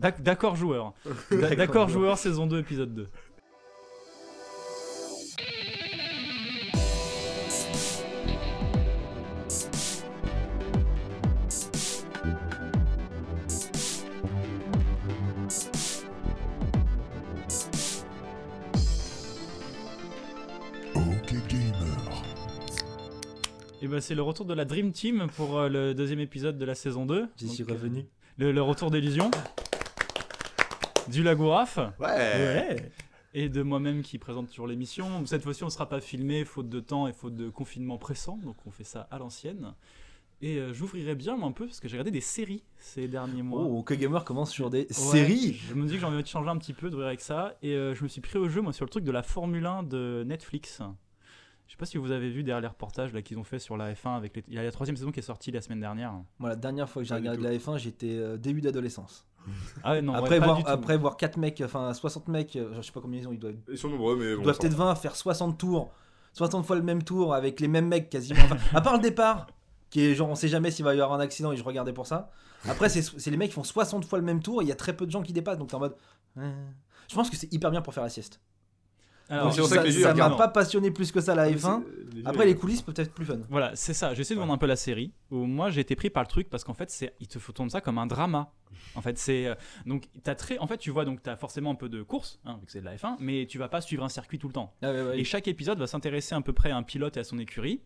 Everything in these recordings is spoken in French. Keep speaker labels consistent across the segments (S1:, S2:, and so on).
S1: D'ac- D'accord joueur. D'a- D'accord joueur, saison 2, épisode 2.
S2: Ok Gamer.
S1: Et bah, c'est le retour de la Dream Team pour euh, le deuxième épisode de la saison 2.
S3: J'y suis
S1: Donc, euh,
S3: revenu.
S1: Le, le retour d'Illusion. Du Lagouraf.
S4: Ouais.
S1: Et de moi-même qui présente toujours l'émission. Cette fois-ci, on ne sera pas filmé, faute de temps et faute de confinement pressant. Donc, on fait ça à l'ancienne. Et euh, j'ouvrirai bien moi, un peu parce que j'ai regardé des séries ces derniers mois.
S3: Oh, OK Gamer commence sur des
S1: Ouais,
S3: séries.
S1: Je me dis que j'ai envie de changer un petit peu, d'ouvrir avec ça. Et euh, je me suis pris au jeu, moi, sur le truc de la Formule 1 de Netflix. Je sais pas si vous avez vu derrière les reportages là qu'ils ont fait sur la F1 avec les... il y a la troisième saison qui est sortie la semaine dernière.
S3: Moi, la dernière fois que j'ai regardé la F1, j'étais euh, début d'adolescence.
S1: Ah ouais, non,
S3: après,
S1: ouais, pas
S3: voir,
S1: du tout.
S3: après voir 4 mecs, enfin 60 mecs, euh, je sais pas combien ils ont, ils doivent,
S4: Ils sont nombreux, mais
S3: ils
S4: bon.
S3: doivent
S4: va.
S3: 20 faire 60 tours, 60 fois le même tour avec les mêmes mecs quasiment. Enfin, à part le départ, qui est genre on sait jamais s'il va y avoir un accident et je regardais pour ça. Après, c'est c'est les mecs qui font 60 fois le même tour et il y a très peu de gens qui dépassent donc t'es en mode. euh, Je pense que c'est hyper bien pour faire la sieste.
S1: Alors,
S4: Donc, ça
S3: ça m'a pas passionné plus que ça la
S4: Mais
S3: F1.
S4: c'est- les vieux,
S3: Après, les coulisses peut-être plus fun.
S1: Voilà, c'est ça. J'essaie de vendre un peu la série. Où moi, j'ai été pris par le truc parce qu'en fait, c'est, il te faut tourner ça comme un drama. En fait, c'est euh, donc t'as très, en fait, tu vois donc t'as forcément un peu de course, hein, vu que c'est de la F1, mais tu vas pas suivre un circuit tout le temps.
S3: Ah ouais, ouais.
S1: Et chaque épisode va s'intéresser à peu près à un pilote et à son écurie,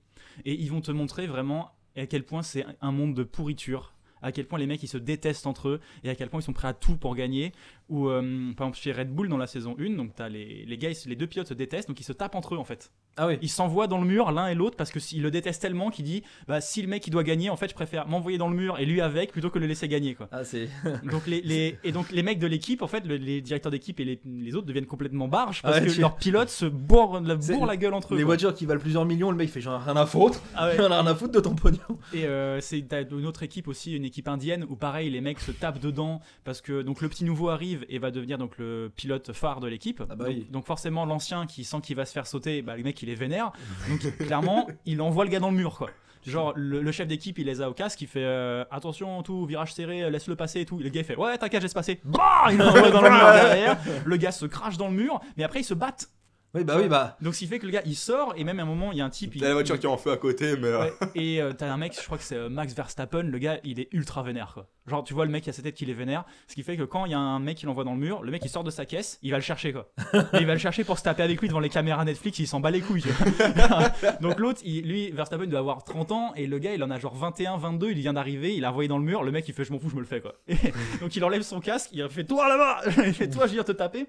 S1: et ils vont te montrer vraiment à quel point c'est un monde de pourriture. À quel point les mecs ils se détestent entre eux et à quel point ils sont prêts à tout pour gagner. Ou euh, par exemple chez Red Bull dans la saison 1, donc t'as les, les gars, ils les deux pilotes se détestent donc ils se tapent entre eux en fait.
S3: Ah oui.
S1: Ils s'envoient dans le mur l'un et l'autre parce que s'ils le détestent tellement qu'il dit bah si le mec il doit gagner en fait je préfère m'envoyer dans le mur et lui avec plutôt que le laisser gagner quoi.
S3: Ah, c'est.
S1: Donc les, les- et donc les mecs de l'équipe en fait le- les directeurs d'équipe et les, les autres deviennent complètement barges parce
S3: Ah ouais,
S1: que
S3: tu-
S1: leurs pilotes se bourrent la, bourrent la gueule entre eux.
S3: Les
S1: quoi.
S3: voitures qui valent plusieurs millions, le mec fait ai rien à foutre.
S1: Ah ouais.
S3: Rien à foutre de ton pognon.
S1: Et euh, c'est t'as une autre équipe aussi, une équipe indienne où pareil les mecs se tapent dedans parce que donc le petit nouveau arrive et va devenir donc le pilote phare de l'équipe.
S3: Ah bah
S1: donc,
S3: oui.
S1: donc forcément l'ancien qui sent qu'il va se faire sauter, bah le mec il est vénère. Donc clairement il envoie le gars dans le mur quoi. Genre le, le chef d'équipe il les a au casque, il fait euh, attention tout virage serré, laisse-le passer et tout. Le gars il fait ouais t'inquiète laisse passer. Bah il l'envoie dans le mur derrière. Le gars se crache dans le mur, mais après ils se battent.
S3: Oui, bah oui, bah.
S1: Donc ce qui fait que le gars il sort et même à un moment il y a un type. il-
S4: T'as la voiture qui est en feu à côté, mais. euh,
S1: Ouais, et euh, t'as un mec, je crois que c'est euh, Max Verstappen, le gars il est ultra vénère quoi. Genre tu vois le mec il a sa tête qu'il est vénère, ce qui fait que quand il y a un mec qui l'envoie dans le mur, le mec il sort de sa caisse, il va le chercher quoi. Et il va le chercher pour se taper avec lui devant les caméras Netflix, il s'en bat les couilles. tu vois. Donc l'autre, il- lui Verstappen doit avoir 30 ans et le gars il en a genre 21, 22, il vient d'arriver, il a envoyé dans le mur, le mec il fait je m'en fous, je me le fais quoi. Et donc il enlève son casque, il fait toi là-bas, il fait toi je viens te taper.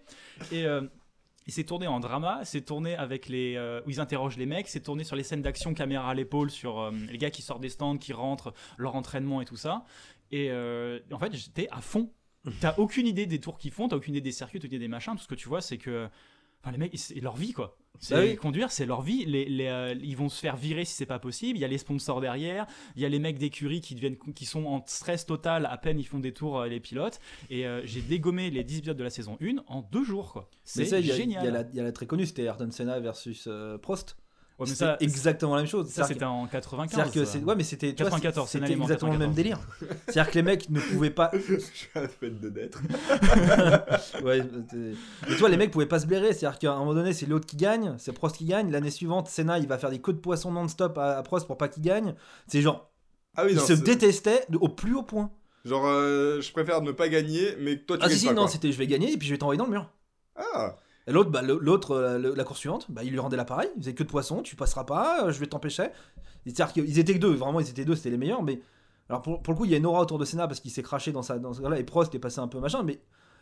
S1: Et euh, il s'est tourné en drama, c'est tourné avec les euh, où ils interrogent les mecs, c'est tourné sur les scènes d'action caméra à l'épaule sur euh, les gars qui sortent des stands, qui rentrent, leur entraînement et tout ça. Et euh, en fait, j'étais à fond. T'as aucune idée des tours qu'ils font, t'as aucune idée des circuits, aucune idée des machins. Tout ce que tu vois, c'est que enfin, les mecs, c'est leur vie quoi. C'est
S3: Bah oui.
S1: conduire, c'est leur vie. Les, les, euh, ils vont se faire virer si c'est pas possible. Il y a les sponsors derrière. Il y a les mecs d'écurie qui deviennent, qui sont en stress total. À peine ils font des tours euh, les pilotes. Et euh, j'ai dégommé les 10 épisodes de la saison 1 en deux jours quoi. C'est génial.
S3: il y y a la très connue, c'était Ayrton Senna versus Prost.
S1: Ouais, mais
S3: C'était
S1: ça,
S3: exactement la même chose.
S1: ça c'était en 95.
S3: C'est-à-dire que
S1: ça.
S3: c'est ouais mais c'était tu vois,
S1: 94,
S3: c'était
S1: Senna Lemon,
S3: exactement le même
S1: 94.
S3: délire. C'est-à-dire que les mecs ne pouvaient pas
S4: Je suis à la fête de naître.
S3: ouais vois les mecs pouvaient pas se blairer, c'est-à-dire qu'à un moment donné c'est l'autre qui gagne, c'est Prost qui gagne, l'année suivante Senna il va faire des coups de poisson non-stop à, à Prost pour pas qu'il gagne. C'est genre
S4: Ah oui,
S3: ils
S4: non.
S3: se
S4: c'est-
S3: détestaient au plus haut point.
S4: Genre, euh, je préfère ne pas gagner, mais toi tu
S3: Ah
S4: gagnes
S3: si si
S4: pas,
S3: non, c'était je vais gagner et puis je vais t'envoyer dans le mur.
S4: Ah
S3: l'autre, bah, l'autre, euh, la course suivante, bah, il lui rendait l'appareil, il faisait que de poisson, tu passeras pas, euh, je vais t'empêcher. C'est-à-dire qu'ils étaient que deux, vraiment, ils étaient deux, c'était les meilleurs, mais. Alors pour, pour le coup, il y a une aura autour de Senna parce qu'il s'est craché dans sa. Dans ce là et Prost est passé un peu machin, mais.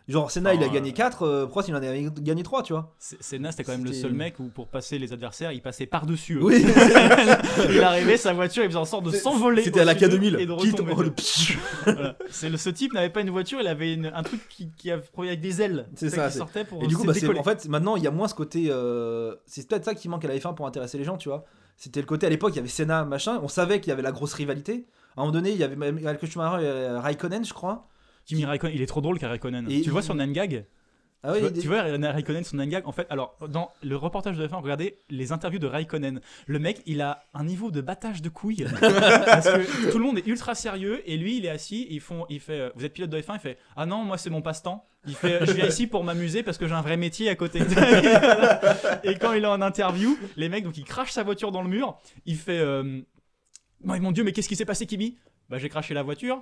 S3: Genre, Senna, il a gagné
S1: ouais.
S3: 4, Prost, il en a gagné 3, tu vois.
S1: Senna, c'était quand même le seul mec où pour passer les adversaires, il passait par-dessus eux.
S3: Oui,
S1: il arrivait, sa voiture, il faisait en sorte de s'envoler.
S3: c'était à la
S1: au-dessus d'eux
S3: K2000.
S1: et de retomber.
S3: Psh,
S1: Voilà. C'est le, ce type n'avait pas une voiture, il avait une- un truc qui, qui a avec des ailes.
S3: C'est ça,
S1: Qui sortait pour
S3: Et du coup, bah, en fait, maintenant, il y a moins ce côté. euh, C'est peut-être ça qui manque à la F1 pour intéresser les gens, tu vois. C'était le côté à l'époque, il y avait Senna, machin, on savait qu'il y avait la grosse rivalité. À un moment donné, il y avait même Schumacher et euh, Raikkonen, je crois.
S1: Kimi Raikkonen, il est trop drôle, Raikkonen.
S3: Et
S1: tu le vois sur Nangag?
S3: Ah
S1: tu, vois,
S3: des-
S1: tu vois, Raikkonen, son gag, en fait, alors, dans le reportage de F1, regardez les interviews de Raikkonen. Le mec, il a un niveau de battage de couilles. parce que tout le monde est ultra sérieux et lui, il est assis. Ils font, il fait, euh, vous êtes pilote de F1 Il fait, ah non, moi, c'est mon passe-temps. Il fait, je viens ici pour m'amuser parce que j'ai un vrai métier à côté. et quand il est en interview, les mecs, donc, il crache sa voiture dans le mur. Il fait, euh, Oh, mon dieu, mais qu'est-ce qui s'est passé, Kimi? Bah, j'ai craché la voiture.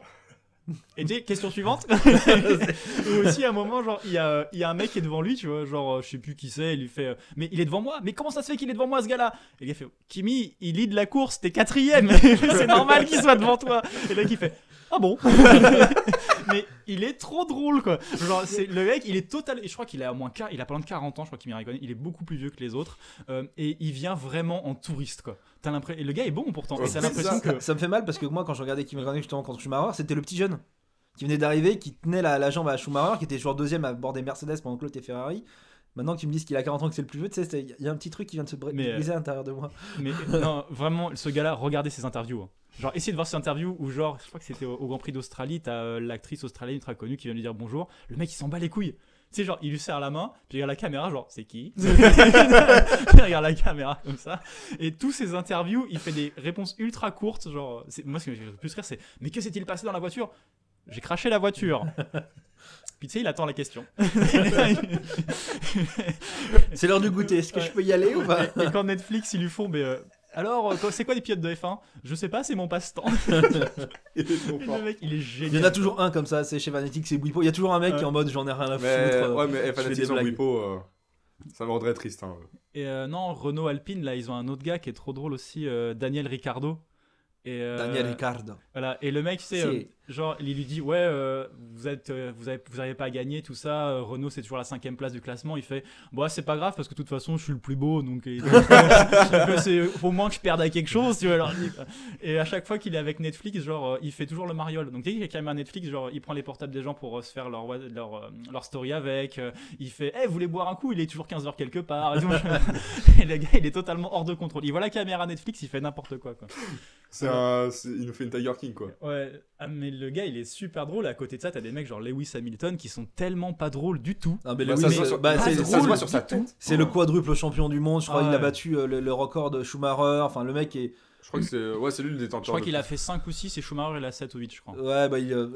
S1: Et tu sais, question suivante. Ou aussi, à un moment, genre, il y a, il y a un mec qui est devant lui, tu vois, genre, je sais plus qui c'est, il lui fait, euh, mais il est devant moi, mais comment ça se fait qu'il est devant moi, ce gars-là? Et gars fait, Kimi, il lead la course, t'es quatrième, c'est normal qu'il soit devant toi. Et le mec, il fait, ah bon Mais il est trop drôle, quoi. Genre, c'est, le mec, il est total, et je crois qu'il a à moins, il a pas loin de 40 ans, je crois qu'il il est beaucoup plus vieux que les autres, euh, et il vient vraiment en touriste, quoi. T'as l'impression, et le gars est bon pourtant,
S4: Ouais,
S1: l'impression
S4: ça.
S1: que.
S3: Ça me fait mal parce que moi, quand je regardais Kimi Raikkonen justement contre Schumacher, c'était le petit jeune qui venait d'arriver, qui tenait la, la jambe à Schumacher, qui était joueur deuxième à bord des Mercedes pendant que l'autre était Ferrari. Maintenant qu'ils me disent qu'il a 40 ans, que c'est le plus vieux, tu sais, c'est- il y a un petit truc qui vient de se
S1: euh,
S3: briser à l'intérieur de moi.
S1: Mais non, vraiment, ce gars-là, regardez ses interviews. hein. Genre, essayez de voir ses interviews où, genre, je crois que c'était au, au Grand Prix d'Australie, t'as euh, l'actrice australienne ultra connue qui vient lui dire bonjour. Le mec, il s'en bat les couilles. Tu sais, genre, il lui serre la main, puis il regarde la caméra, genre, c'est qui? Il regarde la caméra comme ça. Et tous ses interviews, il fait des réponses ultra courtes. Genre, c'est- moi, ce qui me fait le plus rire, c'est Mais que s'est-il passé dans la voiture? J'ai craché la voiture. Puis tu sais, il attend la question.
S3: C'est l'heure du goûter, est-ce que
S1: Ouais.
S3: je peux y aller ou pas?
S1: Et quand Netflix, ils lui font, mais euh, alors, euh, c'est quoi les pilotes de F1 Je sais pas, c'est mon passe-temps.
S4: Il est
S1: le mec, il est
S3: Il
S1: génial.
S3: y en a toujours un comme ça, c'est chez Vanetic, c'est Wipo. Il y a toujours un mec
S1: Ouais.
S3: qui est en mode j'en ai rien à foutre.
S4: Mais,
S3: euh,
S4: ouais, mais
S3: des
S4: sans. Wipo, euh, ça me rendrait triste. Hein.
S1: Et euh, non, Renault Alpine, là, ils ont un autre gars qui est trop drôle aussi, euh, Daniel Ricardo. Et, euh,
S3: Daniel Ricardo.
S1: Voilà. Et le mec, c'est euh, genre, il lui dit ouais, euh, vous êtes, euh, vous avez, vous avez pas gagné tout ça. euh, Renault, c'est toujours la cinquième place du classement. Il fait, bon, c'est pas grave parce que de toute façon, je suis le plus beau, donc il fait, c'est au moins que je perde à quelque chose, tu vois. alors, et à chaque fois qu'il est avec Netflix, genre, euh, il fait toujours le mariole. Donc dès qu'il y a quelqu'un à Netflix, genre, il prend les portables des gens pour euh, se faire leur, leur, euh, leur story avec. euh, il fait, eh, vous voulez boire un coup? Il est toujours 15h quelque part. Et, le gars, il est totalement hors de contrôle. Il voit la caméra Netflix, il fait n'importe quoi, quoi.
S4: C'est il nous fait une Tiger King quoi.
S1: Ouais, ah, mais le gars il est super drôle. À côté de ça, t'as des mecs genre Lewis Hamilton qui sont tellement pas drôles du tout.
S3: Ah, mais Lewis,
S4: ça, se voit sur, ça
S3: c'est-
S4: se
S3: c'est-
S4: voit
S1: drôle
S4: sur sa tête.
S3: c'est le quadruple champion du monde. Je crois
S1: Ah
S3: qu'il a battu euh, le, le record de Schumacher. Enfin, le mec est.
S4: Je crois que c'est ouais, c'est lui le détenteur.
S1: Je crois qu'il a
S4: plus.
S1: fait 5 ou 6 et Schumacher il a 7 ou 8, je crois.
S3: Ouais, bah il. euh,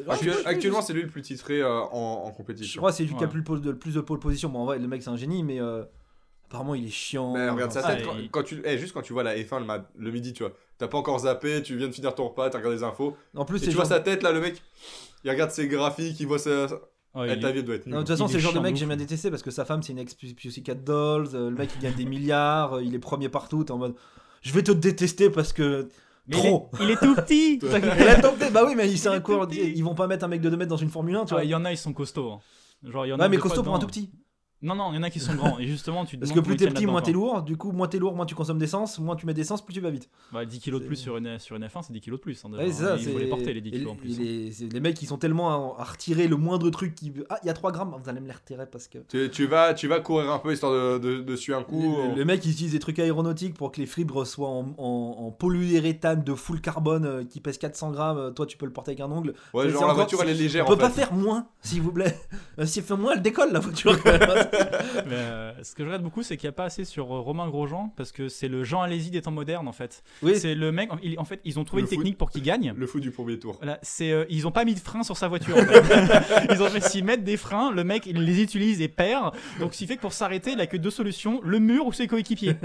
S4: actuellement, c'est lui le plus titré euh, en, en
S3: Je
S4: compétition.
S3: crois que c'est lui qui a plus, de, le plus de pole position. Bon, en vrai, le mec, c'est un génie, mais euh, apparemment, il est chiant.
S4: Mais regarde sa
S1: Ah,
S4: tête,
S1: et-
S4: quand, quand tu, eh, juste quand tu vois la F1 le, mat- le midi, tu vois, t'as pas encore zappé, tu viens de finir ton repas, t'as regardé les infos,
S3: En plus,
S4: et tu
S3: genre-
S4: vois sa tête là, le mec, il regarde ses graphiques, il voit sa.
S1: Ouais,
S4: Eh, ta vie elle doit être
S3: Non, de toute façon, c'est le genre de mec que j'aime bien détester parce que sa femme, c'est une ex-Pussycat Dolls. euh, le mec, il gagne des milliards. euh, il est premier partout. T'es en mode. Je vais te détester parce que.
S1: Mais il est-
S3: Trop.
S1: Il est, tout petit
S3: Il a tenté. Bah oui, mais c'est un
S1: petit.
S3: Ils vont pas mettre un mec de 2 mètres dans une Formule 1, tu
S1: vois. Il y en a, ils sont costauds. hein. Genre, il y en a
S3: Ouais, mais costaud pour un tout petit.
S1: Non, non, il y en a qui sont grands. Et justement, tu te
S3: Parce que plus t'es petit, moins t'es lourd. Du coup, moins t'es lourd, moins tu consommes d'essence. Moins tu mets d'essence, plus tu vas vite.
S1: Bah, 10 kilos de plus sur une, sur une F1, c'est 10 kilos de plus. hein,
S3: Ouais, ça.
S1: Il faut
S3: c'est-
S1: les porter, les 10
S3: et
S1: kilos en plus. hein.
S3: Les mecs, ils sont tellement à, à retirer le moindre truc qui. Ah, il y a 3 grammes. Vous allez me les retirer parce que.
S4: Tu, tu vas, tu vas courir un peu histoire de, de, de suer un coup.
S3: Le, le mec il utilise des trucs aéronautiques pour que les fibres soient en, en, en polyuréthane de full carbone euh, qui pèse 400 grammes. Euh, Toi tu peux le porter avec un ongle.
S4: ouais, genre la voiture elle est
S3: On
S4: légère
S3: peut
S4: en
S3: pas faire moins s'il vous plaît. Euh, S'il fait moins elle décolle la voiture.
S1: Mais, euh, ce que je regrette beaucoup, c'est qu'il n'y a pas assez sur euh, Romain Grosjean, parce que c'est le Jean Alési des temps modernes en fait.
S3: oui.
S1: C'est le mec, il- en fait, ils ont trouvé
S4: Le
S1: une technique pour qu'il gagne.
S4: Le fou du premier tour.
S1: Voilà, c'est, euh, ils ont pas mis de frein sur sa voiture. en fait. ils ont fait s'ils mettent des freins, le mec il les utilise et perd. Donc ce qui fait que pour s'arrêter, il a que deux solutions le mur ou ses coéquipiers.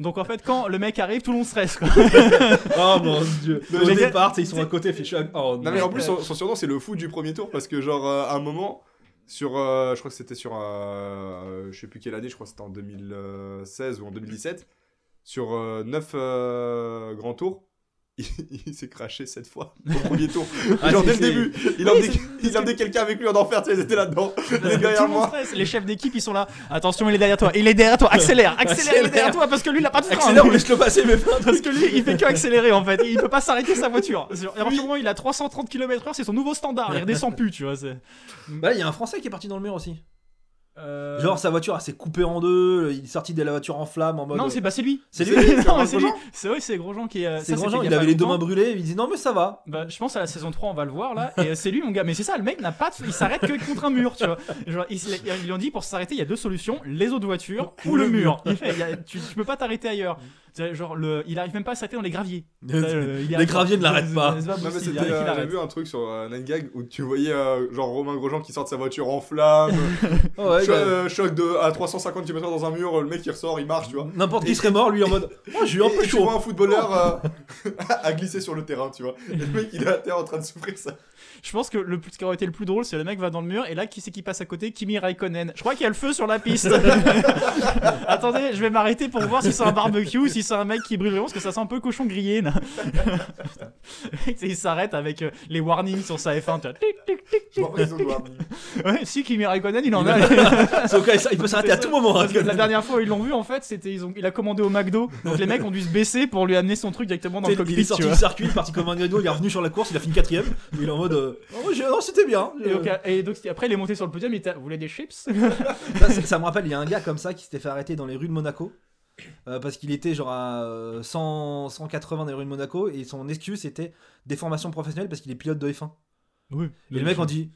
S1: Donc en fait, quand le mec arrive, tout le monde stresse. Quoi.
S3: Oh mon dieu.
S1: Le
S3: Au
S1: gars-
S3: départ ils sont à côté fait. Oh
S4: Non mais en plus son, son surnom c'est le fou du premier tour parce que genre euh, à un moment sur euh, je crois que c'était sur euh, je sais plus quelle année je crois que c'était en 2016 ou en 2017 sur 9 grands tours il, il s'est craché cette fois au premier tour
S3: Ah,
S4: genre dès le début il
S1: Oui,
S4: emmenait, quelqu'un avec lui en enfer tu sais ils étaient là-dedans derrière
S1: le
S4: moi.
S1: Les chefs d'équipe ils sont là. Attention, il est derrière toi. Il est derrière toi. Accélère, accélère, il est derrière toi parce que lui il a pas de frein.
S3: Accélère ou laisse-le passer mais.
S1: Parce que lui, il fait que accélérer en fait. Il peut pas s'arrêter sa voiture. À partir moment il a 330 km/h, c'est son nouveau standard. Il redescend plus, tu vois.
S3: Bah il y a un français qui est parti dans le mur aussi.
S1: Euh,
S3: Genre sa voiture elle s'est coupée en deux, il est sorti de la voiture en flamme en mode.
S1: Non, c'est bah, c'est lui.
S3: C'est
S4: lui
S1: Non,
S4: C'est
S1: lui.
S4: Grosjean
S1: C'est oui, c'est Grosjean qui. euh,
S3: C'est Grosjean, il
S1: a
S3: avait les deux mains brûlées, il dit non mais ça va.
S1: Bah, je pense à la saison 3, on va le voir là. Et euh, c'est lui, mon gars. Mais c'est ça, le mec n'a pas. de- Il s'arrête que contre un mur, tu vois. Genre, ils, ils lui ont dit pour s'arrêter, il y a deux solutions les autres voitures ou le mur. Il fait, il y a- tu, tu peux pas t'arrêter ailleurs. Genre, le, il arrive même pas à s'arrêter dans les graviers. Euh, il
S3: Les graviers ne l'arrêtent pas.
S1: C'est
S4: Non, mais c'était. euh. J'ai vu un truc sur euh, 9gag où tu voyais euh, genre Romain Grosjean qui sort de sa voiture en flamme,
S3: Oh, ouais,
S4: cho- choc de, à 350 km dans un mur, le mec il ressort, il marche, tu vois.
S3: N'importe qui serait mort, lui en mode. Oh, j'ai eu un peu
S4: et tu
S3: chaud.
S4: vois un footballeur euh, à glisser sur le terrain, tu vois. Et le mec il est à terre en train de souffrir ça.
S1: Je pense que le plus, ce qui aurait été le plus drôle, c'est le mec va dans le mur et là, qui c'est qui passe à côté? Kimi Raikkonen. Je crois qu'il y a le feu sur la piste. Attendez, je vais m'arrêter pour voir si c'est un barbecue ou si c'est un mec qui brûle vraiment parce que ça sent un peu cochon grillé. là. Il s'arrête avec euh, les warnings sur sa F1. tu. Ouais, si Kimi Raikkonen, il en
S3: Il
S1: a.
S3: Au cas, il peut s'arrêter à tout moment. hein.
S1: Parce que la dernière fois où ils l'ont vu, en fait, c'était ils ont, il a commandé au McDo. Donc les mecs ont dû se baisser pour lui amener son truc directement dans le
S3: Il est
S1: cockpit.
S3: sorti du circuit, il est parti comme un gado, il est revenu sur la course, il a fini quatrième. Il est en mode. Euh, j'ai- non, c'était bien.
S1: Et donc, et donc, après, il est monté sur le podium. Il était, vous voulez des chips?
S3: Ça, me rappelle, il y a un gars comme ça qui s'était fait arrêter dans les rues de Monaco. euh, parce qu'il était genre à euh, 100, 180 dans les rues de Monaco et son excuse c'était déformation professionnelle parce qu'il est pilote de F1.
S1: Oui.
S3: Et le mec on dit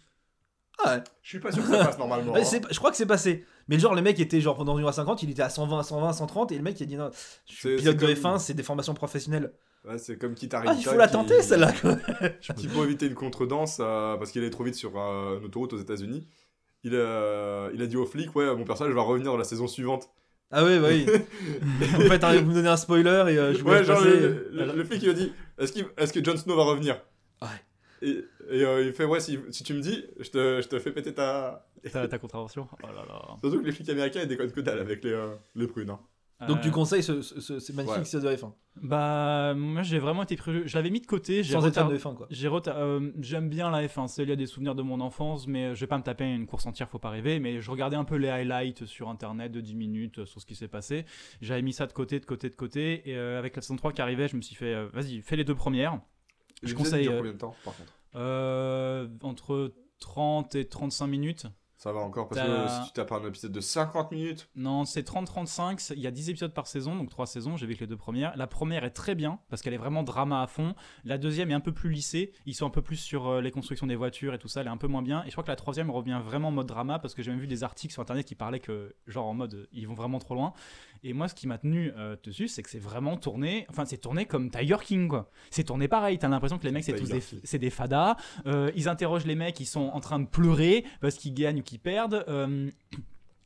S3: Ah ouais,
S4: Je suis pas sûr que ça passe normalement. Hein.
S3: je crois que c'est passé. Mais genre le mec était genre pendant 1h50, il était à 120, 120, 130 et le mec il a dit non, je suis
S4: C'est-
S3: pilote de
S4: comme-
S3: F1, c'est des formations professionnelles.
S4: Ouais, c'est comme Kitari.
S3: Ah, il faut la tenter celle-là. quoi.
S4: Qui pour éviter une contredanse euh, parce qu'il allait trop vite sur euh, une autoroute aux États-Unis. Il, a- il a dit au flic Ouais, mon personnage va revenir dans la saison suivante.
S3: Ah oui, bah oui. vous, faites un- vous me donnez un spoiler et euh, je vous
S4: Ouais, genre
S3: passer.
S4: le, le- le flic il a dit Est-ce que Jon Snow va revenir?
S3: Ouais.
S4: Et, et, euh, il fait Ouais, si, si tu me dis, je te, je te fais péter ta.
S1: Ta, ta contravention? Oh là là.
S4: Surtout que les flics américains ils déconnent que dalle avec les, euh, les prunes. hein.
S3: Donc
S1: Euh,
S3: tu conseilles ce, ce, ce- ce magnifique
S4: Ouais.
S3: de F1.
S1: Bah, moi j'ai vraiment été prévu. Je l'avais mis de côté. J'ai
S3: Sans
S1: retard-
S3: de F1 quoi.
S1: Euh, J'aime bien la F1, c'est il y a des souvenirs de mon enfance, mais je vais pas me taper une course entière, faut pas rêver. Mais je regardais un peu les highlights sur internet de 10 minutes euh, sur ce qui s'est passé. J'avais mis ça de côté, de côté, de côté. Et euh, avec la saison 3 qui arrivait, je me suis fait, euh, vas-y, fais les deux premières. Je conseille, euh,
S4: combien de temps par contre?
S1: Euh, entre 30 et 35 minutes.
S4: Ça va encore parce que si tu tapes un épisode de 50 minutes,
S1: Non, c'est 30-35. c'est- Il y a 10 épisodes par saison, donc 3 saisons. J'ai vu que les deux premières. La première est très bien parce qu'elle est vraiment drama à fond. La deuxième est un peu plus lissée. Ils sont un peu plus sur euh, les constructions des voitures et tout ça. Elle est un peu moins bien. Et je crois que la troisième revient vraiment en mode drama parce que j'ai même vu des articles sur internet qui parlaient que, genre en mode, euh, ils vont vraiment trop loin. Et moi, ce qui m'a tenu euh, dessus, c'est que c'est vraiment tourné. Enfin, c'est tourné comme Tiger King, quoi. C'est tourné pareil. T'as l'impression que les mecs, c'est tous des, c'est des fadas. Euh, ils interrogent les mecs, ils sont en train de pleurer parce qu'ils gagnent ou qu'ils perdent.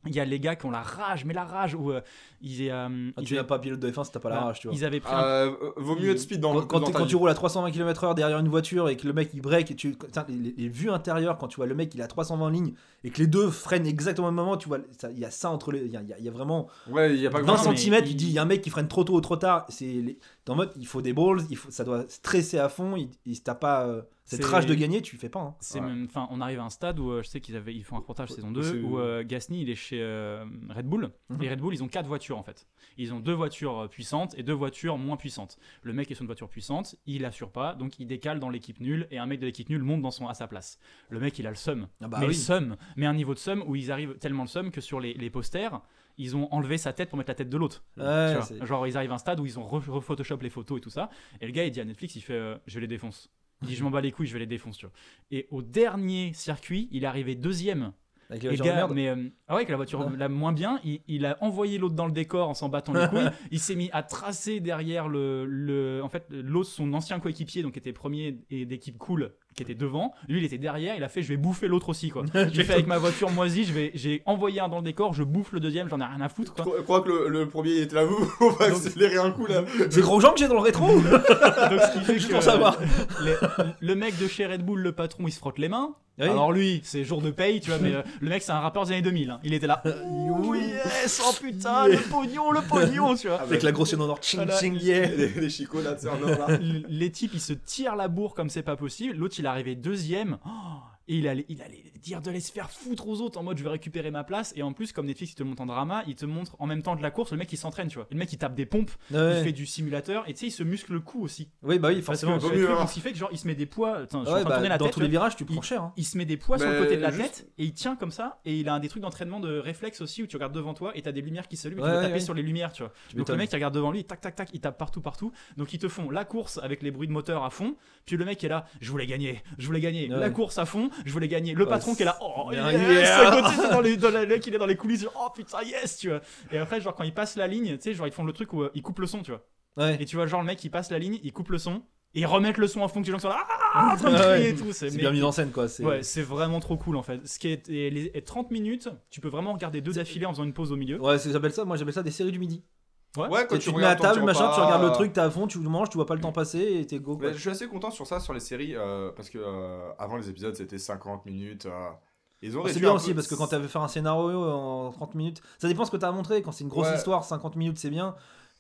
S1: Il y a les gars qui ont la rage, mais la rage où euh, ils, euh,
S3: Ah,
S1: ils
S3: tu n'as pas pilote de F1 si t'as pas la rage, tu vois.
S1: Ils avaient pris un-
S4: euh, vaut mieux être speed dans,
S3: Quand, quand,
S4: dans
S3: tu roules à 320 km/h derrière une voiture et que le mec il break et tu les, vues intérieures quand tu vois le mec il est à 320 lignes et que les deux freinent exactement au même moment tu vois ça- il y a ça entre les il y a, y a- y a vraiment
S4: Ouais, il y a pas
S3: 20
S4: grand
S1: non, mais
S3: cm
S1: il-
S3: tu dis il y a un mec qui freine trop tôt ou trop tard c'est les- en mode il faut des balls il faut ça doit stresser à fond il, il- t'as pas euh, cette rage de gagner tu fais pas hein.
S1: C'est
S4: Ouais.
S1: même, enfin, on arrive à un stade où euh, je sais qu'ils avaient, ils font un reportage saison
S4: c'est-
S1: 2 où euh, Gasly il est chez euh, Red Bull
S3: Mhm.
S1: et Red Bull ils ont quatre voitures en fait. Ils ont deux voitures puissantes et deux voitures moins puissantes. Le mec est sur une voiture puissante, il assure pas, donc il décale dans l'équipe nulle et un mec de l'équipe nulle monte dans son à sa place. Le mec il a le seum,
S3: Ah bah
S1: mais
S3: oui.
S1: le seum, mais un niveau de seum où ils arrivent tellement le seum que sur les, les posters ils ont enlevé sa tête pour mettre la tête de l'autre.
S3: Ouais,
S1: Genre, ils arrivent à un stade où ils ont re- rephotoshoppé les photos et tout ça. Et le gars, il dit à Netflix, il fait euh, Je les défonce. Il dit Je m'en bats les couilles, je vais les défoncer. Tu vois. Et au dernier circuit, il est arrivé deuxième.
S3: Avec les
S1: Et gars,
S3: merde
S1: mais euh, ah ouais, avec la voiture
S3: Ouais.
S1: la moins bien, il, il a envoyé l'autre dans le décor en s'en battant les couilles. il s'est mis à tracer derrière le, le en fait, l'autre, son ancien coéquipier, donc qui était premier et d'équipe cool, qui était devant. Lui, il était derrière. Il a fait Je vais bouffer l'autre aussi, quoi. J'ai fait avec ma voiture moisie, je vais, j'ai envoyé un dans le décor, je bouffe le deuxième, j'en ai rien à foutre, quoi.
S4: Je crois que le, le premier il était là, vous, on va accélérer un coup là.
S3: c'est Grosjean que j'ai dans le rétro
S1: Donc, ce qui fait
S3: Juste
S1: que,
S3: pour savoir.
S1: les- le mec de chez Red Bull, le patron, il se frotte les mains.
S3: Oui.
S1: Alors lui, c'est jour de paye, tu vois, mais euh, le mec, c'est un rappeur des années 2000. hein. Il était là. Oui, yes, oh putain, le pognon, le pognon, tu vois.
S3: avec la grosse chaîne en or ching
S1: Voilà.
S3: ching yeah
S4: Les, les chicots là, tu sais, en or là.
S1: L- Les types, ils se tirent la bourre comme c'est pas possible. L'autre, il est arrivé deuxième. Oh, Et il allait, il allait dire de les se faire foutre aux autres en mode je vais récupérer ma place. Et en plus, comme Netflix il te montre en drama, il te montre en même temps de la course le mec il s'entraîne, tu vois. Le mec il tape des pompes,
S3: Ouais.
S1: il fait du simulateur et tu sais, il se muscle le cou aussi.
S3: Oui, bah oui,
S1: Parce que
S3: forcément.
S4: vaut
S1: le
S4: mieux,
S1: truc,
S4: hein.
S1: donc, ce qui fait que genre il se met des poids. Attends, je suis
S3: Ouais,
S1: en train de
S3: bah,
S1: tourner la
S3: dans
S1: tête.
S3: tous
S1: tu
S3: les
S1: vois.
S3: virages, tu prends
S1: Il-
S3: cher. hein.
S1: Il se met des poids sur le
S4: Mais
S1: côté de la
S4: juste-
S1: tête et il tient comme ça et il a un des trucs d'entraînement de réflexe aussi où tu regardes devant toi et t'as des lumières qui s'allument et
S3: Ouais,
S1: tu dois
S3: ouais,
S1: taper
S3: ouais.
S1: sur les lumières tu vois.
S3: Tu
S1: Donc le mec il regarde devant lui, tac tac tac, il tape partout partout. Donc ils te font la course avec les bruits de moteur à fond, puis le mec est là, je voulais gagner, je voulais gagner. La course à fond, je voulais gagner. Le
S3: Ouais,
S1: patron qui est là, oh yes,
S3: Yeah.
S1: à côté, dans les, dans la- le il est dans les coulisses, genre, oh putain yes tu vois. Et après genre quand il passe la ligne, tu sais genre ils font le truc où euh, ils coupent le son tu vois.
S3: Ouais.
S1: Et tu vois genre le mec il passe la ligne, il coupe le son et ils remettent le son à fond que les gens sont là, ah, en train de crier et tout.
S3: C'est bien mis en scène, quoi. c'est-
S1: Ouais, c'est vraiment trop cool en fait. Ce qui est et les et 30 minutes, tu peux vraiment regarder deux d'affilée en faisant une pause au milieu.
S3: Ouais, j'appelle ça, moi j'appelle ça des séries du midi.
S1: Ouais.
S4: Ouais, quand
S3: Tu,
S4: tu,
S3: te mets à table, machin, tu regardes le
S4: euh,
S3: truc, t'es à fond, tu le manges, tu vois pas le temps passer et t'es go. quoi.
S4: Mais je suis assez content sur ça, sur les séries, euh, parce que euh, avant les épisodes c'était 50 minutes. euh, ils ont
S3: Oh, C'est bien aussi
S4: peu-
S3: parce que quand tu veux faire un scénario en 30 minutes, ça dépend ce que tu as à montrer. Quand c'est une grosse
S4: Ouais.
S3: histoire, 50 minutes c'est bien.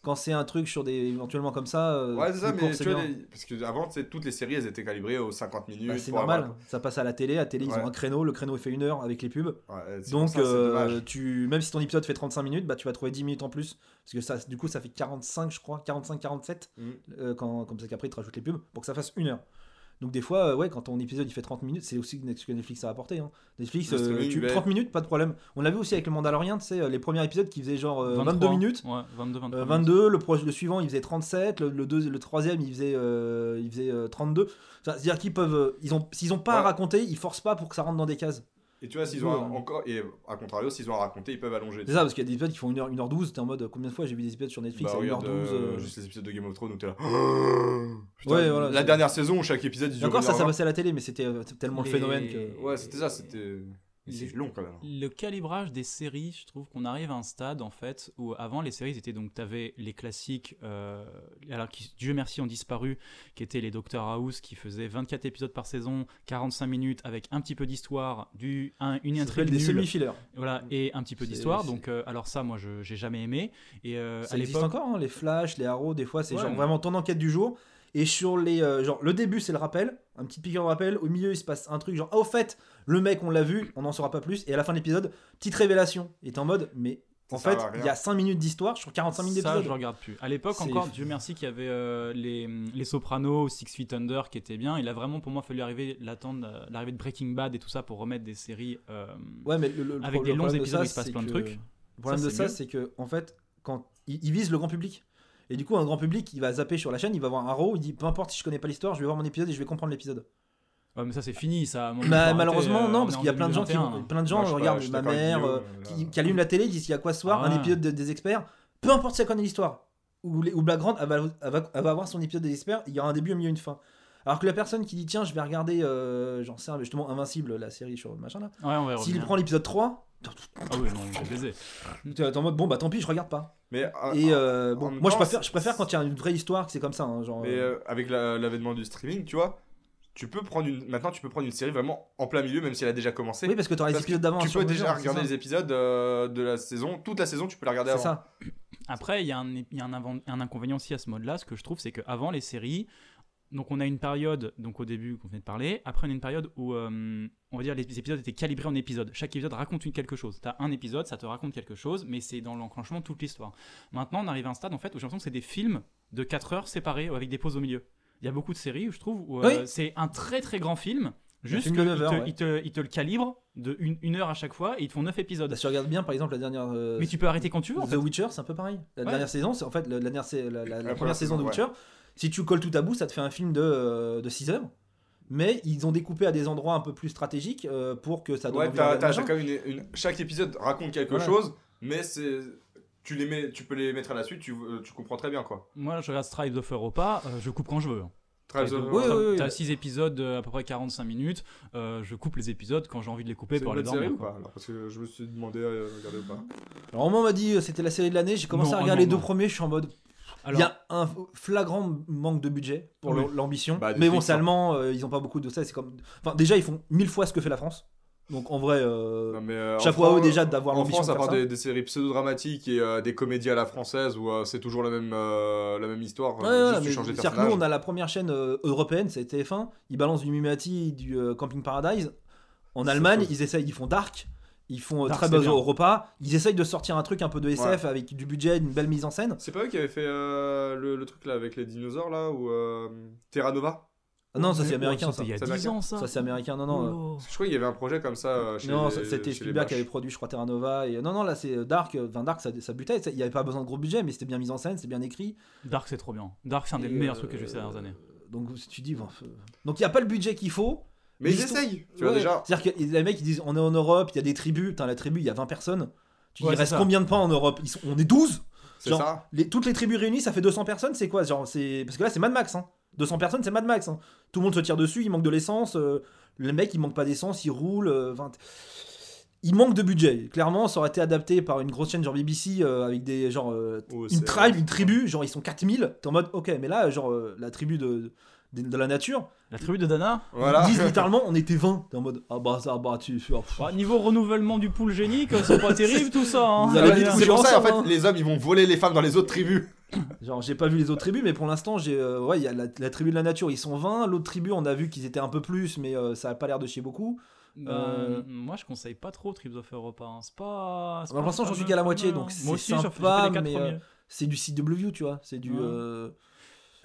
S3: Quand c'est un truc sur des éventuellement comme ça, euh,
S4: Ouais, c'est ça,
S3: plus
S4: mais
S3: court,
S4: tu vois, les- parce que avant, toutes les séries elles étaient calibrées aux 50 minutes.
S3: Bah, c'est normal,
S4: avoir-
S3: ça passe à la télé. À la télé, ils ont un créneau. Le créneau il fait une heure avec les pubs.
S4: Ouais,
S3: Donc,
S4: ça,
S3: euh, tu, même si ton épisode fait 35 minutes, bah, tu vas trouver 10 minutes en plus. Parce que ça, du coup, ça fait 45, je crois, 45-47.
S4: Mm.
S3: euh, quand, comme ça qu'après, ils te rajoutent les pubs pour que ça fasse une heure. Donc, des fois, euh, ouais, quand ton épisode il fait 30 minutes, c'est aussi ce que Netflix a apporté. hein. Netflix, euh, tu,
S4: mais-
S3: 30 minutes, pas de problème. On l'a vu aussi avec le Mandalorian, tu sais, euh, les premiers épisodes qui faisaient genre euh, 22
S1: 23.
S3: minutes.
S1: Ouais, 22, 23.
S3: Euh,
S1: minutes.
S3: 22, le, pro- le suivant il faisait 37, le, le, deux- le troisième il faisait, euh, il faisait euh, 32. Enfin, C'est-à-dire qu'ils peuvent, ils ont, s'ils ont pas à raconter, ils forcent pas pour que ça rentre dans des cases.
S4: Et tu vois, s'ils ont
S3: Ouais.
S4: un- encore. Et à contrario, s'ils ont à raconter, ils peuvent allonger.
S3: C'est ça, parce qu'il y a des épisodes qui font 1h, 1h12, t'es en mode combien de fois j'ai vu des épisodes sur Netflix
S4: Bah,
S3: à 1h12.
S4: regarde euh, juste les épisodes de Game of Thrones où t'es là. Putain,
S3: Ouais, voilà,
S4: la dernière saison où chaque épisode ils
S3: encore
S4: une
S3: ça,
S4: heure
S3: ça passait à la télé, mais c'était euh, tellement le phénomène que.
S4: Ouais, c'était ça, c'était. Mais c'est long quand même.
S1: Le calibrage des séries, je trouve qu'on arrive à un stade en fait où avant les séries étaient donc t'avais les classiques, euh, alors qui Dieu merci ont disparu, qui étaient les Doctor House qui faisaient 24 épisodes par saison, 45 minutes avec un petit peu d'histoire, du un- une intrigue
S3: des semi-fillers.
S1: voilà et un petit peu d'histoire. Donc euh, alors ça moi je j'ai jamais aimé et euh,
S3: Ça
S1: à
S3: existe encore, hein, les Flash, les Arrow, des fois c'est
S1: Ouais,
S3: genre vraiment ton enquête du jour. Et sur les. genre, le début c'est le rappel, un petit piqueur de rappel. Au milieu il se passe un truc genre, ah, au fait, le mec on l'a vu, on n'en saura pas plus. Et à la fin de l'épisode, petite révélation. Et t'es en mode, mais en
S4: Ça
S3: fait, il y a 5 minutes d'histoire sur 45 minutes
S1: Ça, je
S3: d'épisode.
S1: regarde plus. À l'époque, encore, Dieu merci qu'il y avait euh, les, les Sopranos, Six Feet Under qui étaient bien. Il a vraiment, pour moi, fallu arriver, l'attendre, euh, l'arrivée de Breaking Bad et tout ça pour remettre des séries. euh,
S3: Ouais, mais le, le-
S1: Avec
S3: le
S1: des longs
S3: problème de
S1: épisodes
S3: ça,
S1: où il se passe
S3: c'est
S1: plein de
S3: que-
S1: trucs.
S3: Le problème
S1: Ça,
S3: de ça, c'est que en fait, quand ils, ils visent le grand public. Et du coup, un grand public, il va zapper sur la chaîne, il va voir un Arrow, il dit peu importe si je connais pas l'histoire, je vais voir mon épisode et je vais comprendre l'épisode.
S1: Ouais, mais ça, c'est fini. Ça,
S3: Bah, malheureusement,
S1: euh,
S3: non,
S1: on
S3: parce qu'il y a plein de gens qui,
S1: 2021,
S3: vont-
S1: hein.
S3: plein de gens
S4: je je suis
S3: ma mère, euh,
S4: euh,
S3: qui, qui allument la télé, ils disent il y a quoi ce soir,
S1: Ah
S3: un
S1: ouais.
S3: épisode de- des experts, peu importe si elle connaît l'histoire. Ou, les- ou Black Grant, elle va, elle, va, elle va avoir son épisode des experts, il y aura un début, un milieu, une fin. Alors que la personne qui dit tiens, je vais regarder, euh, j'en sais, justement, Invincible, la série sur le machin là,
S1: Ouais, on va y
S3: s'il prend l'épisode 3,
S1: Ah oui, non, baisé.
S3: t'es en mode bon bah tant pis, je regarde pas.
S4: Mais, euh,
S3: Et euh, bon, moi je préfère, je préfère quand il y a une vraie histoire que c'est comme ça. hein, genre,
S4: Mais
S3: euh,
S4: euh, avec la- l'avènement du streaming, tu vois, tu peux prendre une. Maintenant, tu peux prendre une série vraiment en plein milieu, même si elle a déjà commencé.
S3: oui, parce que tu auras les épisodes d'avant.
S4: tu peux déjà regarder les épisodes euh, de la saison, toute la saison, tu peux la regarder
S3: C'est
S4: avant.
S3: ça.
S1: Après, il y a, un, il y a un, avant- un inconvénient aussi à ce mode-là. Ce que je trouve, c'est qu'avant les séries, donc on a une période, donc au début qu'on venait de parler, après on a une période où euh, on va dire les épisodes étaient calibrés en épisodes. Chaque épisode raconte une quelque chose. T'as un épisode, ça te raconte quelque chose, mais c'est dans l'enclenchement toute l'histoire. Maintenant, on arrive à un stade en fait où j'ai l'impression que c'est des films de 4 heures séparés avec des pauses au milieu. Il y a beaucoup de séries où je trouve où euh,
S3: Oui.
S1: c'est un très très grand film. Juste
S3: film
S1: qu'il
S3: de neuf heures,
S1: te,
S3: ouais.
S1: il te, il te le calibre de une, une heure à chaque fois et ils te font 9 épisodes.
S3: Bah, si tu regardes bien, par exemple, la dernière. euh,
S1: mais tu peux arrêter quand tu veux. en
S3: The
S1: fait.
S3: Witcher, c'est un peu pareil. La
S1: Ouais.
S3: dernière saison, c'est en fait la, la dernière, la, la- la
S4: La
S3: première
S4: première
S3: saison de Witcher. Si tu colles tout à bout, ça te fait un film de, euh, de 6 heures. Mais ils ont découpé à des endroits un peu plus stratégiques euh, pour que ça donne
S4: Ouais,
S3: regarder
S4: t'as
S3: machin.
S4: quand même une, une- chaque épisode raconte quelque chose, mais c'est. Tu, les mets, tu peux les mettre à la suite, tu, euh, tu comprends très bien quoi.
S1: Moi, je regarde Stripes of Europa, euh, je coupe quand je veux.
S4: Très
S1: T'as
S4: euh,
S3: Oui, oui, oui.
S1: T'as 6 épisodes de à peu près 45 minutes. euh, je coupe les épisodes quand j'ai envie de les couper pour aller
S4: série
S1: dormir.
S4: ou
S1: quoi.
S4: pas alors, Parce que je me suis demandé à regarder ou pas.
S3: Alors, on m'a dit euh, c'était la série de l'année. J'ai commencé
S1: Non,
S3: à regarder
S1: non,
S3: les deux
S1: non.
S3: premiers. Je suis en mode. Il
S1: Alors,
S3: y a un flagrant manque de budget pour
S1: Oui.
S3: l'ambition.
S4: Bah,
S3: mais bon, c'est
S4: hein.
S3: allemand, euh, ils ont pas beaucoup de ça. C'est comme. Enfin, déjà, ils font mille fois ce que fait la France. Donc, en vrai, euh,
S4: Non, mais, euh, en
S3: chapeau à eux
S4: France-
S3: déjà d'avoir
S4: En
S3: l'ambition
S4: France,
S3: de
S4: à
S3: faire
S4: part
S3: ça.
S4: des, des séries pseudo-dramatiques et euh, des comédies à la française où euh, c'est toujours la même, euh, la même histoire,
S3: Ouais, ouais,
S4: juste tu
S3: mais
S4: changes les
S3: c'est-à-dire que nous, on a la première chaîne euh, européenne, c'est TF1. Ils balancent du Mimati, du euh, Camping Paradise. En Allemagne, ils essayent, ils font Dark, ils font
S1: Dark,
S3: très
S1: c'est bien.
S3: Europa, ils essayent de sortir un truc un peu de SF avec du budget, une belle mise en scène.
S4: C'est pas eux qui avaient fait euh, le, le truc là avec les dinosaures là ou euh, Terra Nova?
S3: Ah non, ça c'est américain ça.
S1: Il y a
S4: C'est
S1: 10
S4: américain.
S1: ans, ça.
S3: Ça c'est américain, non, non. euh,
S1: Oh.
S4: Je crois qu'il y avait un projet comme ça euh, chez
S3: Non, c'était Spielberg qui avait produit, je crois, Terra Nova. Et... Non, non, là c'est euh, Dark. euh, Enfin, Dark, ça, ça butait. Il n'y avait pas besoin de gros budget, mais c'était bien mis en scène, c'était bien écrit.
S1: Dark, c'est trop bien. Dark, c'est un des
S3: Et,
S1: meilleurs
S3: euh,
S1: trucs que j'ai vu ces dernières années.
S3: Donc si tu dis. bon, euh, Donc il n'y a pas le budget qu'il faut.
S4: Mais ils essayent, tu vois déjà.
S3: C'est-à-dire que les mecs ils disent on est en Europe, il y a des tribus. Putain, la tribu, il y a 20 personnes. Tu dis, il
S1: c'est
S3: reste combien de pains en Europe? On est 12
S4: C'est
S3: genre,
S4: ça.
S3: les... Toutes les tribus réunies, ça fait 200 personnes, c'est quoi? Genre, c'est... Parce que là, c'est Mad Max. Hein. 200 personnes, c'est Mad Max. hein. Tout le monde se tire dessus, il manque de l'essence. euh, Le mec, il manque pas d'essence, il roule. euh, 20 Il manque de budget. Clairement, ça aurait été adapté par une grosse chaîne genre BBC euh, avec des genre
S4: Oh,
S3: une tribe, une tribu, genre ils sont 4000. T'es en mode ok, mais là, genre la tribu de, de, de la nature,
S1: La tribu de Dana
S4: Voilà.
S3: ils disent littéralement on était 20. T'es en mode ah bah ça, bah tu.
S1: Bah, Niveau renouvellement du pool génique, c'est pas terrible tout ça. hein.
S4: C'est pour ça en fait
S3: hein.
S4: les hommes ils vont voler les femmes dans les autres tribus.
S3: Genre, j'ai pas vu les autres tribus, mais pour l'instant, j'ai. euh, ouais, il y a la, la tribu de la nature, ils sont 20. L'autre tribu, on a vu qu'ils étaient un peu plus, mais euh, ça a pas l'air de chier beaucoup.
S1: Ben,
S3: Euh,
S1: Moi, je conseille pas trop Tribes of Europa. hein. C'est pas.
S3: Bah, pour l'instant, j'en suis qu'à la moitié, donc c'est sympa, mais, euh. C'est du CW, tu vois. C'est du.
S1: Ouais.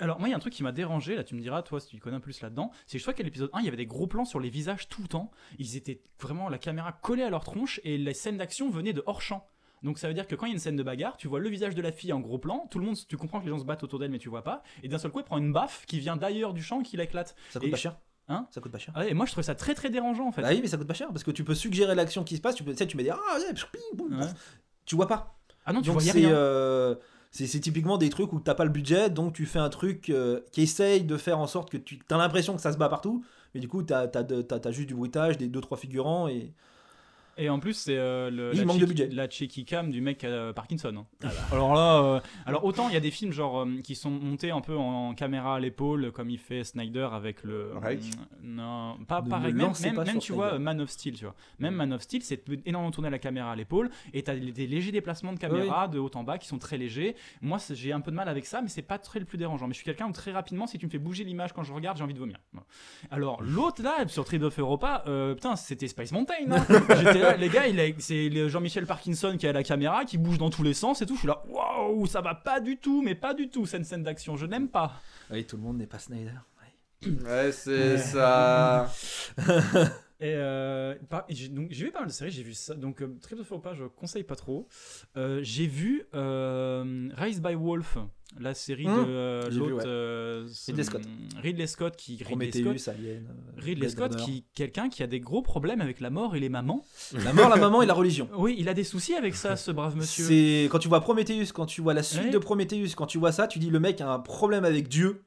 S1: Alors, moi, il y a un truc qui m'a dérangé, là, tu me diras, toi, si tu connais un peu plus là-dedans, c'est que je crois qu'à l'épisode 1, il y avait des gros plans sur les visages tout le temps. Ils étaient vraiment la caméra collée à leur tronche et les scènes d'action venaient de hors champ. Donc ça veut dire que quand il y a une scène de bagarre, tu vois le visage de la fille en gros plan, tout le monde, tu comprends que les gens se battent autour d'elle mais tu vois pas, et d'un seul coup elle prend une baffe qui vient d'ailleurs du champ et qui l'éclate.
S3: Ça coûte
S1: Et-
S3: pas cher.
S1: Hein
S3: Ça coûte pas cher.
S1: Ah ouais, et moi je trouvais ça très très dérangeant en fait.
S3: Bah oui, mais ça coûte pas cher parce que tu peux suggérer l'action qui se passe. Tu peux, tu sais, tu mets des ah ouais, ping, boum,
S1: Ouais.
S3: tu vois pas.
S1: Ah non, tu
S3: donc c'est
S1: rien.
S3: euh, c'est typiquement des trucs où t'as pas le budget, donc tu fais un truc euh, qui essaye de faire en sorte que tu as l'impression que ça se bat partout, mais du coup t'as as, t'as juste du bruitage, des deux trois figurants et
S1: Et en plus, c'est euh, le, la,
S3: manque de
S1: cheeky-
S3: budget.
S1: la cheeky cam du mec a Parkinson. hein.
S3: Ah bah.
S1: Alors là, euh, alors autant il y a des films genre euh, qui sont montés un peu en, caméra à l'épaule, comme il fait Snyder avec le. Non, pas
S3: Ne
S1: pareil.
S3: me
S1: Même,
S3: lancez
S1: même,
S3: pas
S1: même
S3: sur
S1: tu vois
S3: Snyder.
S1: Man of Steel, tu vois. Même Man of Steel, c'est énormément tourné à la caméra à l'épaule et t'as des, des légers déplacements de caméra de haut en bas qui sont très légers. Moi, c'est- j'ai un peu de mal avec ça, mais c'est pas très le plus dérangeant. Mais je suis quelqu'un où très rapidement, si tu me fais bouger l'image quand je regarde, j'ai envie de vomir. Voilà. Alors l'autre là, sur Trade of Europa, euh, putain, c'était Space Mountain. hein. J'étais là, les gars, il a- c'est Jean-Michel Parkinson qui a la caméra, qui bouge dans tous les sens et tout. Je suis là, waouh, ça va pas du tout, mais pas du tout cette scène d'action. Je n'aime pas.
S3: oui, tout le monde n'est pas Snyder.
S4: Ouais, c'est ça.
S1: Et euh, par- et j'ai- donc j'ai vu pas mal de séries, j'ai vu ça. Donc euh, Trip of Europa, je conseille pas trop. Euh, j'ai vu euh, Rise by Wolf, la série
S3: Hum,
S1: de l'autre
S3: ouais. Ridley Scott.
S1: Ridley Scott qui Ridley Scott,
S3: Alien.
S1: Ridley Scott qui quelqu'un qui a des gros problèmes avec la mort et les mamans.
S3: La mort, la maman et la religion.
S1: Oui, il a des soucis avec ça, ce brave monsieur.
S3: C'est quand tu vois Prometheus, quand tu vois la suite
S1: Ouais.
S3: de Prometheus, quand tu vois ça, tu dis le mec a un problème avec Dieu.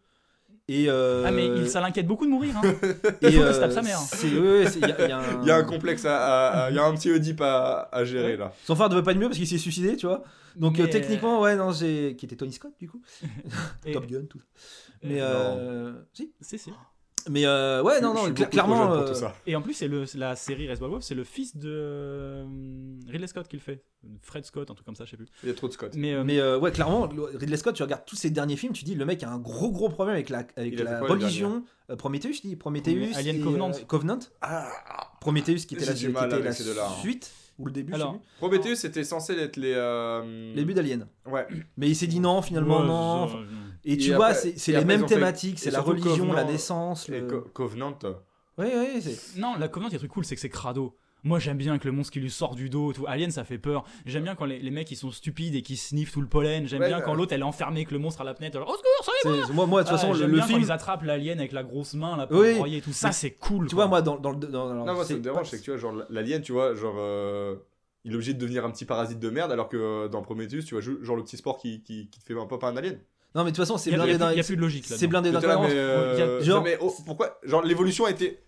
S3: Et euh,
S1: Ah mais il, ça l'inquiète beaucoup de mourir. Hein.
S3: et,
S1: faut que
S3: euh,
S1: se tape sa mère.
S3: ouais, il y a- il y un-
S4: Il y a un complexe, à- à- à- il y a un petit Oedipe à, à gérer là.
S3: Son frère ne veut pas de mieux parce qu'il s'est suicidé, tu vois. Donc euh, techniquement, ouais, non, j'ai. Qui était Tony Scott, du coup.
S1: et-
S3: Top Gun, tout. Mais
S1: Euh,
S3: euh... si.
S1: Si, si.
S3: Mais euh, ouais, non, non, clairement.
S4: jeune pour
S3: euh,
S4: tout ça.
S1: Et en plus, c'est le, la série Rise by Wolf, c'est le fils de euh, Ridley Scott qui le fait. Fred Scott, un truc comme ça, je sais plus.
S4: Il y a trop de Scott.
S1: Mais, euh,
S3: Mais euh, ouais, clairement, le- Ridley Scott, tu regardes tous ses derniers films, tu dis le mec a un gros gros problème avec la, avec la
S4: quoi,
S3: religion. Euh, Prometheus, je dis Prometheus.
S1: Alien
S3: et,
S1: Covenant.
S3: euh, Covenant.
S4: Ah,
S3: Prometheus qui était la, qui était
S4: hein.
S3: Ou le début,
S1: Alors.
S4: Prometheus c'était censé être les. euh,
S3: Les buts d'Alien.
S4: Ouais.
S3: Mais il s'est dit non, finalement
S1: ouais,
S3: non.
S1: ça,
S3: Et tu
S4: Et
S3: vois, c'est les
S4: après,
S3: mêmes
S4: fait-
S3: thématiques, c'est la religion, la naissance.
S4: Et
S3: Le...
S4: Co- Covenant.
S3: Oui, oui, c'est.
S1: Non, la Covenant, il y a un truc cool, c'est que c'est crado. Moi, j'aime bien que le monstre qui lui sort du dos, tout. Alien, ça fait peur. J'aime bien quand les, les mecs ils sont stupides et qui sniffent tout le pollen. J'aime
S4: Ouais,
S1: bien quand l'autre elle est enfermée, que le monstre à la fenêtre. Alors, au secours,
S3: Moi, moi, de toute
S1: Ah,
S3: façon, le,
S1: j'aime
S3: le
S1: bien quand
S3: film.
S1: ils attrapent l'alien avec la grosse main pour
S3: Oui.
S1: le broyer et tout. Ça, c'est cool.
S3: Tu
S1: quoi.
S3: vois, moi, dans, dans le. dans- alors,
S4: Non, moi ça me dérange, c'est que tu vois, genre l'alien, tu vois, genre. euh, Il est obligé de devenir un petit parasite de merde alors que euh, dans Prometheus, tu vois, genre le petit sport qui, qui, qui te fait un peu pas un alien.
S3: Non, mais de toute façon, c'est
S1: Il y a, il y
S3: blindé
S1: plus- il y a plus de logique là.
S3: C'est blindé d'incohérence.
S4: euh,
S3: genre-
S4: non, mais oh, pourquoi Genre l'évolution a été.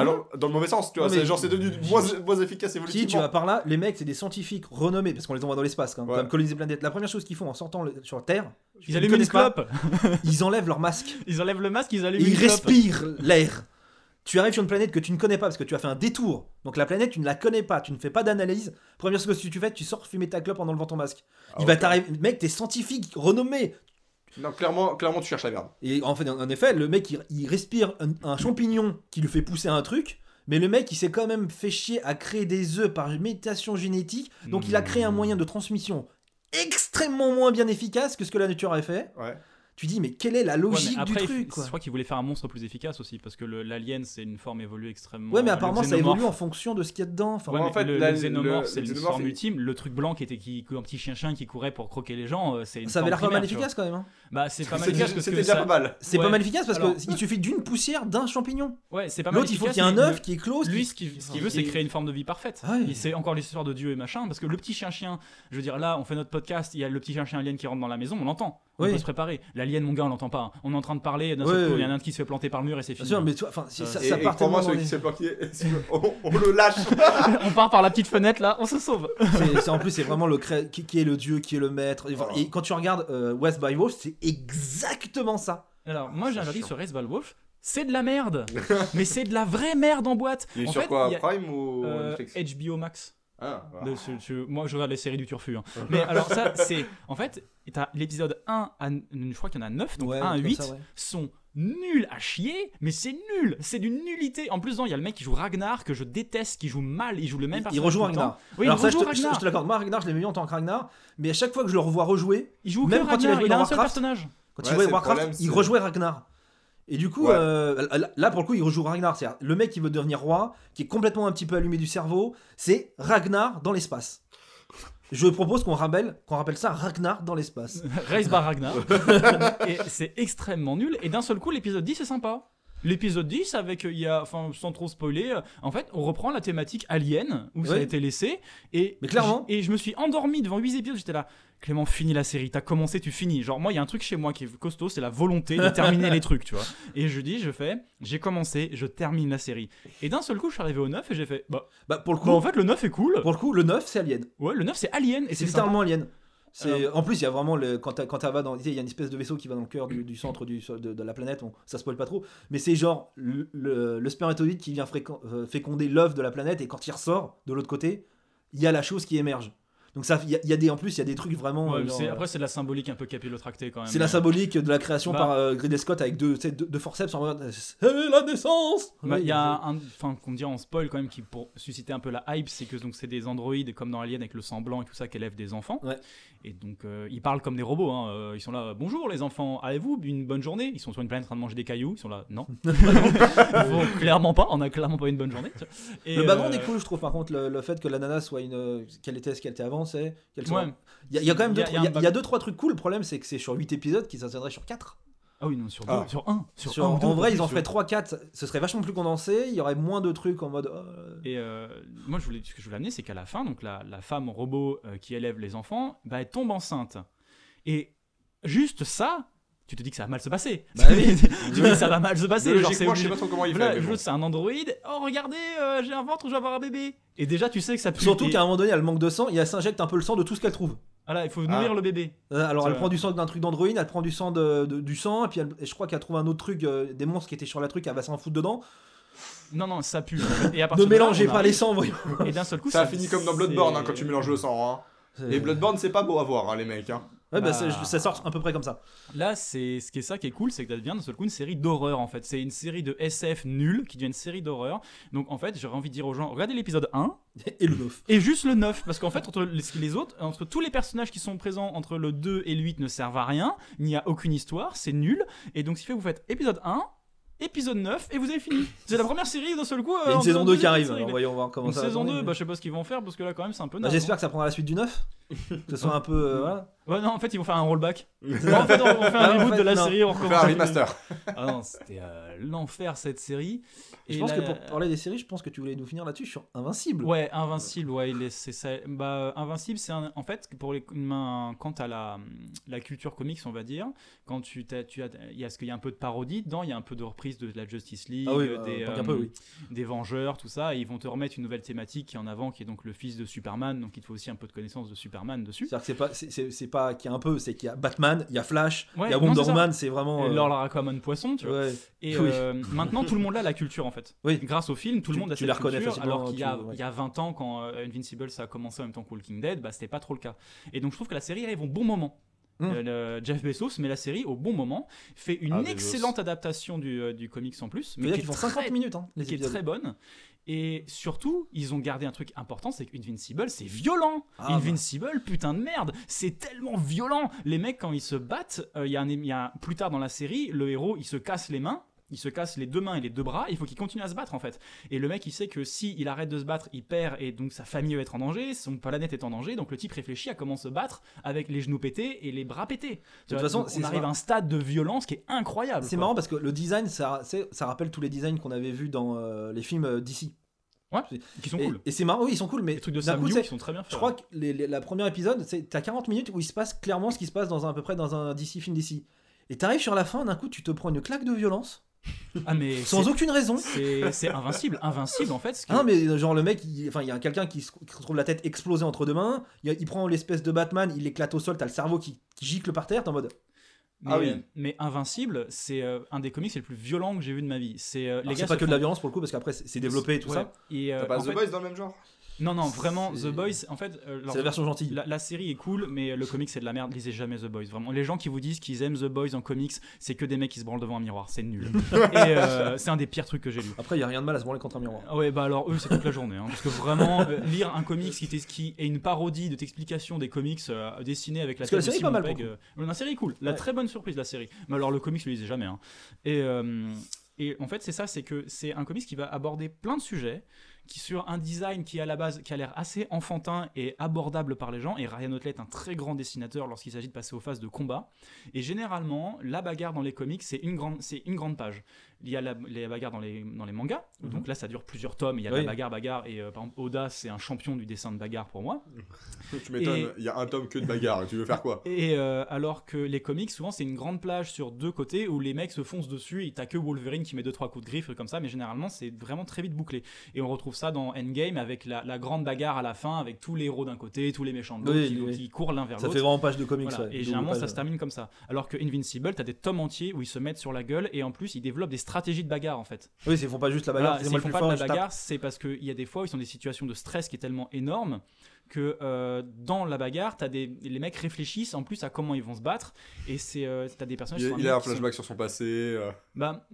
S4: Alors, dans le mauvais sens, tu vois, c'est genre c'est devenu moins, moins efficace
S3: Si
S4: évolutivement.
S3: tu vas par là, les mecs, c'est des scientifiques renommés parce qu'on les envoie dans l'espace quand même,
S4: Ouais.
S3: coloniser planète. La première chose qu'ils font en sortant le- sur Terre,
S1: Ils allument une clope.
S3: ils enlèvent leur masque
S1: Ils enlèvent le masque, ils allument
S3: ils
S1: une clope.
S3: respirent l'air. Tu arrives sur une planète que tu ne connais pas parce que tu as fait un détour. Donc la planète, tu ne la connais pas, tu ne fais pas d'analyse. Première chose que tu fais, tu sors fumer ta clope en enlevant ton masque.
S4: Ah,
S3: Il va
S4: ok.
S3: t'arriver, mec, t'es scientifique renommé.
S4: Non, clairement, clairement, tu cherches la merde.
S3: Et en fait, en effet, le mec, il, il respire un, un champignon qui lui fait pousser un truc. Mais le mec, il s'est quand même fait chier à créer des œufs par mutation génétique. Donc il a créé un moyen de transmission extrêmement moins bien efficace que ce que la nature avait fait.
S4: Ouais.
S3: Tu dis, mais quelle est la
S1: Ouais,
S3: logique
S1: après,
S3: du truc quoi
S1: je crois qu'il voulait faire un monstre plus efficace aussi, parce que l'alien, c'est une forme évoluée extrêmement.
S3: Ouais, mais
S1: le
S3: apparemment, ça évolue en fonction de ce qu'il y a dedans. Enfin,
S1: Ouais,
S4: en fait,
S1: le,
S4: la-
S1: le xénomorphe, c'est
S4: le
S1: forme ultime. Le truc blanc qui était qui, un petit chien-chien qui courait pour croquer les gens, euh, c'est une
S3: ça avait l'air pas mal efficace quand même. hein.
S1: Bah, c'est pas mal efficace parce que
S4: déjà
S1: ça-
S4: pas mal.
S3: C'est
S1: Ouais.
S3: pas mal efficace parce
S1: Alors-
S3: qu'il suffit d'une poussière d'un champignon.
S1: Ouais, c'est pas mal
S3: L'autre, il faut
S1: efficace,
S3: qu'il y ait un œuf qui est clos.
S1: Lui, ce qu'il veut, c'est créer une forme de vie parfaite. C'est encore l'histoire de Dieu et machin, parce que le petit chien-chien, je veux dire, là, on fait notre podcast, il y a le petit chien-chien alien qui rentre dans la maison, on l'entend. On
S3: Oui.
S1: peut se préparer. L'alien, mon gars, on l'entend pas. hein. On est en train de parler, d'un seul coup, il y en a un qui se fait planter par le mur et c'est
S3: Bien
S1: fini.
S3: sûr, mais tu vois, enfin, si
S1: Euh,
S3: ça,
S4: Et,
S3: ça
S4: et
S3: part
S4: crois-moi,
S3: tellement
S4: celui qui
S3: les-
S4: s'est planqué, on, on le lâche.
S1: on part par la petite fenêtre là, on se sauve.
S3: C'est- en plus, c'est vraiment le cré- qui, qui est le dieu, qui est le maître. Et, et quand tu regardes euh, West by Wolf, c'est exactement ça.
S1: Alors, moi, j'ai un
S4: chiant.
S1: sur Race Wolf. C'est de la merde, mais c'est de la vraie merde en boîte.
S4: Il est
S1: en
S4: sur
S1: fait,
S4: quoi Prime ou
S1: euh,
S4: Netflix?
S1: HBO Max.
S4: Ah,
S1: moi, je regarde les séries du Turfu. hein. Mais alors, ça, c'est. En fait, t'as l'épisode 1 à. Je crois qu'il y en a 9, donc
S3: Ouais,
S1: 1 à
S3: comme
S1: 8
S3: ça, ouais.
S1: sont nuls à chier, mais c'est nul. C'est d'une nullité. En plus, il y a le mec qui joue Ragnar, que je déteste, qui joue mal, il joue le même
S3: Il, il
S1: personnage.
S3: rejoue. Ragnar.
S1: Oui,
S3: Alors
S1: il
S3: ça, je
S1: rejoue
S3: te, je te-
S1: Ragnar.
S3: je te l'accorde. Moi, Ragnar, je l'ai vu en tant que Ragnar, mais à chaque fois que je le revois rejouer,
S1: Il joue
S3: même
S1: que
S3: quand il a
S1: Ragnar,
S3: joué
S1: il a un seul
S3: Warcraft,
S1: personnage.
S3: quand
S4: Ouais,
S3: il jouait Warcraft,
S4: problème,
S3: il rejouait Ragnar. Et du coup,
S4: Ouais.
S3: euh, là pour le coup, il rejoue Ragnar. C'est-à-dire, le mec qui veut devenir roi, qui est complètement un petit peu allumé du cerveau, c'est Ragnar dans l'espace. Je propose qu'on rappelle, qu'on rappelle ça Ragnar dans l'espace.
S1: Race bar Ragnar. et c'est extrêmement nul. Et d'un seul coup, l'épisode 10 est sympa. L'épisode 10, avec, euh, il y a, enfin, sans trop spoiler, euh, en fait, on reprend la thématique Alien, où ça a été laissé. Et
S3: Mais clairement.
S1: Et je me suis endormi devant 8 épisodes, j'étais là. Clément, finis la série, t'as commencé, tu finis. Genre, moi, il y a un truc chez moi qui est costaud, c'est la volonté de terminer les trucs, tu vois. Et je dis, je fais, j'ai commencé, je termine la série. Et d'un seul coup, je suis arrivé au 9 et j'ai fait, bah,
S3: Bah, pour le coup,
S1: bah, en fait, le 9 est cool.
S3: pour le coup, le 9, c'est Alien.
S1: Ouais, le 9 c'est Alien. Et
S3: C'est
S1: sympa.
S3: littéralement Alien. C'est- En plus, il y a vraiment le, quand tu quand t'as va dans, il y a une espèce de vaisseau qui va dans le cœur du, du centre du, de, de la planète. Bon, ça spoil pas trop, mais c'est genre le, le, le spermatozoïde qui vient euh, féconder l'œuf de la planète et quand il ressort de l'autre côté, il y a la chose qui émerge. Donc ça, il y, a- il y a des, en plus, il y a des trucs vraiment.
S1: Ouais,
S3: euh, genre,
S1: après, c'est de la symbolique un peu capillotractée quand même.
S3: c'est la symbolique de la création
S1: Bah.
S3: par euh, Ridley Scott avec deux, deux, deux forceps en mode c'est la naissance.
S1: Bah, Il y a un, enfin, qu'on dit en spoil quand même, qui pour susciter un peu la hype, c'est que donc c'est des androïdes comme dans Alien avec le sang blanc et tout ça qui élèvent des enfants.
S3: Ouais.
S1: Et donc euh, ils parlent comme des robots. hein. Euh, Ils sont là, bonjour les enfants, avez-vous une bonne journée? Ils sont sur une planète en train de manger des cailloux. Ils sont là, non. Ils font clairement pas. On a clairement pas une bonne journée. Et,
S3: Le background
S1: euh,
S3: est cool, je trouve. Par contre, le, le fait que la nana soit une. Qu'elle était ce qu'elle était avant, c'est. Il y, a- il y a quand même deux,
S1: il y a
S3: il y a- il y a deux, trois trucs cool. Le problème, c'est que c'est sur 8 épisodes qui s'atteindrait sur 4.
S1: Ah oui, non, sur deux,
S4: Ah.
S1: sur un, sur,
S3: Sur-
S1: un ou deux,
S3: en vrai, ils en feraient 3-4. Ce serait vachement plus condensé. Il y aurait moins de trucs en mode. oh,
S1: Et euh, moi, je voulais, ce que je voulais amener, c'est qu'à la fin, donc la, la femme robot euh, qui élève les enfants, bah, elle tombe enceinte. Et juste ça, tu te dis que ça va mal se passer.
S3: Bah oui.
S1: tu dis que ça va mal se passer. genre,
S4: Logiquement, je sais pas trop comment il
S1: Voilà,
S4: fait. bon.
S1: c'est un androïde. Oh, regardez, euh, j'ai un ventre, je vais avoir un bébé. Et déjà, tu sais que ça pue.
S3: Surtout
S1: Et-
S3: qu'à un moment donné, elle manque de sang. Et elle s'injecte un peu le sang de tout ce qu'elle trouve.
S1: Voilà, il faut nourrir
S4: Ah.
S1: le bébé.
S3: Euh, alors,
S1: Ça-
S3: elle prend du sang d'un truc d'androïde. Elle prend du sang de, de- du sang. Et puis, elle- et je crois qu'elle trouve un autre truc. euh, des monstres qui étaient sur la truc. Elle va s'en foutre dedans.
S1: Non, non, ça pue. Et à
S3: Ne mélangez pas
S1: arrive-
S3: les sangs, voyons.
S1: Et d'un seul coup,
S4: Ça a fini comme dans Bloodborne hein, quand tu mélanges le sang. Hein. Et Bloodborne, c'est pas beau à voir, hein, les mecs. Hein.
S3: Ouais, bah,
S1: Bah.
S3: ça sort à peu près comme ça.
S1: Là, c'est ce qui est ça qui est cool, c'est que ça devient d'un seul coup une série d'horreur en fait. C'est une série de SF nulle qui devient une série d'horreur. Donc en fait, j'aurais envie de dire aux gens, regardez l'épisode 1
S3: Et le 9.
S1: et juste le 9 parce qu'en fait entre les, autres, entre tous les personnages qui sont présents entre le 2 et le 8 ne servent à rien, il n'y a aucune histoire, c'est nul et donc qui fait vous faites épisode 1 épisode 9 et vous avez fini. C'est la première série d'un seul coup.
S3: A une saison 2 qui arrive.
S1: alors
S3: voyons voir comment
S1: Une
S3: ça va
S1: saison
S3: tourner,
S1: 2,
S3: mais-
S1: bah, je sais pas ce qu'ils vont faire parce que là quand même c'est un peu
S3: Bah, J'espère
S1: hein.
S3: que ça prendra la suite du 9. que ce soit un peu. euh, voilà.
S1: Ouais, non, en fait ils vont faire un rollback. Non, en fait, on on fait un
S3: en
S1: reboot
S3: fait,
S1: de la
S3: non.
S1: série, on
S4: Faire
S1: recommence.
S4: un
S1: à-
S4: remaster.
S1: Ah non, c'était euh, l'enfer cette série.
S3: Je
S1: Et
S3: pense que pour parler des séries, je pense que tu voulais nous finir là-dessus sur Invincible.
S1: Ouais, Invincible, ouais, c'est ça. Bah, Invincible, c'est un- en fait pour les mains, quant à la, la culture comics, on va dire, quand tu, tu as, il y a ce qu'il y a un peu de parodie dedans, il y a un peu de reprise de la Justice League,
S3: Ah oui, bah,
S1: des, euh,
S3: peu, oui.
S1: des Vengeurs, tout ça, et ils vont te remettre une nouvelle thématique qui est en avant, qui est donc le fils de Superman, donc il te faut aussi un peu de connaissance de Superman dessus.
S3: C'est-à-dire que c'est pas, c'est, c'est- c'est pas y a un peu, c'est qu'il y a Batman, il y a Flash,
S1: Ouais,
S3: il y a Wonder. Woman, c'est vraiment. Euh,
S1: Lord Aquaman Poisson, tu vois.
S3: ouais.
S1: Et
S3: Oui.
S1: euh, maintenant, tout le monde a la culture en fait.
S3: Oui.
S1: Grâce au film, tout le
S3: Tu-
S1: monde a
S3: tu
S1: cette
S3: la reconnais
S1: culture, alors qu'il y,
S3: ouais.
S1: y a 20 ans, quand euh, Invincible ça a commencé en même temps que Walking Dead, bah, c'était pas trop le cas. Et donc je trouve que la série arrive au bon moment.
S3: Mm.
S1: Euh, Jeff Bezos met la série au bon moment, fait une
S4: Ah, Bezos.
S1: excellente adaptation du, euh, du comics en plus, mais qui
S3: ils
S1: est
S3: font
S1: très
S3: 50 minutes, hein, les
S1: qui est très bonne. Et surtout, ils ont gardé un truc important, c'est qu'Invincible, c'est violent.
S3: Ah, bah.
S1: Invincible, putain de merde, c'est tellement violent. Les mecs, quand ils se battent, euh, il y a un, il y a- plus tard dans la série, le héros, il se casse les mains. Il se casse les deux mains et les deux bras, il faut qu'il continue à se battre en fait. Et le mec, il sait que si il arrête de se battre, il perd et donc sa famille va être en danger, son planète est en danger. Donc le type réfléchit à comment se battre avec les genoux pétés et les bras pétés. Tu
S3: toute façon,
S1: on arrive à un stade de violence qui est incroyable.
S3: C'est marrant parce que le design, ça, rappelle tous les designs qu'on avait vus dans euh, les films euh, d'ici.
S1: Qui sont
S3: Et,
S1: cool.
S3: et c'est marrant, oui, ils sont cool, mais
S1: Les trucs de Sam
S3: coup,
S1: qui sont très bien faits.
S3: je crois que les, les- la première épisode, c'est t'as 40 minutes où il se passe clairement ce qui se passe dans un, à peu près dans un DC film d'ici. Et t'arrives sur la fin, d'un coup, tu te prends une claque de violence
S1: Ah mais
S3: sans
S1: c'est-
S3: aucune raison.
S1: c'est c'est invincible, invincible en fait. ce que-
S3: Ah non, mais genre le mec, il- enfin, il y a quelqu'un qui se retrouve la tête explosée entre deux mains. Il, il prend l'espèce de Batman, il l'éclate au sol. T'as le cerveau qui, qui gicle par terre. T'es en mode.
S1: Mais,
S4: Ah oui.
S1: mais Invincible, c'est euh, un des comics les plus violents que j'ai vu de ma vie. C'est euh, les
S3: Alors,
S1: gars
S3: C'est pas que de la violence pour le coup, parce qu'après c'est c'est développé et tout
S1: Ouais.
S3: ça.
S1: Et, euh,
S4: T'as pas The
S1: fait-
S4: Boys dans le même genre
S1: Non, non, vraiment, The Boys, en fait, euh, leur-
S3: C'est la version gentille.
S1: la, la série est cool, mais le comic c'est de la merde. Lisez jamais The Boys. Vraiment, les gens qui vous disent qu'ils aiment The Boys en comics, c'est que des mecs qui se branlent devant un miroir. C'est nul. euh, c'est un des pires trucs que j'ai lu.
S3: Après, il y a rien de mal à se branler contre un miroir.
S1: Ouais, bah alors eux, c'est toute la journée. hein, parce que vraiment, euh, lire un comics qui, est une parodie de t'explication des comics euh, dessinés avec la
S3: Parce que la série est pas mal,
S1: euh, la série est cool. La
S3: Ouais.
S1: très bonne surprise, la série. Mais alors, le comics, je le lisais jamais. hein. Et, euh, et en fait, c'est ça, c'est que c'est un comics qui va aborder plein de sujets, qui sur un design qui à la base qui a l'air assez enfantin et abordable par les gens. Et Ryan Otley est un très grand dessinateur lorsqu'il s'agit de passer aux phases de combat. Et généralement, la bagarre dans les comics, c'est une grande, c'est une grande page. Il y a la, les bagarres dans les, dans les mangas.
S3: Mhm.
S1: Donc là, ça dure plusieurs tomes. Il y a de
S3: Oui.
S1: la bagarre, bagarre. Et euh, par exemple, Oda, c'est un champion du dessin de bagarre pour moi.
S4: Tu m'étonnes,
S1: Et-
S4: il y a un tome que de bagarre, tu veux faire quoi?
S1: Et euh, alors que les comics, souvent, c'est une grande plage sur deux côtés où les mecs se foncent dessus et t'as que Wolverine qui met deux trois coups de griffe comme ça, mais généralement, c'est vraiment très vite bouclé. Et on retrouve ça dans Endgame avec la, la grande bagarre à la fin, avec tous les héros d'un côté, tous les méchants de l'autre
S3: Oui,
S1: qui,
S3: oui.
S1: qui courent l'un vers
S3: Ça
S1: l'autre.
S3: fait vraiment page de comics.
S1: Voilà.
S3: ouais.
S1: Et généralement, ça se termine comme ça. Alors que Invincible, t'as des tomes entiers où ils se mettent sur la gueule et en plus, ils développent des stratégies de bagarre en fait.
S3: Oui, ils font pas juste la bagarre.
S1: Voilà,
S3: le
S1: font pas de la bagarre, c'est parce qu'il y a des fois où ils sont dans des situations de stress qui est tellement énorme que euh, dans la bagarre, as des, les mecs réfléchissent en plus à comment ils vont se battre et c'est euh, t'as des personnages.
S4: Il, il a un
S1: sont-
S4: flashback sur son passé. euh,
S1: Bah,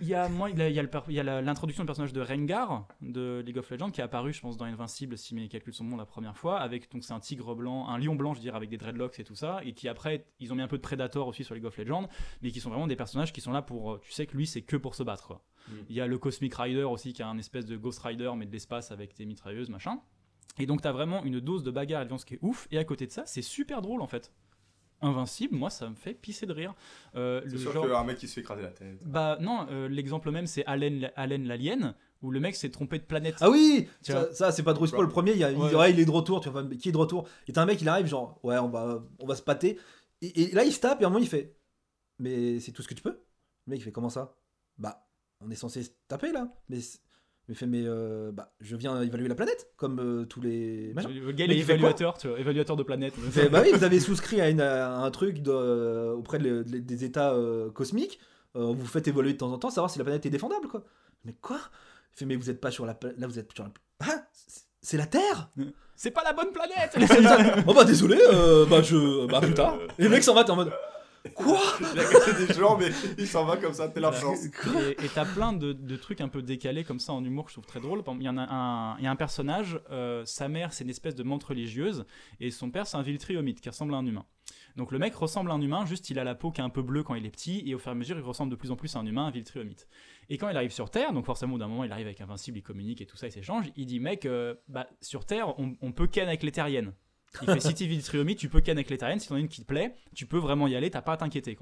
S1: il y a moi, il y a, il y l'introduction du personnage de Rengar de League of Legends qui est apparu, je pense, dans Invincible si mes calculs sont bons la première fois, avec donc c'est un tigre blanc, un lion blanc, je dirais, avec des dreadlocks et tout ça, et qui après ils ont mis un peu de Predator aussi sur League of Legends, mais qui sont vraiment des personnages qui sont là pour, tu sais que lui c'est que pour se battre. quoi.
S4: Mm.
S1: Il y a le Cosmic Rider aussi qui a un espèce de Ghost Rider mais de l'espace avec des mitrailleuses machin. Et donc t'as vraiment une dose de bagarre et de violence qui est ouf, et à côté de ça c'est super drôle en fait. Invincible, moi ça me fait pisser de rire. Euh,
S4: C'est sûr
S1: genre-
S4: qu'un mec qui se fait écraser la tête.
S1: bah non, euh, l'exemple même c'est Allen, Allen l'alien, où le mec s'est trompé de planète.
S3: Ah oui, ça, c'est pas trop spoil. Le premier, il, y a, il dit,
S1: Ouais.
S3: ouais, il est de retour. Tu vois, qui est de retour? Et t'as un mec, il arrive, genre, ouais, on va, on va se pâter. Et, et là, il se tape, et à un moment, il fait, mais c'est tout ce que tu peux? Le mec, il fait, comment ça? Bah, on est censé se taper là. Mais, il fait, mais euh, bah, je viens évaluer la planète, comme euh, tous les. machins.
S1: le gars il est évaluateur, tu vois, évaluateur de planète.
S3: Il fait, bah oui, vous avez souscrit à, une- à un truc de- euh, auprès de- de- des états euh, cosmiques. Euh, vous faites évoluer de temps en temps, savoir si la planète est défendable, quoi. Mais quoi? Il fait, mais vous êtes pas sur la planète. Là, vous êtes sur la. Ah c'est- C'est la Terre?
S1: C'est pas la bonne planète
S3: Oh bah désolé, euh, bah je. Bah plus tard. Et le mec s'en va, t'es en mode. Quoi
S4: Il a cassé des gens, mais il s'en va comme ça, t'es la chance.
S1: Et t'as plein de, de trucs un peu décalés comme ça en humour que je trouve très drôle. Il y, en a un, il y a un personnage, euh, sa mère c'est une espèce de menthe religieuse et son père c'est un viltriomite qui ressemble à un humain. Donc le mec ressemble à un humain, juste il a la peau qui est un peu bleue quand il est petit et au fur et à mesure il ressemble de plus en plus à un humain, un viltriomite. Et quand il arrive sur Terre, donc forcément d'un moment il arrive avec Invincible, il communique et tout ça, il s'échange, il dit mec, euh, bah, sur Terre on, on peut ken avec les terriennes. Il fait si t'es tu peux ken avec les terriennes, si t'en as une qui te plaît, tu peux vraiment y aller, t'as pas à t'inquiéter.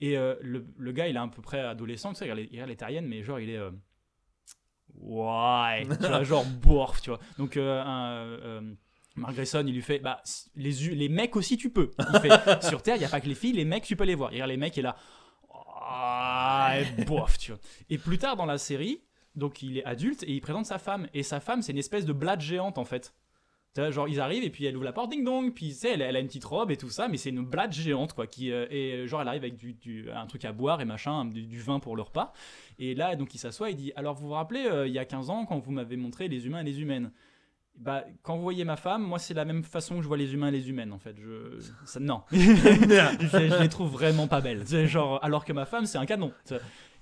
S1: Et euh, le, gars, il est à peu près adolescent, il regarde les, il terriennes, mais genre, il est. euh, Ouais, genre, bourf, tu vois. Donc, euh, euh, Grayson, il lui fait Bah, les, mecs aussi, tu peux. Il Sur Terre, il n'y a pas que les filles, les mecs, tu peux les voir. Il regarde les mecs, et là. Ouais, bof, tu vois. Et plus tard dans la série, donc, il est adulte et il présente sa femme. Et sa femme, c'est une espèce de blatte géante, en fait. Genre ils arrivent et puis elle ouvre la porte ding dong puis tu sais elle, elle a une petite robe et tout ça mais c'est une blatte géante quoi qui euh, et genre elle arrive avec du, du- un truc à boire et machin du, du vin pour le repas et là donc il s'assoit et dit alors vous vous rappelez euh, il y a 15 ans quand vous m'avez montré les humains et les humaines? Bah, quand vous voyez ma femme, moi c'est la même façon que je vois les humains et les humaines en fait. Je, ça, non, je, je les trouve vraiment pas belles. Genre, alors que ma femme c'est un canon.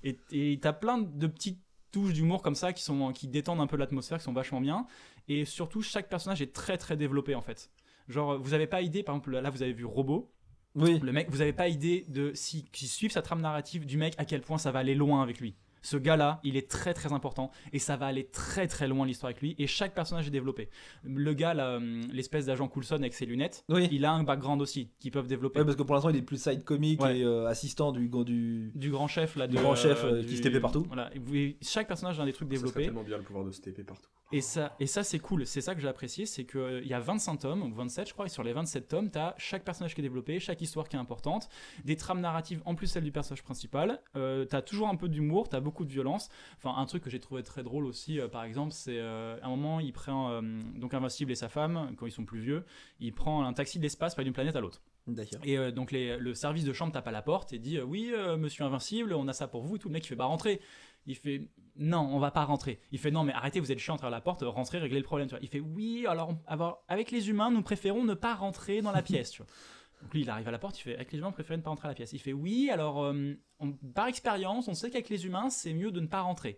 S1: Et et t'as plein de petites touches d'humour comme ça qui sont qui détendent un peu l'atmosphère, qui sont vachement bien. Et surtout chaque personnage est très très développé en fait. Genre vous avez pas idée, par exemple là vous avez vu Robot,
S3: Oui.
S1: le mec, vous avez pas idée de si qui suivent sa trame narrative du mec à quel point ça va aller loin avec lui. Ce gars-là, il est très très important et ça va aller très très loin l'histoire avec lui et chaque personnage est développé. Le gars, hum, l'espèce d'agent Coulson avec ses lunettes,
S3: Oui.
S1: il a un background aussi qu'ils peuvent développer.
S3: Ouais, parce que pour l'instant, il est plus side comique
S1: Ouais.
S3: et euh, assistant du, du.
S1: Du grand chef là,
S3: Du
S1: de-
S3: grand chef, euh,
S1: du-
S3: qui se tapait partout.
S1: Voilà. Et vous- et chaque personnage a des trucs
S4: Ça serait
S1: développés.
S4: tellement bien le pouvoir de se taper partout.
S1: Et ça, et ça c'est cool, c'est ça que j'ai apprécié, c'est qu'il y a 25 tomes, ou 27 je crois, et sur les 27 tomes, tu as chaque personnage qui est développé, chaque histoire qui est importante, des trames narratives en plus celle du personnage principal, euh, tu as toujours un peu d'humour, tu as beaucoup de violence. Enfin, un truc que j'ai trouvé très drôle aussi, euh, par exemple, c'est euh, à un moment, il prend, euh, donc Invincible et sa femme, quand ils sont plus vieux, il prend un taxi de l'espace aller d'une planète à l'autre.
S3: D'accord.
S1: Et euh, donc les- le service de chambre tape à la porte et dit euh, oui euh, monsieur invincible on a ça pour vous tout le mec il fait bah rentrez il fait non on va pas rentrer il fait non mais arrêtez vous êtes chiant à la porte rentrez réglez le problème tu vois. il fait oui alors, avec les humains nous préférons ne pas rentrer dans la pièce tu vois. donc lui il arrive à la porte il fait avec les humains on préfère ne pas rentrer à la pièce il fait oui alors euh, on- par expérience on sait qu'avec les humains c'est mieux de ne pas rentrer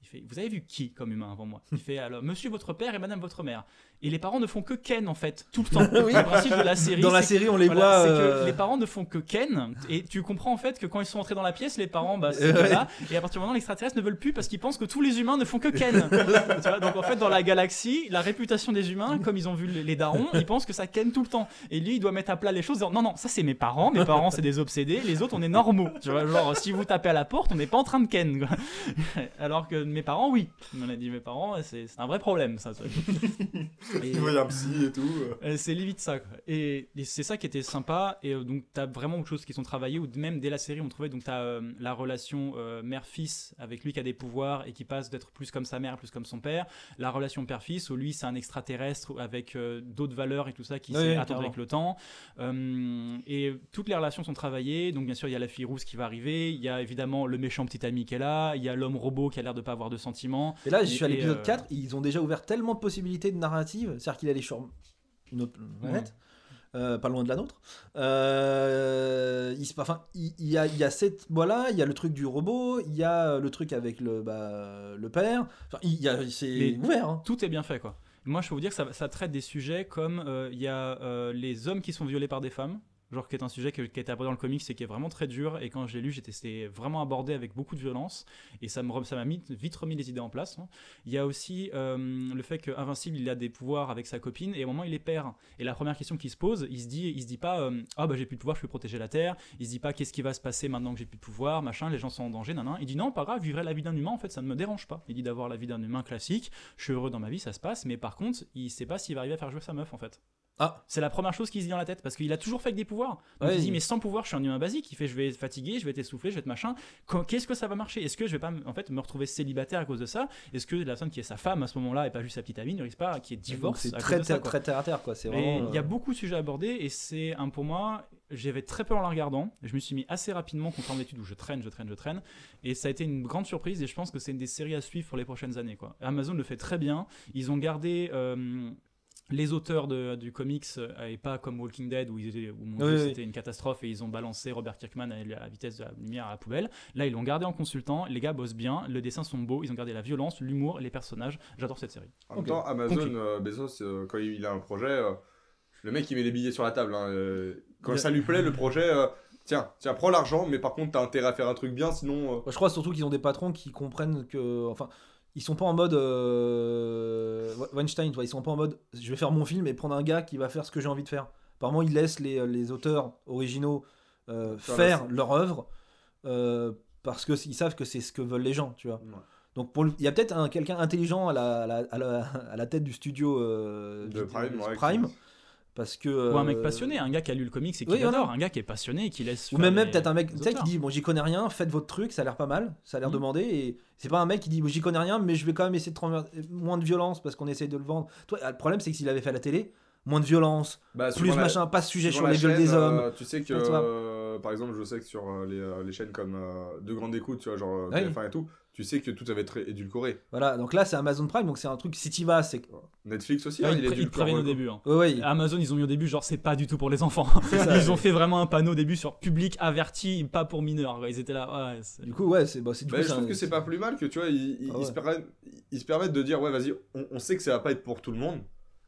S1: il fait, vous avez vu qui comme humain avant moi? Il fait, alors, monsieur votre père et madame votre mère. Et les parents ne font que Ken, en fait, tout le temps.
S3: Oui.
S1: Le principe de la série,
S3: Dans la série, on les
S1: voilà,
S3: voit. euh,
S1: que les parents ne font que Ken, et tu comprends en fait que quand ils sont entrés dans la pièce, les parents, bah, c'est
S3: Ouais.
S1: là, et à partir du moment où l'extraterrestre ne veulent plus parce qu'ils pensent que tous les humains ne font que Ken. Tu vois, donc en fait, dans la galaxie, la réputation des humains, comme ils ont vu les les darons, ils pensent que ça Ken tout le temps. Et lui, il doit mettre à plat les choses, en disant, non, non, ça c'est mes parents, mes parents c'est des obsédés, les autres on est normaux. Tu vois, genre, si vous tapez à la porte, on n'est pas en train de Ken. quoi. Alors que mes parents, oui. On a dit mes parents, c'est un vrai problème, ça. Et-
S4: Il voyait un psy et tout. euh.
S1: euh, c'est limite ça. quoi. Et, et c'est ça qui était sympa. Et euh, donc, tu as vraiment beaucoup de choses qui sont travaillées, ou même dès la série, on trouvait. Donc, tu as la relation euh, mère-fils avec lui qui a des pouvoirs et qui passe d'être plus comme sa mère, plus comme son père. La relation père-fils où lui, c'est un extraterrestre avec euh, d'autres valeurs et tout ça qui s'est
S3: oui,
S1: avec le temps. Euh, et toutes les relations sont travaillées. Donc, bien sûr, il y a la fille rousse qui va arriver. Il y a évidemment le méchant petit ami qui est là. Il y a l'homme robot qui a l'air de pas avoir de sentiments.
S3: Et là, je
S1: Et-
S3: suis à l'épisode
S1: euh,
S3: 4, ils ont déjà ouvert tellement de possibilités de narrative, c'est-à-dire qu'il allait sur une autre planète, euh, pas loin de la nôtre. Euh, il, enfin, il, il y a, il y a cette, voilà, il y a le truc du robot, il y a le truc avec le, bah, le père. Enfin, il y a, c'est ouvert. hein.
S1: tout est bien fait quoi. Moi je peux vous dire que ça, ça traite des sujets comme euh, il y a euh, les hommes qui sont violés par des femmes, genre qui est un sujet que- qui été abordé dans le comics et qui est vraiment très dur. Et quand j'ai lu j'étais vraiment abordé avec beaucoup de violence. Et ça ça m'a vite remis les idées en place. hein. Il y a aussi euh, le fait que Invincible il a des pouvoirs avec sa copine et au moment il les perd. Et la première question qu'il se pose il se dit il se dit pas euh, ah bah j'ai plus de pouvoir je peux protéger la terre il se dit pas qu'est-ce qui va se passer maintenant que j'ai plus de pouvoir machin les gens sont en danger nan, il dit non pas grave vivrai la vie d'un humain en fait ça ne me dérange pas il dit d'avoir la vie d'un humain classique. Je suis heureux dans ma vie, ça se passe, mais par contre, il sait pas s'il va arriver à faire jouer sa meuf en fait.
S3: Ah.
S1: C'est la première chose qu'il se dit dans la tête parce qu'il a toujours fait avec des pouvoirs. Donc
S3: Ouais,
S1: il se dit mais sans pouvoir, je suis un humain basique. Il fait je vais être fatigué, je vais être essoufflé, je vais être machin. Qu'est-ce que ça va marcher? Est-ce que je vais pas en fait me retrouver célibataire à cause de ça? Est-ce que la personne qui est sa femme à ce moment-là et pas juste sa petite amie ne risque pas qui est divorce
S3: C'est
S1: à
S3: très, très terre à terre, quoi. C'est vraiment.
S1: il y a
S3: euh,
S1: beaucoup de sujets abordés et c'est un pour moi. J'avais très peur en la regardant. Je me suis mis assez rapidement contrairement d'études où je traîne, je traîne, je traîne. Et ça a été une grande surprise et je pense que c'est une des séries à suivre pour les prochaines années. Quoi. Amazon le fait très bien. Ils ont gardé. euh, les auteurs de- du comics euh, et pas comme Walking Dead où, ils étaient- où, mon
S3: Oui,
S1: Dieu,
S3: oui.
S1: c'était une catastrophe et ils ont balancé Robert Kirkman à la vitesse de la lumière à la poubelle. Là, ils l'ont gardé en consultant. Les gars bossent bien, les dessins sont beaux, ils ont gardé la violence, l'humour, les personnages. J'adore cette série.
S4: En même temps, Amazon, euh, Bezos, euh, quand il a un projet, euh, le mec il met les billets sur la table. hein, euh, quand ça lui plaît, le projet, euh, tiens, tiens, prends l'argent, mais par contre, t'as intérêt à faire un truc bien, sinon. euh,
S3: je crois surtout qu'ils ont des patrons qui comprennent que. Enfin, ils sont pas en mode. Euh... Weinstein, tu vois, ils sont pas en mode je vais faire mon film et prendre un gars qui va faire ce que j'ai envie de faire. Apparemment, ils laissent les, les auteurs originaux euh,
S4: Faire
S3: leur œuvre euh, parce qu'ils savent que c'est ce que veulent les gens, tu vois.
S4: ouais.
S3: Donc, pour le- il y a peut-être un- quelqu'un intelligent à la, à, la, à, la, à la tête du studio euh,
S4: De Prime, ouais,
S3: parce que.
S1: Ou un mec
S3: euh,
S1: passionné, un gars qui a lu le comics et qui
S3: oui, voilà.
S1: adore, un gars qui est passionné et qui laisse.
S3: Ou même, même
S1: les-
S3: peut-être un mec
S1: les
S3: tu sais, qui dit bon j'y connais rien, faites votre truc, ça a l'air pas mal, ça a l'air
S1: Mhm.
S3: demandé et c'est pas un mec qui dit bon, j'y connais rien mais je vais quand même essayer de moins de violence parce qu'on essaye de le vendre. Toi, le problème c'est que s'il avait fait à la télé, moins de violence,
S4: Bah,
S3: plus
S4: la-
S3: machin, pas de sujet sur les gueules
S4: chaîne,
S3: des hommes.
S4: euh, tu sais que, euh, par exemple, je sais que sur euh, les, euh, les chaînes comme euh, De Grande Écoute, tu vois, genre. TF1 et tout, tu sais que tout avait été édulcoré.
S3: Voilà, donc là c'est Amazon Prime, donc c'est un truc, si t'y vas, c'est.
S4: Netflix aussi,
S1: Ah,
S4: hein,
S1: ils,
S4: il est
S1: ils préviennent au début. hein.
S3: Ouais, ouais.
S1: Amazon, ils ont mis au début, genre, c'est pas du tout pour les enfants.
S3: Ça,
S1: ils ont
S3: ouais.
S1: fait vraiment un panneau au début sur public averti, pas pour mineurs. Ils étaient là, ouais. c'est-
S3: Du coup, ouais, c'est. Bah, c'est du
S4: Bah,
S3: coup,
S4: je trouve
S3: un-
S4: que c'est pas plus mal que tu vois, ils, ils-
S3: Ah
S4: ils
S3: ouais.
S4: se permettent, ils se permettent de dire ouais vas-y, on, on sait que ça va pas être pour tout le monde,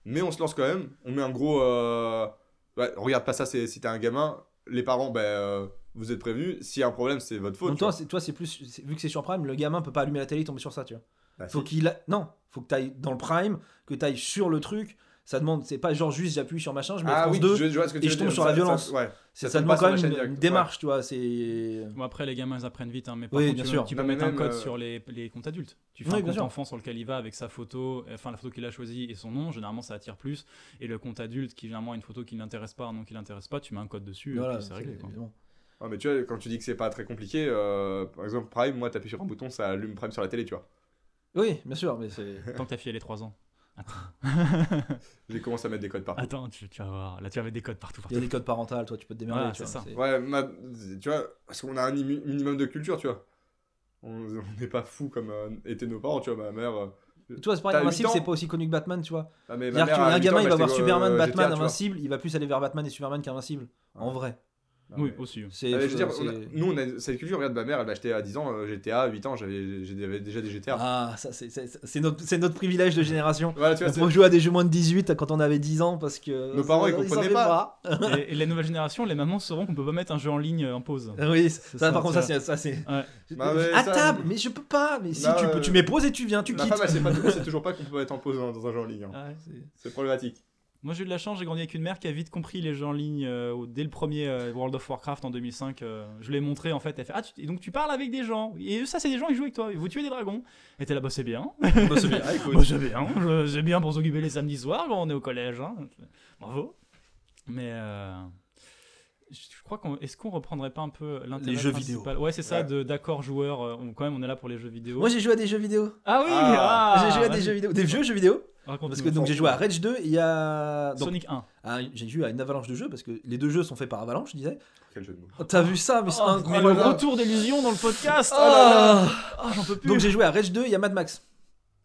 S4: mais on se lance quand même, on met un gros, euh, ouais, regarde pas ça, si t'es un gamin, les parents, ben euh, vous êtes prévenus, s'il y a un problème c'est votre faute.
S3: Donc
S4: tu
S3: toi, c'est, toi, c'est plus. Vu que c'est sur Prime, le gamin peut pas allumer la télé et tomber sur ça, tu vois.
S4: Bah,
S3: Faut
S4: si.
S3: qu'il. a- Non, faut que t'ailles dans le Prime, que t'ailles sur le truc. Ça demande, c'est pas genre juste j'appuie sur machin, je mets
S4: ah
S3: France
S4: oui,
S3: 2,
S4: je, je vois ce que tu
S3: et je tombe
S4: dire,
S3: sur
S4: ça-
S3: la violence.
S4: ça- ouais.
S3: c'est,
S4: ça
S3: ça
S4: tombe
S3: demande quand même une,
S4: ouais.
S3: démarche, tu vois. C'est.
S1: Bon, après, les gamins, ils apprennent vite. hein, mais par
S3: Oui,
S1: contre,
S3: bien
S1: tu,
S3: sûr.
S1: tu peux mettre un code
S4: euh,
S1: sur les, les comptes adultes. Tu fais
S3: Oui,
S1: un compte
S3: sûr.
S1: enfant sur lequel il va avec sa photo, enfin la photo qu'il a choisie et son nom. Généralement, ça attire plus. Et le compte adulte, qui généralement a une photo qui l'intéresse pas, un nom qui l'intéresse pas, tu mets un code dessus
S3: Voilà,
S1: et puis c'est réglé.
S3: Évidemment.
S4: Ouais, mais tu vois, quand tu dis que c'est pas très compliqué, euh, par exemple Prime, moi t'appuies sur un bouton, ça allume Prime sur la télé, tu vois.
S3: Oui, bien sûr, mais c'est.
S1: Tant que ta fille elle est 3 ans.
S4: J'ai commencé à mettre des codes partout.
S1: Attends, tu, tu vas voir. Là, tu avais des codes partout.
S3: Il y a des codes parentaux, toi, tu peux te démerder.
S1: Voilà,
S3: tu
S1: c'est
S3: vois,
S1: ça.
S4: Ouais, ma- tu vois, parce qu'on a un minimum de culture, tu vois. On n'est pas fou comme euh, étaient nos parents, tu vois. Ma mère. euh,
S3: Tu vois, c'est pareil, Invincible, c'est pas aussi connu que Batman, tu vois.
S4: ah, mais ma
S3: C'est-à-dire
S4: mère, huit
S3: gamin,
S4: ans,
S3: il va voir Superman,
S4: euh,
S3: Batman. Invincible, il va plus aller vers Batman et Superman qu'Invincible. En vrai.
S4: Ah,
S1: Oui, aussi.
S3: C'est.
S4: Mais je veux dire,
S3: c'est-
S4: on a- nous, on a cette culture. Regarde, ma mère, elle m'a acheté à 10 ans euh, GTA, à 8 ans, j'avais j'avais déjà des GTA.
S3: Ah, ça, c'est- c'est c'est notre, c'est notre privilège de génération.
S4: Voilà, tu
S3: On
S4: vois,
S3: pouvait jouer à des jeux moins de 18 quand on avait 10 ans parce que.
S4: Nos parents, ils comprenaient pas.
S1: et, et les nouvelles générations, les mamans sauront qu'on peut pas mettre un jeu en ligne euh, en pause.
S3: Ah Oui, ça,
S1: ça,
S3: par contre, ça, c'est. Ça, c'est...
S1: Ouais.
S4: Bah, mais
S3: à
S4: ça-
S3: table, mais je peux pas. Mais si
S4: Bah,
S3: tu peux,
S4: euh,
S3: tu mets pause et tu viens, tu
S4: Ma
S3: quittes.
S4: femme, elle sait pas toujours, c'est toujours pas qu'on peut mettre en pause dans, dans un jeu en ligne. hein.
S3: Ah C'est
S4: problématique.
S1: Moi j'ai eu de la chance, j'ai grandi avec une mère qui a vite compris les jeux en ligne euh, dès le premier euh, World of Warcraft en 2005. euh, je l'ai montré en fait, elle fait Ah, tu- et donc tu parles avec des gens, et ça c'est des gens qui jouent avec toi, et vous tuez des dragons. Et t'es là, bah c'est bien.
S3: Bah, c'est bien.
S1: Bah, c'est bien, je- c'est bien pour s'occuper les samedis soirs quand on est au collège. hein. Bravo. Mais crois qu'on. Est-ce qu'on reprendrait pas un peu l'intérêt
S3: Les jeux
S1: principal Ouais, c'est ça,
S4: Ouais.
S1: de- d'accord joueur. euh, on- quand même, on est là pour les jeux vidéo.
S3: Moi, j'ai joué à des jeux vidéo.
S1: ah oui
S4: Ah,
S1: ah,
S3: j'ai joué à des jeux vidéo. Des vieux jeux vidéo. Parce que donc j'ai joué à Rage 2 et il y a. Donc,
S1: Sonic 1.
S3: à- j'ai joué à une avalanche de jeux parce que les deux jeux sont faits par Avalanche, je disais.
S4: Quel jeu de mots.
S3: Oh, T'as vu ça, mais
S1: Oh, mais le retour d'illusion dans le podcast
S3: Ah
S1: Ah, j'en peux plus
S3: Donc j'ai joué à Rage 2 et il y a Mad Max.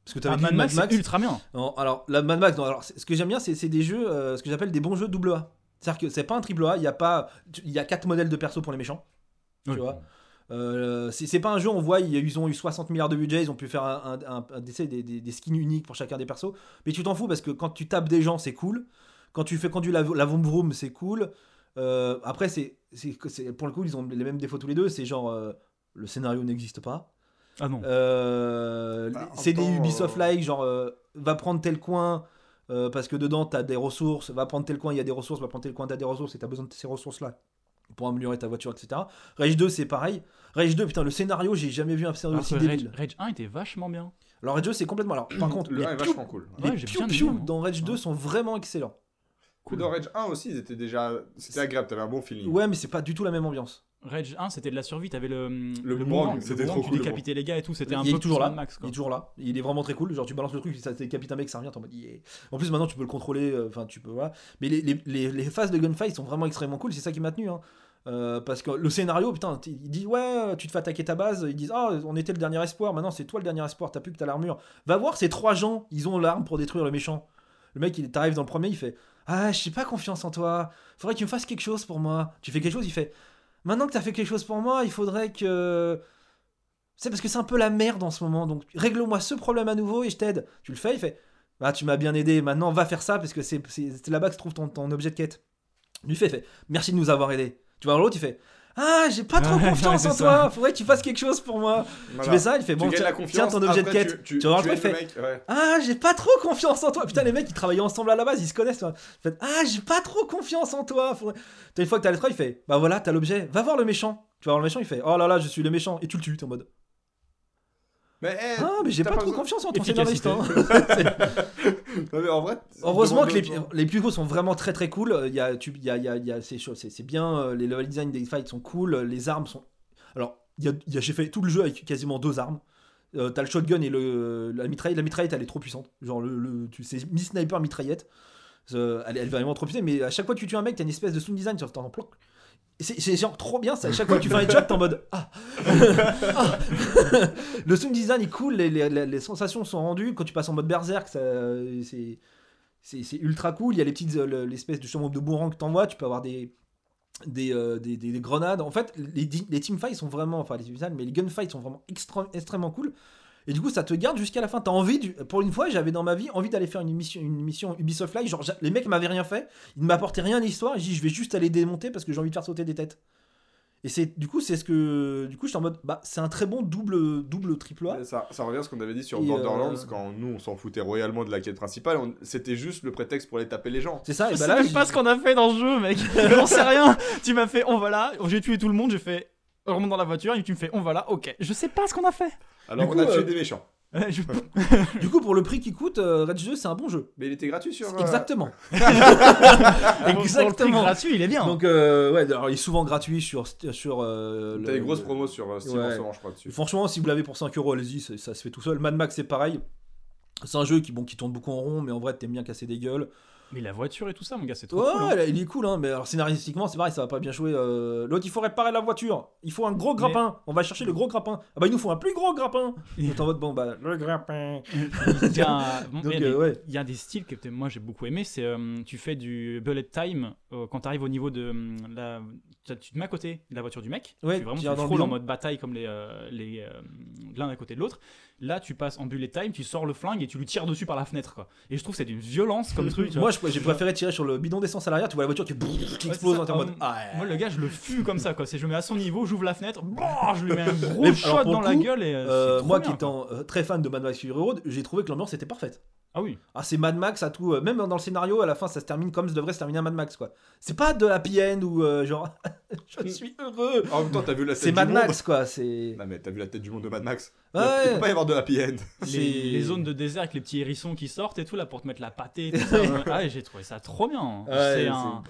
S3: Parce que tu
S1: Ah,
S3: avais
S1: Mad
S3: dit
S1: Max, c'est ultra bien.
S3: Non, alors, la Mad Max, non, alors, ce que j'aime bien, c'est c'est des jeux, euh, ce que j'appelle des bons jeux double A. C'est-à-dire que c'est pas un triple A, il y a pas, il y a quatre modèles de perso pour les méchants. Tu
S1: Oui.
S3: vois. Euh, c'est c'est pas un jeu, on voit, ils, ont eu 60 milliards de budget, ils ont pu faire un, un- des, des, skins uniques pour chacun des persos. Mais tu t'en fous parce que quand tu tapes des gens, c'est cool. Quand tu fais conduire la, la vroom vroom, c'est cool. Euh, après, c'est c'est- c'est- pour le coup, ils ont les mêmes défauts tous les deux. C'est genre, euh, le scénario n'existe pas.
S1: Ah non.
S3: Euh,
S4: Bah,
S3: c'est des Ubisoft-like, genre euh, va prendre tel coin euh, parce que dedans t'as des ressources, va prendre tel coin, il y a des ressources, va prendre tel coin, t'as des ressources et t'as besoin de ces ressources-là pour améliorer ta voiture, etc. Rage 2, c'est pareil. Rage 2, putain, le scénario, j'ai jamais vu un scénario
S1: Alors
S3: aussi
S1: Rage,
S3: débile.
S1: Rage 1 était vachement bien.
S3: Alors Rage 2, c'est complètement. Alors, par contre,
S4: Le
S3: les
S4: 1 est
S3: piou-
S4: vachement cool.
S3: les
S1: Ouais,
S3: piou
S1: bien
S3: dans Rage 2
S1: Ouais.
S3: sont vraiment excellents.
S4: Coup dans Rage 1 aussi, c'était déjà. C'était agréable, t'avais un bon feeling.
S3: Ouais, mais c'est pas du tout la même ambiance.
S1: Rage 1, c'était de la survie. T'avais le,
S4: Le boomerang, c'était
S1: le boomerang,
S4: trop
S1: Tu
S4: cool, le
S1: décapitais les gars et tout. C'était un
S3: il
S1: peu
S3: est toujours là.
S1: Max.
S3: Il est toujours là. Il est vraiment très cool. Genre, tu balances le truc, ça décapite un mec, ça revient, t'es en mode yeah. En plus, maintenant, tu peux le contrôler. euh, Enfin, tu peux. Voilà. Mais les, les, les, les phases de gunfight sont vraiment extrêmement cool. C'est ça qui m'a tenu. Hein. Euh, parce que le scénario, putain, il dit ouais, tu te fais attaquer ta base. Ils disent ah, on était le dernier espoir. Maintenant, c'est toi le dernier espoir. T'as plus que t'as l'armure. Va voir ces trois gens. Ils ont l'arme pour détruire le méchant. Le mec, il t'arrive dans le premier, il fait ah, j'ai pas confiance en toi. Faudrait que tu me fasses quelque chose pour moi. Tu fais quelque chose, il fait maintenant que t'as fait quelque chose pour moi, il faudrait que c'est parce que c'est un peu la merde en ce moment, donc règle-moi ce problème à nouveau et je t'aide. Tu le fais, il fait Ah, tu m'as bien aidé, maintenant va faire ça parce que c'est là-bas que se trouve ton, objet de quête. Lui fait, fait Merci de nous avoir aidés. Tu vois, l'autre, il fait Ah, j'ai pas trop
S1: Ouais,
S3: confiance
S1: ouais,
S3: en toi, faudrait que tu fasses quelque chose pour moi.
S4: Voilà.
S3: Tu fais ça, il fait Bon, tiens,
S4: la
S3: tiens
S4: confiance,
S3: ton objet de quête.
S4: Tu, tu,
S3: Tu vas voir
S4: tu
S3: le fait,
S4: mec, ouais.
S3: Ah, j'ai pas trop confiance en toi. Putain, les mecs, ils travaillaient ensemble à la base, ils se connaissent. toi. Ils font, ah, j'ai pas trop confiance en toi. Faudrait- T'as une fois que t'as les trois, il fait Bah voilà, t'as l'objet, va voir le méchant. Tu vas voir le méchant, il fait Oh là là, je suis le méchant. Et tu le tues, t'es en mode
S4: Mais, eh,
S3: Ah, mais j'ai pas,
S4: pas
S3: trop confiance en ton scénariste. Hein.
S4: non, mais en vrai.
S3: Heureusement que les, les plus gros sont vraiment très très cool. Il y a, tu, il y a, il y a, c'est c'est bien. euh, Les level design des fights sont cool. Les armes sont. Alors, il y a, il y a- j'ai fait tout le jeu avec quasiment deux armes. Euh, T'as le shotgun et le, la mitraillette. La mitraillette, elle est trop puissante. Genre, le, le, tu sais, mi-sniper, mitraillette. Euh, elle, elle est vraiment trop putain, mais à chaque fois que tu tues un mec, t'as une espèce de sound design sur ton ploc. C'est genre trop bien, ça. chaque fois que tu fais un headshot, t'es en mode Ah, Ah. Le sound design est cool, les, les- sensations sont rendues. Quand tu passes en mode berserk, c'est, ultra cool. Il y a les petites, euh, le- l'espèce de chemin de boomerang que t'envoies. Tu peux avoir des, euh, des, des- des grenades. En fait, les, les teamfights sont vraiment, enfin les mais les gunfights sont vraiment extrêmement cool. Et du coup, ça te garde jusqu'à la fin. T'as envie, du- pour une fois, j'avais dans ma vie envie d'aller faire une mission, une mission Ubisoft Live. Genre, les mecs m'avaient rien fait, ils ne m'apportaient rien à l'histoire. J'ai dit, je vais juste aller démonter parce que j'ai envie de faire sauter des têtes. Et c'est du coup, c'est ce que, du coup, j'étais en mode, bah, c'est un très bon double, double triple A.
S4: Ça, ça revient à ce qu'on avait dit sur
S3: Et,
S4: Borderlands
S3: euh,
S4: quand nous on s'en foutait royalement de la quête principale. on- C'était juste le prétexte pour aller taper les gens.
S3: C'est ça.
S1: Je
S3: Et
S1: sais
S3: bah là,
S1: même pas
S3: j'ai-
S1: ce qu'on a fait dans ce jeu, mec. J'en sais rien. Tu m'as fait, on va là. J'ai tué tout le monde. J'ai fait, on remonte dans la voiture. Et tu me fais, on va là. Ok. Je sais pas ce qu'on a fait.
S4: Alors
S3: Du
S4: on
S3: coup,
S4: a tué
S3: euh,
S4: des méchants.
S1: Je-
S3: du coup, pour le prix qui coûte, euh, Red 2, c'est un bon jeu.
S4: Mais il était gratuit sur. euh,
S3: Exactement.
S1: Pour le prix
S3: Exactement.
S1: gratuit, il est bien.
S3: Donc, euh, ouais, alors il est souvent gratuit sur. sur euh,
S4: T'as des grosses
S3: le-
S4: promos sur euh, Steam
S3: Ouais.
S4: en ce moment, je crois, dessus.
S3: Franchement, si vous l'avez pour 5 euros, allez-y, ça, ça se fait tout seul. Mad Max, c'est pareil. C'est un jeu qui, bon, qui tourne beaucoup en rond, mais en vrai, t'aimes bien casser des gueules.
S1: Mais la voiture et tout ça, mon gars, c'est trop
S3: Ouais,
S1: cool. hein.
S3: il est cool, hein. Mais alors, scénaristiquement, c'est pareil, ça va pas bien jouer. euh, L'autre, il faut réparer la voiture. Il faut un gros grappin. On va chercher le gros grappin. Ah bah, il nous faut un plus gros grappin.
S1: Et-
S3: en mode, bon, bah, le grappin.
S1: Il y a, bon,
S3: Donc,
S1: il y a des-
S3: ouais.
S1: il y a des styles que moi j'ai beaucoup aimé. C'est euh, tu fais du bullet time euh, quand tu arrives au niveau de la. Tu te mets à côté de la voiture du mec.
S3: Ouais,
S1: tu vraiment
S3: tu
S1: frôles en mode bataille comme les, les l'un à côté de l'autre. Là, tu passes en bullet time, tu sors le flingue et tu lui tires dessus par la fenêtre. Quoi. Et je trouve que c'est d'une violence comme truc. tu vois.
S3: Moi, j'ai préféré tirer sur le bidon d'essence à l'arrière. Tu vois la voiture qui, qui
S1: Ouais,
S3: explose. en mode, ah, ouais.
S1: Moi, le gars, je le fus comme ça. Quoi. C'est, je mets à son niveau, j'ouvre la fenêtre, bon, je lui mets un gros shot dans la gueule. Et, euh,
S3: Euh, moi
S1: bien,
S3: qui étant euh, très fan de Mad Max Fury Road, j'ai trouvé que l'ambiance était parfaite.
S1: Ah oui.
S3: Ah, c'est Mad Max à tout. euh, même dans le scénario, à la fin, ça se termine comme ça devrait se terminer un Mad Max, quoi. C'est pas de la end ou euh, genre, je suis heureux.
S4: En même temps, t'as vu la tête
S3: C'est Mad
S4: monde.
S3: Max, quoi. C'est.
S4: Non mais t'as vu la tête du monde de Mad Max?
S3: Ouais.
S4: Il peut pas y avoir de happy end.
S1: Les,
S3: C'est-
S1: les zones de désert avec les petits hérissons qui sortent et tout là pour te mettre la pâtée. Tout ça. ah, et j'ai trouvé ça trop bien.
S3: Ouais,
S1: c'est
S3: c'est-
S1: un.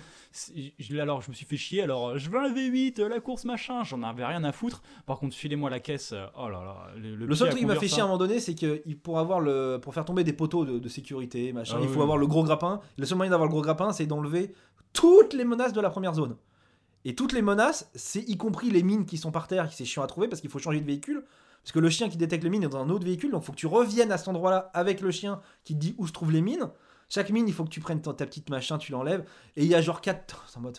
S1: Je- Alors je me suis fait chier. Alors euh, je veux un V8, euh, la course machin. J'en avais rien à foutre. Par contre filez-moi la caisse. euh, Oh là là. Le,
S3: seul truc qui m'a fait chier à un moment donné, c'est que pour avoir le, pour faire tomber des poteaux de, de sécurité, machin,
S1: Ah
S3: il
S1: oui,
S3: faut avoir le gros grappin. Le seul moyen d'avoir le gros grappin, c'est d'enlever toutes les menaces de la première zone. Et toutes les menaces, c'est y compris les mines qui sont par terre, qui c'est chiant à trouver parce qu'il faut changer de véhicule. Parce que le chien qui détecte les mines est dans un autre véhicule, donc il faut que tu reviennes à cet endroit-là avec le chien qui te dit où se trouvent les mines. Chaque mine, il faut que tu prennes ta, ta petite machin, tu l'enlèves. Et il y a genre 4. C'est en mode.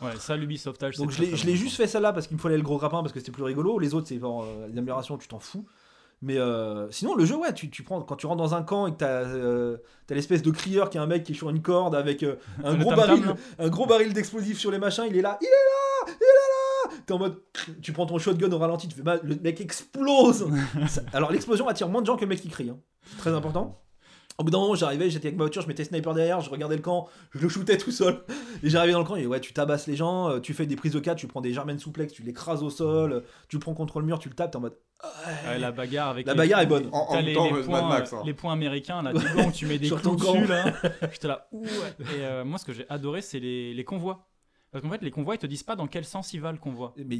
S1: Ouais, ça l'Ubisoftage.
S3: Donc je l'ai juste fait celle-là parce qu'il me fallait le gros grappin parce que c'était plus rigolo. Les autres, c'est genre euh, les améliorations, tu t'en fous. Mais euh, sinon, le jeu, ouais, tu, tu prends, quand tu rentres dans un camp et que t'as euh, l'espèce de crieur qui est un mec qui est sur une corde avec euh, un, gros baril,
S1: là.
S3: un gros baril d'explosifs sur les machins, il est là, il est là, il est là T'es en mode, tu prends ton shotgun au ralenti, tu fais mal, le mec explose Alors l'explosion attire moins de gens que le mec qui crie, hein. très important. Au bout d'un moment, j'arrivais, j'étais avec ma voiture, je mettais sniper derrière, je regardais le camp, je le shootais tout seul. Et j'arrivais dans le camp et ouais, tu tabasses les gens, euh, tu fais des prises de 4, tu prends des germaines souplex, tu l'écrases au sol, euh, tu le prends contre le mur, tu le tapes, t'es en mode.
S1: Ouais, la bagarre avec.
S3: La
S1: les-
S3: bagarre est bonne.
S4: En, en
S1: les,
S4: temps,
S1: les
S4: Mad
S1: points,
S4: Max. hein.
S1: les points américains là, gants où tu mets des clous dessus là. J'étais là, ouh, ouais. Et euh, moi, ce que j'ai adoré, c'est les, les convois. Parce qu'en fait, les convois, ils te disent pas dans quel sens ils va le convoi.
S3: Mais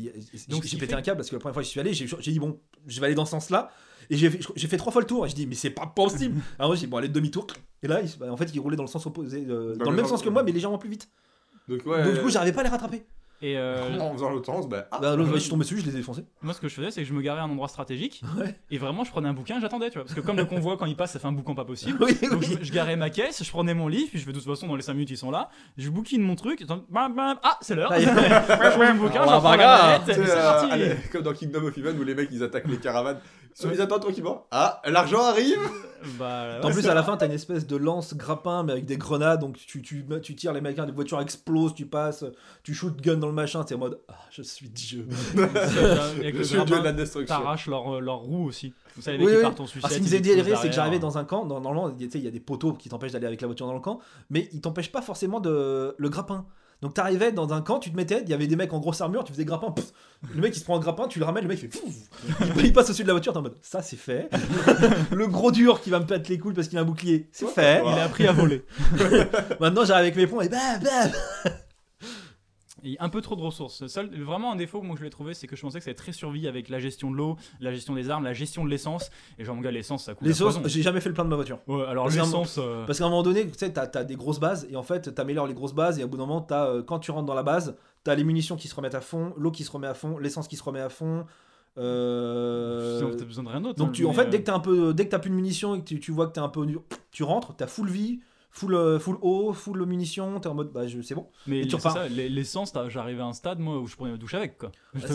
S1: Donc,
S3: j'ai pété
S1: fait-
S3: un câble parce que la première fois que j'y suis allé, j'ai j'ai dit bon, je vais aller dans ce sens-là. Et j'ai fait, j'ai fait trois fois le tour. Et je dis mais c'est pas possible. Alors j'ai dit bon, allez demi-tour. Et là, il- bah, en fait, il roulait dans le sens opposé, euh, dans,
S4: le
S3: le même
S4: sens-
S3: que moi, mais légèrement plus vite.
S4: Donc ouais.
S3: Donc du coup, j'arrivais pas à les rattraper.
S1: Et euh,
S4: en faisant l'autre sens, bah. ah,
S3: Bah, je suis tombé dessus, je les ai défoncés.
S1: moi, ce que je faisais, c'est que je me garais à un endroit stratégique.
S3: Ouais.
S1: Et vraiment, je prenais un bouquin, j'attendais, tu vois. Parce que comme le convoi, quand il passe, ça fait un boucan pas possible.
S3: oui,
S1: Donc
S3: oui.
S1: je, je garais ma caisse, je prenais mon livre, puis je fais de toute façon dans les 5 minutes ils sont là, je bouquine mon truc, bam, bam, ah c'est l'heure,
S3: Ah,
S1: je prends mon bouquin,
S3: Ah,
S1: j'en prends la manette,
S4: euh, comme dans Kingdom of Heaven où les mecs ils attaquent les caravanes. Sont- ils attendent tranquillement. Ah, l'argent arrive
S1: Bah,
S3: En plus, à la fin, t'as une espèce de lance grappin, mais avec des grenades. Donc, tu, tu, tu tires les mecs, les voitures explosent, tu passes, tu shoot gun dans le machin. T'es en mode, ah, je suis Dieu.
S4: Je suis dieu de
S1: grappin,
S4: la destruction.
S1: t'arraches leur, leur roue aussi. Vous savez, les
S3: Oui,
S1: mecs qui
S3: oui.
S1: partent en sucette.
S3: ce qui nous déliré, c'est que j'arrivais dans un camp. dans- Normalement, tu sais, il y a des poteaux qui t'empêchent d'aller avec la voiture dans le camp, mais ils t'empêchent pas forcément de le grappin. Donc t'arrivais dans un camp, tu te mettais, il y avait des mecs en grosse armure, tu faisais grappin, pff, le mec il se prend un grappin, tu le ramènes, le mec il fait pff, il, passe au-dessus de la voiture, t'es en mode ça c'est fait. le gros dur qui va me pète les couilles parce qu'il a un bouclier, c'est fait.
S1: Il a appris à voler.
S3: Maintenant j'arrive avec mes points et bam bam.
S1: Et un peu trop de ressources. Seul, vraiment un défaut moi que je l'ai trouvé, c'est que je pensais que ça allait être très survie avec la gestion de l'eau, la gestion des armes, la gestion de l'essence. Et genre, mon gars, l'essence, ça coûte.
S3: Les
S1: la
S3: sauces,
S1: poison.
S3: j'ai jamais fait le plein de ma voiture.
S1: Ouais, alors l'essence. euh,
S3: Parce qu'à un moment donné, tu sais, t'as as des grosses bases et en fait, t'améliores les grosses bases et au bout d'un moment, t'as, euh, quand tu rentres dans la base, t'as les munitions qui se remettent à fond, l'eau qui se remet à fond, l'essence qui se remet à fond. euh,
S1: T'as besoin de rien d'autre.
S3: Donc
S1: hein,
S3: tu, en fait,
S1: euh,
S3: dès que t'as un peu, dès que t'as plus de munitions et que tu, tu vois que t'es un peu, tu rentres, t'as full vie, full, euh, full eau, full munitions, t'es en mode, bah c'est bon.
S1: Mais
S3: et tu repars.
S1: ça, l'e- l'essence, t'as- j'arrivais à un stade, moi, où je prenais ma douche avec, quoi.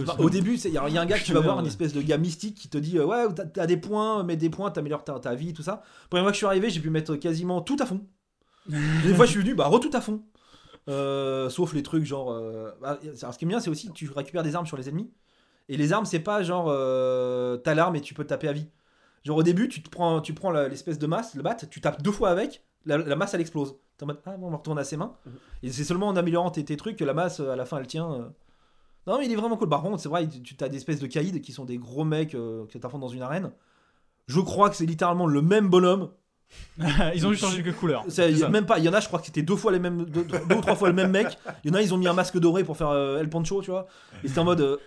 S3: Pas- au début, il y, a y a un gars que tu vas voir, une
S1: Ouais.
S3: espèce de gars mystique qui te dit euh, Ouais, t'as t'as des points, mets des points, t'améliores ta, ta vie, tout ça. Première fois que je suis arrivé, j'ai pu mettre quasiment tout à fond. des fois, je suis venu, bah, re tout à fond. Euh, sauf les trucs genre. euh, bah, alors, ce qui est bien, c'est aussi tu récupères des armes sur les ennemis. Et les armes, c'est pas genre. euh, t'as l'arme et tu peux taper à vie. Genre au début, tu te prends, tu prends l'espèce de masse, le bat, tu tapes deux fois avec, la, la masse elle explose. T'es en mode Ah, bon, on retourne à ses mains. Et c'est seulement en améliorant tes, tes trucs que la masse, à la fin, elle tient. euh. Non, mais il est vraiment cool. Par contre, c'est vrai, tu as des espèces de caïds qui sont des gros mecs euh, que t'affrontes dans une arène. Je crois que c'est littéralement le même bonhomme.
S1: Ils ont juste changé
S3: y a
S1: ça.
S3: même pas. Il y en a, je crois que c'était deux fois les mêmes, deux, deux ou trois fois le même mec. Il y en a, ils ont mis un masque doré pour faire euh, El Pancho, tu vois. Et c'était en mode. euh,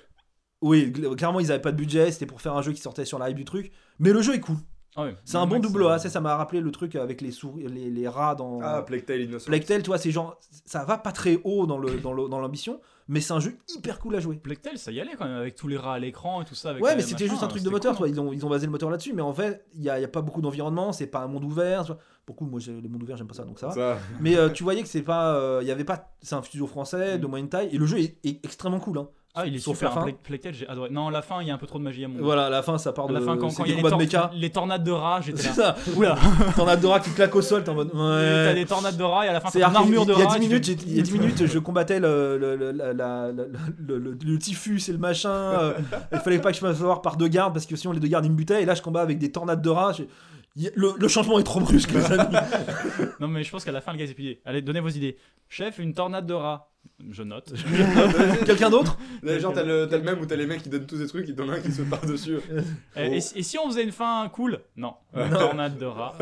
S3: oui, clairement, ils avaient pas de budget. C'était pour faire un jeu qui sortait sur la hype du truc. Mais le jeu est cool.
S1: Ah.
S3: C'est un bon double
S1: euh,
S3: A. Ça, ça m'a rappelé le truc avec les souris, les, les rats dans.
S4: Ah, Innocent.
S3: Plague Tale, tu vois, c'est genre. Ça va pas très haut dans le dans le- dans l'ambition, mais c'est un jeu hyper cool à jouer.
S1: Tale, ça y allait quand même, avec tous les rats à l'écran et tout ça. Avec
S3: Ouais, mais c'était juste un truc de moteur,
S1: cool,
S3: toi. Ils ont, ils ont basé le moteur là-dessus, mais en fait, il n'y a, il y a pas beaucoup d'environnement, c'est pas un monde ouvert. tu vois. Beaucoup, moi, j'ai- les mondes ouverts, j'aime pas ça, donc ça va.
S4: Ça.
S3: Mais euh, tu voyais que c'est pas. euh, Il y avait pas. C'est un studio français de
S1: Mm.
S3: moyenne taille, et le jeu est, est extrêmement cool. Hein.
S1: Ah, il est
S3: Sauf
S1: super. Plague Tale, j'ai adoré. Non, la fin, il y a un peu trop de magie à mon goût.
S3: Voilà, la fin, ça part de.
S1: la fin, quand,
S3: c'est
S1: il y a les,
S3: de
S1: tor- tornades de rats, j'étais
S3: C'est
S1: là.
S3: ça.
S1: Oula,
S3: T'en as Dora qui claque au sol, t'es en mode.
S1: t'as
S3: Ouais.
S1: des tornades de rats et à la fin,
S3: C'est
S1: t'as
S3: archi-
S1: armure de
S3: il y a
S1: rats.
S3: 10
S1: tu
S3: minutes,
S1: fais-
S3: j'ai- il y a 10 minutes, je combattais le, le, le, la- la- la- le, le- typhus et le machin. euh, il fallait pas que je me fasse avoir par deux gardes parce que sinon les deux gardes ils me butaient. Et là, je combats avec des tornades de rats. je- Le, le changement est trop brusque, les amis.
S1: Non, mais je pense qu'à la fin, le gars s'est plié. Allez, donnez vos idées. Chef, une tornade de rats. Je note.
S3: Quelqu'un d'autre
S4: genre, t'as le, t'as le même où t'as les mecs qui donnent tous des trucs, ils donnent un qui saute par-dessus.
S1: Eh, et, si- et si on faisait une fin cool? Non. Une tornade de rats.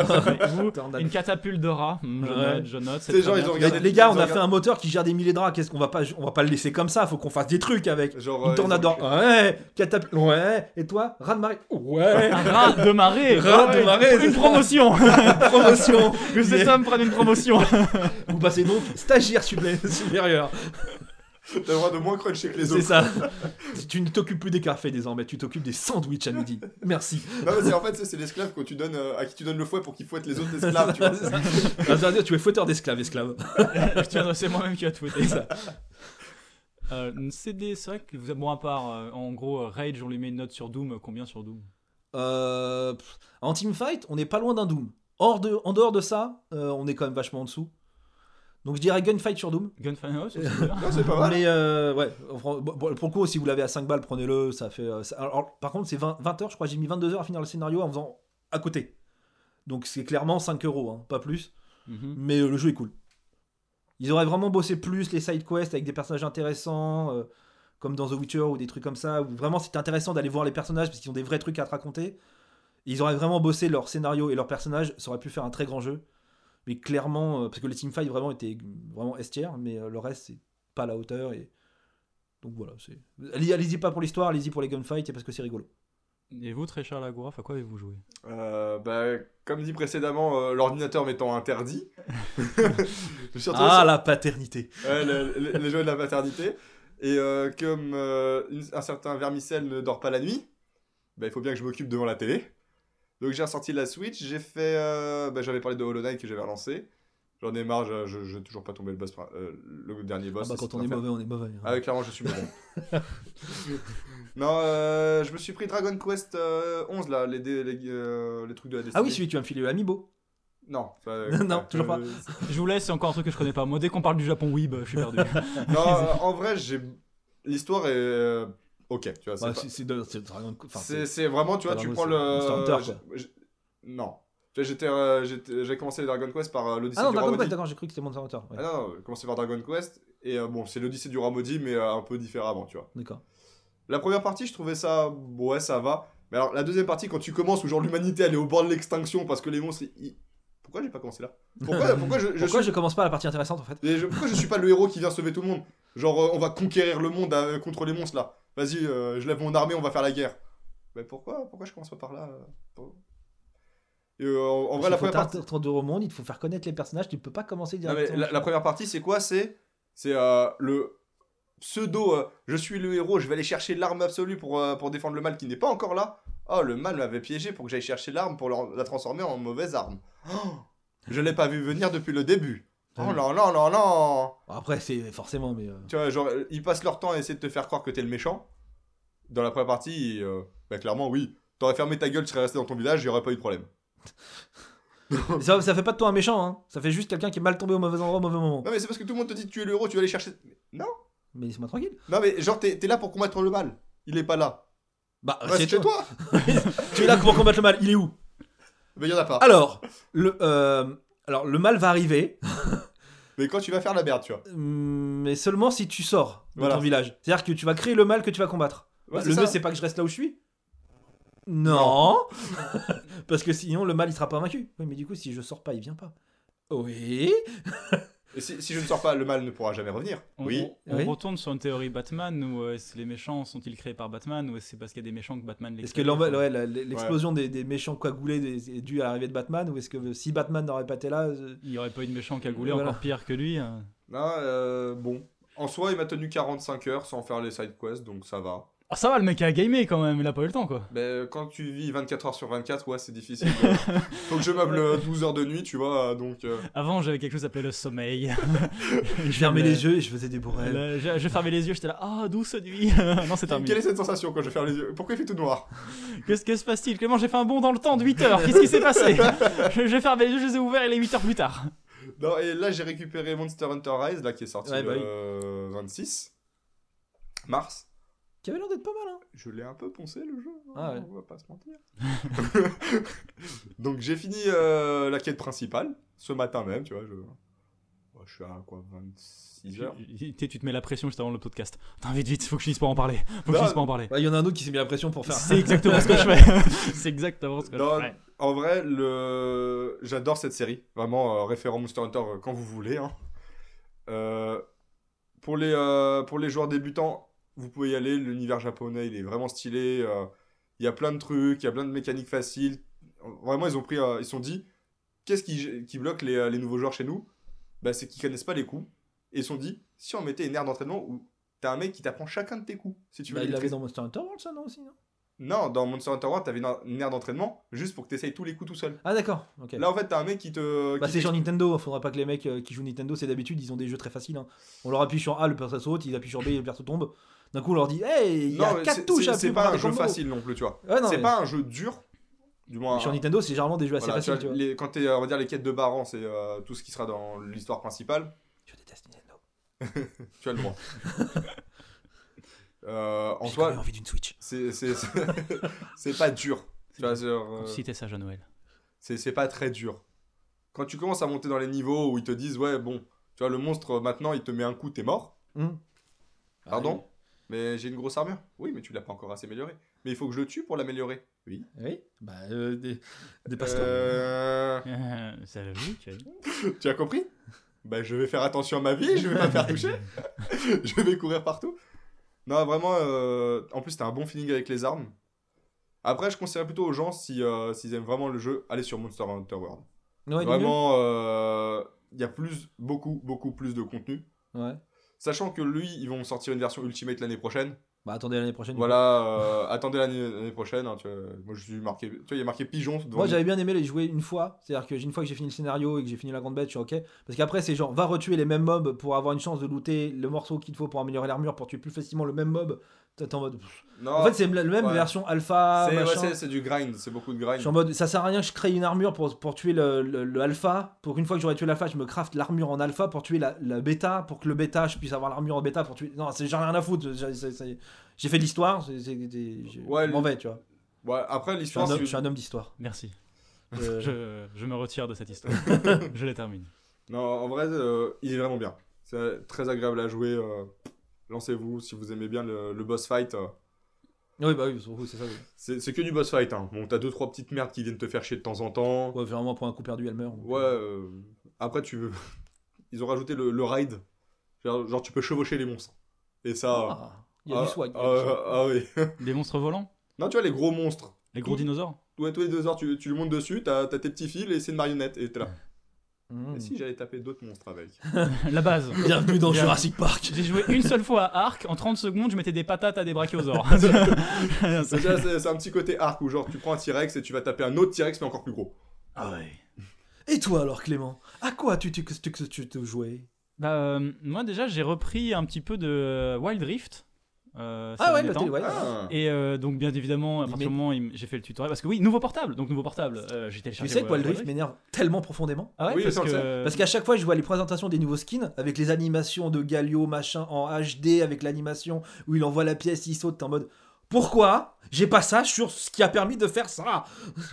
S1: Vous,
S3: Tornade.
S1: une catapulte de rats? Hmm, Je
S3: Ouais.
S1: note, je note.
S4: C'est
S1: très
S4: genre,
S1: bien.
S4: ils ont
S3: les,
S4: regardé-
S3: les gars, on a fait un moteur qui gère des milliers de draps. Qu'est-ce qu'on va pas, on va pas le laisser comme ça. Faut qu'on fasse des trucs avec.
S4: Genre,
S3: Une
S4: euh,
S3: tornade
S4: ils ont-
S3: d'or. Ouais. Catapulte. Ouais. Et toi, raz de marée. Ouais.
S1: Un rat de marée.
S3: Rat de marée, c'est
S1: Une
S3: ça.
S1: promotion.
S3: Promotion.
S1: que cet homme prenne une promotion.
S3: Vous passez donc stagiaire supérieur.
S4: T'as le droit de moins cruncher que les
S3: C'est
S4: autres.
S3: ça. tu ne t'occupes plus des cafés désormais. Tu t'occupes des sandwichs à midi. Merci.
S4: Non, mais c'est- en fait, c'est- c'est l'esclave que tu donnes, euh, à qui tu donnes le fouet pour qu'il fouette les autres esclaves, tu vois.
S3: C'est ça. Ah, veut dire, tu es fouetteur d'esclaves, esclave.
S1: C'est moi-même qui va te fouetter.
S3: ça.
S1: Euh, CD, c'est vrai que vous avez, bon, à part, euh, en gros, euh, Rage, on lui met une note sur Doom. Combien sur Doom?
S3: Euh, pff, en teamfight, on n'est pas loin d'un Doom. Hors de, en dehors de ça, euh, on est quand même vachement en dessous. Donc je dirais gunfight sur Doom.
S1: Gunfire, ouais, c'est- c'est bien.
S4: Non, c'est pas mal.
S3: Mais euh, ouais, bon, pour le coup, si vous l'avez à 5 balles, prenez-le. Ça fait. euh, ça- alors, par contre, c'est 20, 20 heures, je crois. J'ai mis 22 heures à finir le scénario en faisant à côté. Donc c'est clairement 5 euros, hein, pas plus.
S1: Mhm.
S3: Mais euh, le jeu est cool. Ils auraient vraiment bossé plus les side quests avec des personnages intéressants, euh, comme dans The Witcher ou des trucs comme ça, où vraiment c'était intéressant d'aller voir les personnages parce qu'ils ont des vrais trucs à te raconter. Ils auraient vraiment bossé leur scénario et leurs personnages, ça aurait pu faire un très grand jeu. Mais clairement, euh, parce que les teamfights vraiment étaient vraiment estières, mais euh, le reste c'est pas à la hauteur. Et... Donc voilà, c'est. Allez-y pas pour l'histoire, allez-y pour les gunfights et parce que c'est rigolo.
S1: Et vous, très cher Lagouraf, à quoi avez-vous joué?
S4: Euh, bah, comme dit précédemment, euh, l'ordinateur m'étant interdit. je suis
S3: Ah
S4: sur-
S3: la paternité
S4: Ouais, le- le- les jeux de la paternité. Et euh, comme euh, une- un certain vermicelle ne dort pas la nuit, bah, il faut bien que je m'occupe devant la télé. Donc j'ai ressorti la Switch, j'ai fait... euh, bah, J'avais parlé de Hollow Knight que j'avais relancé. J'en ai marre, je- je je n'ai toujours pas tombé le, boss, euh, le dernier
S3: Ah
S4: boss.
S3: bah,
S4: c'est
S3: Quand on est mauvais, on est mauvais. hein.
S4: Ah ouais, clairement, je suis mauvais. non, euh, je me suis pris Dragon Quest euh, 11, là, les, les, euh, les trucs de la
S3: Ah
S4: destinée.
S3: oui, celui que tu vas me filer le Amiibo.
S4: Non, ça-
S3: Non,
S4: euh,
S3: toujours pas.
S1: Je vous laisse, c'est encore un truc que je connais pas. Moi, dès qu'on parle du Japon Weeb, je suis perdu.
S4: Non, euh, en vrai, j'ai... L'histoire est... Ok, tu vois, c'est
S3: Ouais,
S4: pas-
S3: c'est c'est de- c'est Dragon- enfin,
S4: C'est c'est vraiment, tu vois, tu prends le. j'ai- Non. Tu vois, j'étais, euh, j'étais- j'ai commencé les Dragon Quest par euh, l'Odyssée
S3: Ah non,
S4: du
S3: Dragon Quest, d'accord, j'ai cru que c'était Monster Hunter. ouais.
S4: Ah non, non, j'ai commencé par Dragon Quest. Et euh, bon, c'est l'Odyssée du Maudit, mais un peu différemment, tu vois.
S3: D'accord.
S4: La première partie, je trouvais ça. Ouais, ça va. Mais alors, la deuxième partie, quand tu commences, où genre l'humanité elle est au bord de l'extinction parce que les monstres. ils- pourquoi j'ai pas commencé là? Pourquoi, pourquoi je, je
S3: Pourquoi
S4: suis...
S3: je commence pas la partie intéressante en fait?
S4: Je- pourquoi je suis pas le héros qui vient sauver tout le monde? Genre, on va conquérir le monde contre les monstres là. Vas-y, euh, je lève mon armée, on va faire la guerre. Mais pourquoi Pourquoi je commence pas par là euh, Et, euh, en, en vrai, la
S3: faut
S4: première partie.
S3: t'introduire au monde, il te faut faire connaître les personnages, tu peux pas commencer directement.
S4: la, la première partie, c'est quoi? C'est c'est euh, le pseudo. euh, je suis le héros, je vais aller chercher l'arme absolue pour, pour défendre le mal qui n'est pas encore là. Oh, le mal m'avait piégé pour que j'aille chercher l'arme pour la transformer en mauvaise arme. Oh, je l'ai pas vu venir depuis le début. Oh non, non, non, non
S3: Après, c'est forcément, mais. euh,
S4: Tu vois, genre, ils passent leur temps à essayer de te faire croire que t'es le méchant. Dans la première partie, euh, bah, clairement, oui. T'aurais fermé ta gueule, tu serais resté dans ton village, il y aurait pas eu de problème.
S3: Ça, ça fait pas de toi un méchant, hein. Ça fait juste quelqu'un qui est mal tombé au mauvais endroit au mauvais moment.
S4: Non, mais c'est parce que tout le monde te dit que tu es le héros, tu vas aller chercher. Non
S3: Mais laisse-moi tranquille.
S4: Non, mais genre, t'es t'es là pour combattre le mal. Il est pas là.
S3: Bah,
S4: Reste
S3: c'est
S4: chez toi
S3: Tu es là pour combattre le mal, il est où?
S4: Mais y en a pas.
S3: Alors, le, euh, alors, le mal va arriver,
S4: Mais quand tu vas faire la merde, tu vois.
S3: hum, mais seulement si tu sors de
S4: Voilà.
S3: ton village. C'est-à-dire que tu vas créer le mal que tu vas combattre.
S4: Ouais,
S3: Bah, le mieux, c'est pas que je reste là où je suis Non Parce que sinon, le mal, il sera pas vaincu. Oui, mais du coup, si je sors pas, il vient pas. Oui
S4: Et si, si je ne sors pas, le mal ne pourra jamais revenir.
S1: On,
S4: Oui.
S1: on- on
S3: Oui.
S1: retourne sur une théorie Batman où euh, est-ce que les méchants sont-ils créés par Batman ou est-ce que c'est parce qu'il y a des méchants que Batman les
S3: Est-ce que ouais, l'explosion des, des méchants coagulés des- est due à l'arrivée de Batman Ou est-ce que si Batman n'aurait pas été là. euh,
S1: Il n'y aurait pas eu de méchant cagoulé
S3: Voilà.
S1: encore pire que lui. euh.
S4: Non, euh, bon. En soi, il m'a tenu 45 heures sans faire les side quests, donc ça va.
S1: Ah, ça va, le mec a gamé quand même, il a pas eu le temps quoi.
S4: Mais quand tu vis 24 heures sur 24, ouais, c'est difficile. Faut que je meuble euh, 12 heures de nuit, tu vois, donc... euh,
S1: Avant, j'avais quelque chose appelé le sommeil.
S3: Je fermais les yeux et je faisais des bourrelles.
S1: Je, je fermais les yeux, j'étais là, ah, douce nuit? non, c'est terminé.
S4: Quelle est cette sensation quand je ferme les yeux? Pourquoi il fait tout noir?
S1: Qu'est-ce que se passe-t-il? Clément, j'ai fait un bond dans le temps de 8 heures. Qu'est-ce qui s'est passé? Je, je ferme les yeux, je les ai ouverts, il est 8 heures plus tard.
S4: Non, et là, j'ai récupéré Monster Hunter Rise, là, qui est sorti
S3: Ouais, bah
S4: le euh, 26 mars.
S3: Qui avait l'air d'être pas mal, hein
S4: Je l'ai un peu poncé, le jeu. hein,
S3: Ah ouais.
S4: On va pas se mentir. donc, j'ai fini euh, la quête principale, ce matin même, tu vois. Je, suis à quoi 26 heures
S1: Tu, te mets la pression juste avant le podcast. Attends, vite, vite, faut que je finisse par en parler. Faut que je finisse par en parler.
S3: Il y en a un autre qui s'est mis la pression pour faire.
S1: C'est exactement ce que je fais. c'est exactement ce que
S4: Non,
S1: je fais.
S4: En vrai, le... j'adore cette série. Vraiment, euh, référent Monster Hunter euh, quand vous voulez. hein. Euh, pour, les, euh, pour les joueurs débutants, vous pouvez y aller. L'univers japonais, il est vraiment stylé. euh, Il y a plein de trucs, il y a plein de mécaniques faciles. Vraiment, ils ont pris, euh, ils se sont dit, qu'est-ce qui, qui bloque les, euh, les nouveaux joueurs chez nous? Bah, C'est qu'ils connaissent pas les coups. Et ils se sont dit, si on mettait une aire d'entraînement où t'as un mec qui t'apprend chacun de tes coups, si tu veux
S3: Bah,
S4: les
S3: il l'avait dans Monster Hunter World, ça, non aussi non?
S4: Non, dans Monster Hunter World, t'avais une, aire d'entraînement juste pour que t'essayes tous les coups tout seul.
S3: Ah, d'accord.
S4: Là, en fait, t'as un mec qui te.
S3: Bah,
S4: qui
S3: c'est sur Nintendo, faudra pas que les mecs qui jouent Nintendo, c'est d'habitude, ils ont des jeux très faciles. hein. On leur appuie sur A, le perso saute, ils appuient sur B, le perso tombe. D'un coup, on leur dit Hey, il y a
S4: Non, mais
S3: 4
S4: c'est-
S3: touches à
S4: C'est pas un jeu facile non plus, tu vois. C'est
S3: mais-
S4: pas un jeu dur, du moins.
S3: Sur Nintendo, c'est généralement des jeux assez faciles. Tu vois.
S4: les- quand t'es, on va dire, les quêtes de Baran, c'est euh, tout ce qui sera dans l'histoire principale.
S3: Je déteste Nintendo.
S4: Tu as le droit. Euh, en soi,
S3: envie d'une Switch.
S4: c'est c'est- c'est- c'est pas dur. Tu vois, c'est, euh,
S1: Citer ça, Jean Noël.
S4: c'est c'est pas très dur. Quand tu commences à monter dans les niveaux où ils te disent, ouais, bon, tu vois, le monstre, euh, maintenant, il te met un coup, t'es mort.
S3: Hum.
S4: Pardon? Mais j'ai une grosse armure. Oui, mais tu l'as pas encore assez améliorée. Mais il faut que je le tue pour l'améliorer. Oui.
S3: Oui, bah, euh, des, des pasteurs.
S4: Euh...
S1: Euh, c'est logique.
S4: Tu as compris? Bah je vais faire attention à ma vie, je vais pas me faire toucher. je vais courir partout. Non, vraiment, euh, en plus t'as un bon feeling avec les armes. Après, je conseillerais plutôt aux gens, si, euh, s'ils aiment vraiment le jeu, aller sur Monster Hunter World.
S3: Ouais,
S4: vraiment, euh, il y a plus, beaucoup, beaucoup plus de contenu.
S3: Ouais.
S4: Sachant que lui, ils vont sortir une version Ultimate l'année prochaine.
S3: Bah, attendez l'année prochaine.
S4: Voilà, euh, attendez l'année prochaine. hein, tu vois. moi, je suis marqué. Tu vois, il y a marqué pigeon.
S3: Moi j'avais bien aimé les jouer une fois, c'est-à-dire que une fois que j'ai fini le scénario et que j'ai fini la grande bête, je suis ok. Parce qu'après c'est genre va retuer les mêmes mobs pour avoir une chance de looter le morceau qu'il te faut pour améliorer l'armure pour tuer plus facilement le même mob. T'es en mode.
S4: Non,
S3: En fait c'est la même
S4: ouais.
S3: version alpha.
S4: c'est ouais, du grind, c'est beaucoup de grind.
S3: je suis en mode ça sert à rien que je crée une armure pour, pour tuer le, le- le alpha. Pour qu'une fois que j'aurai tué l'alpha, je me craft l'armure en alpha pour tuer la, la bêta. Pour que le bêta je puisse avoir l'armure en bêta pour tuer. Non, c'est j'ai rien à foutre. J'ai fait de l'histoire,
S4: Ouais,
S3: je m'en vais, tu vois.
S4: Ouais, après, l'histoire,
S3: je suis un homme d'histoire.
S1: Merci.
S3: Euh,
S1: Je, je me retire de cette histoire. je la termine.
S4: Non, en vrai, euh, il est vraiment bien. C'est très agréable à jouer. euh, Lancez-vous si vous aimez bien le, le boss fight. euh.
S3: Oui, bah oui, c'est ça. oui.
S4: C'est que du boss fight. Hein. Bon, t'as deux trois petites merdes qui viennent te faire chier de temps en temps.
S3: Ouais, vraiment, pour un coup perdu, elle meurt. donc,
S4: Ouais. Après, tu veux. Ils ont rajouté le, le ride. Genre, genre, tu peux chevaucher les monstres. Et ça.
S3: Ah, il y a
S4: ah,
S3: du swag. il y a
S4: ah,
S3: du swag.
S4: ah oui.
S1: Des monstres volants
S4: non, tu vois, les gros monstres.
S1: Les gros
S4: Tout-
S1: dinosaures
S4: Ouais, tous les deux heures, tu, tu le montes dessus, t'as t'as tes petits fils et c'est une marionnette. Et t'es là.
S3: Mmh.
S4: Et si j'allais taper d'autres monstres avec
S1: La base.
S3: Bienvenue dans
S1: Bien.
S3: Jurassic Park.
S1: J'ai joué une seule fois à Ark, en 30 secondes, je mettais des patates à des brachiosaures.
S4: C'est déjà, c'est- c'est un petit côté arc où, genre, tu prends un T-Rex et tu vas taper un autre T-Rex, mais encore plus gros.
S1: ah ouais.
S3: Et toi alors, Clément? À quoi tu tu, tu, tu, tu te jouais?
S1: Bah, euh, moi déjà, j'ai repris un petit peu de Wild Rift. Euh,
S3: Ah ouais, le télé, ouais.
S4: Ah.
S1: Et euh, donc, bien évidemment, à partir du moment j'ai fait le tutoriel, parce que oui, nouveau portable, donc nouveau portable, euh, j'ai
S3: Tu
S1: téléchargé.
S3: sais que Wild Rift m'énerve tellement profondément.
S1: Ah ouais,
S4: Oui,
S1: parce que.
S3: Parce qu'à chaque fois, je vois les présentations des nouveaux skins avec les animations de Galio, machin, en HD, avec l'animation où il envoie la pièce, il saute, t'es en mode Pourquoi j'ai pas ça sur ce qui a permis de faire ça?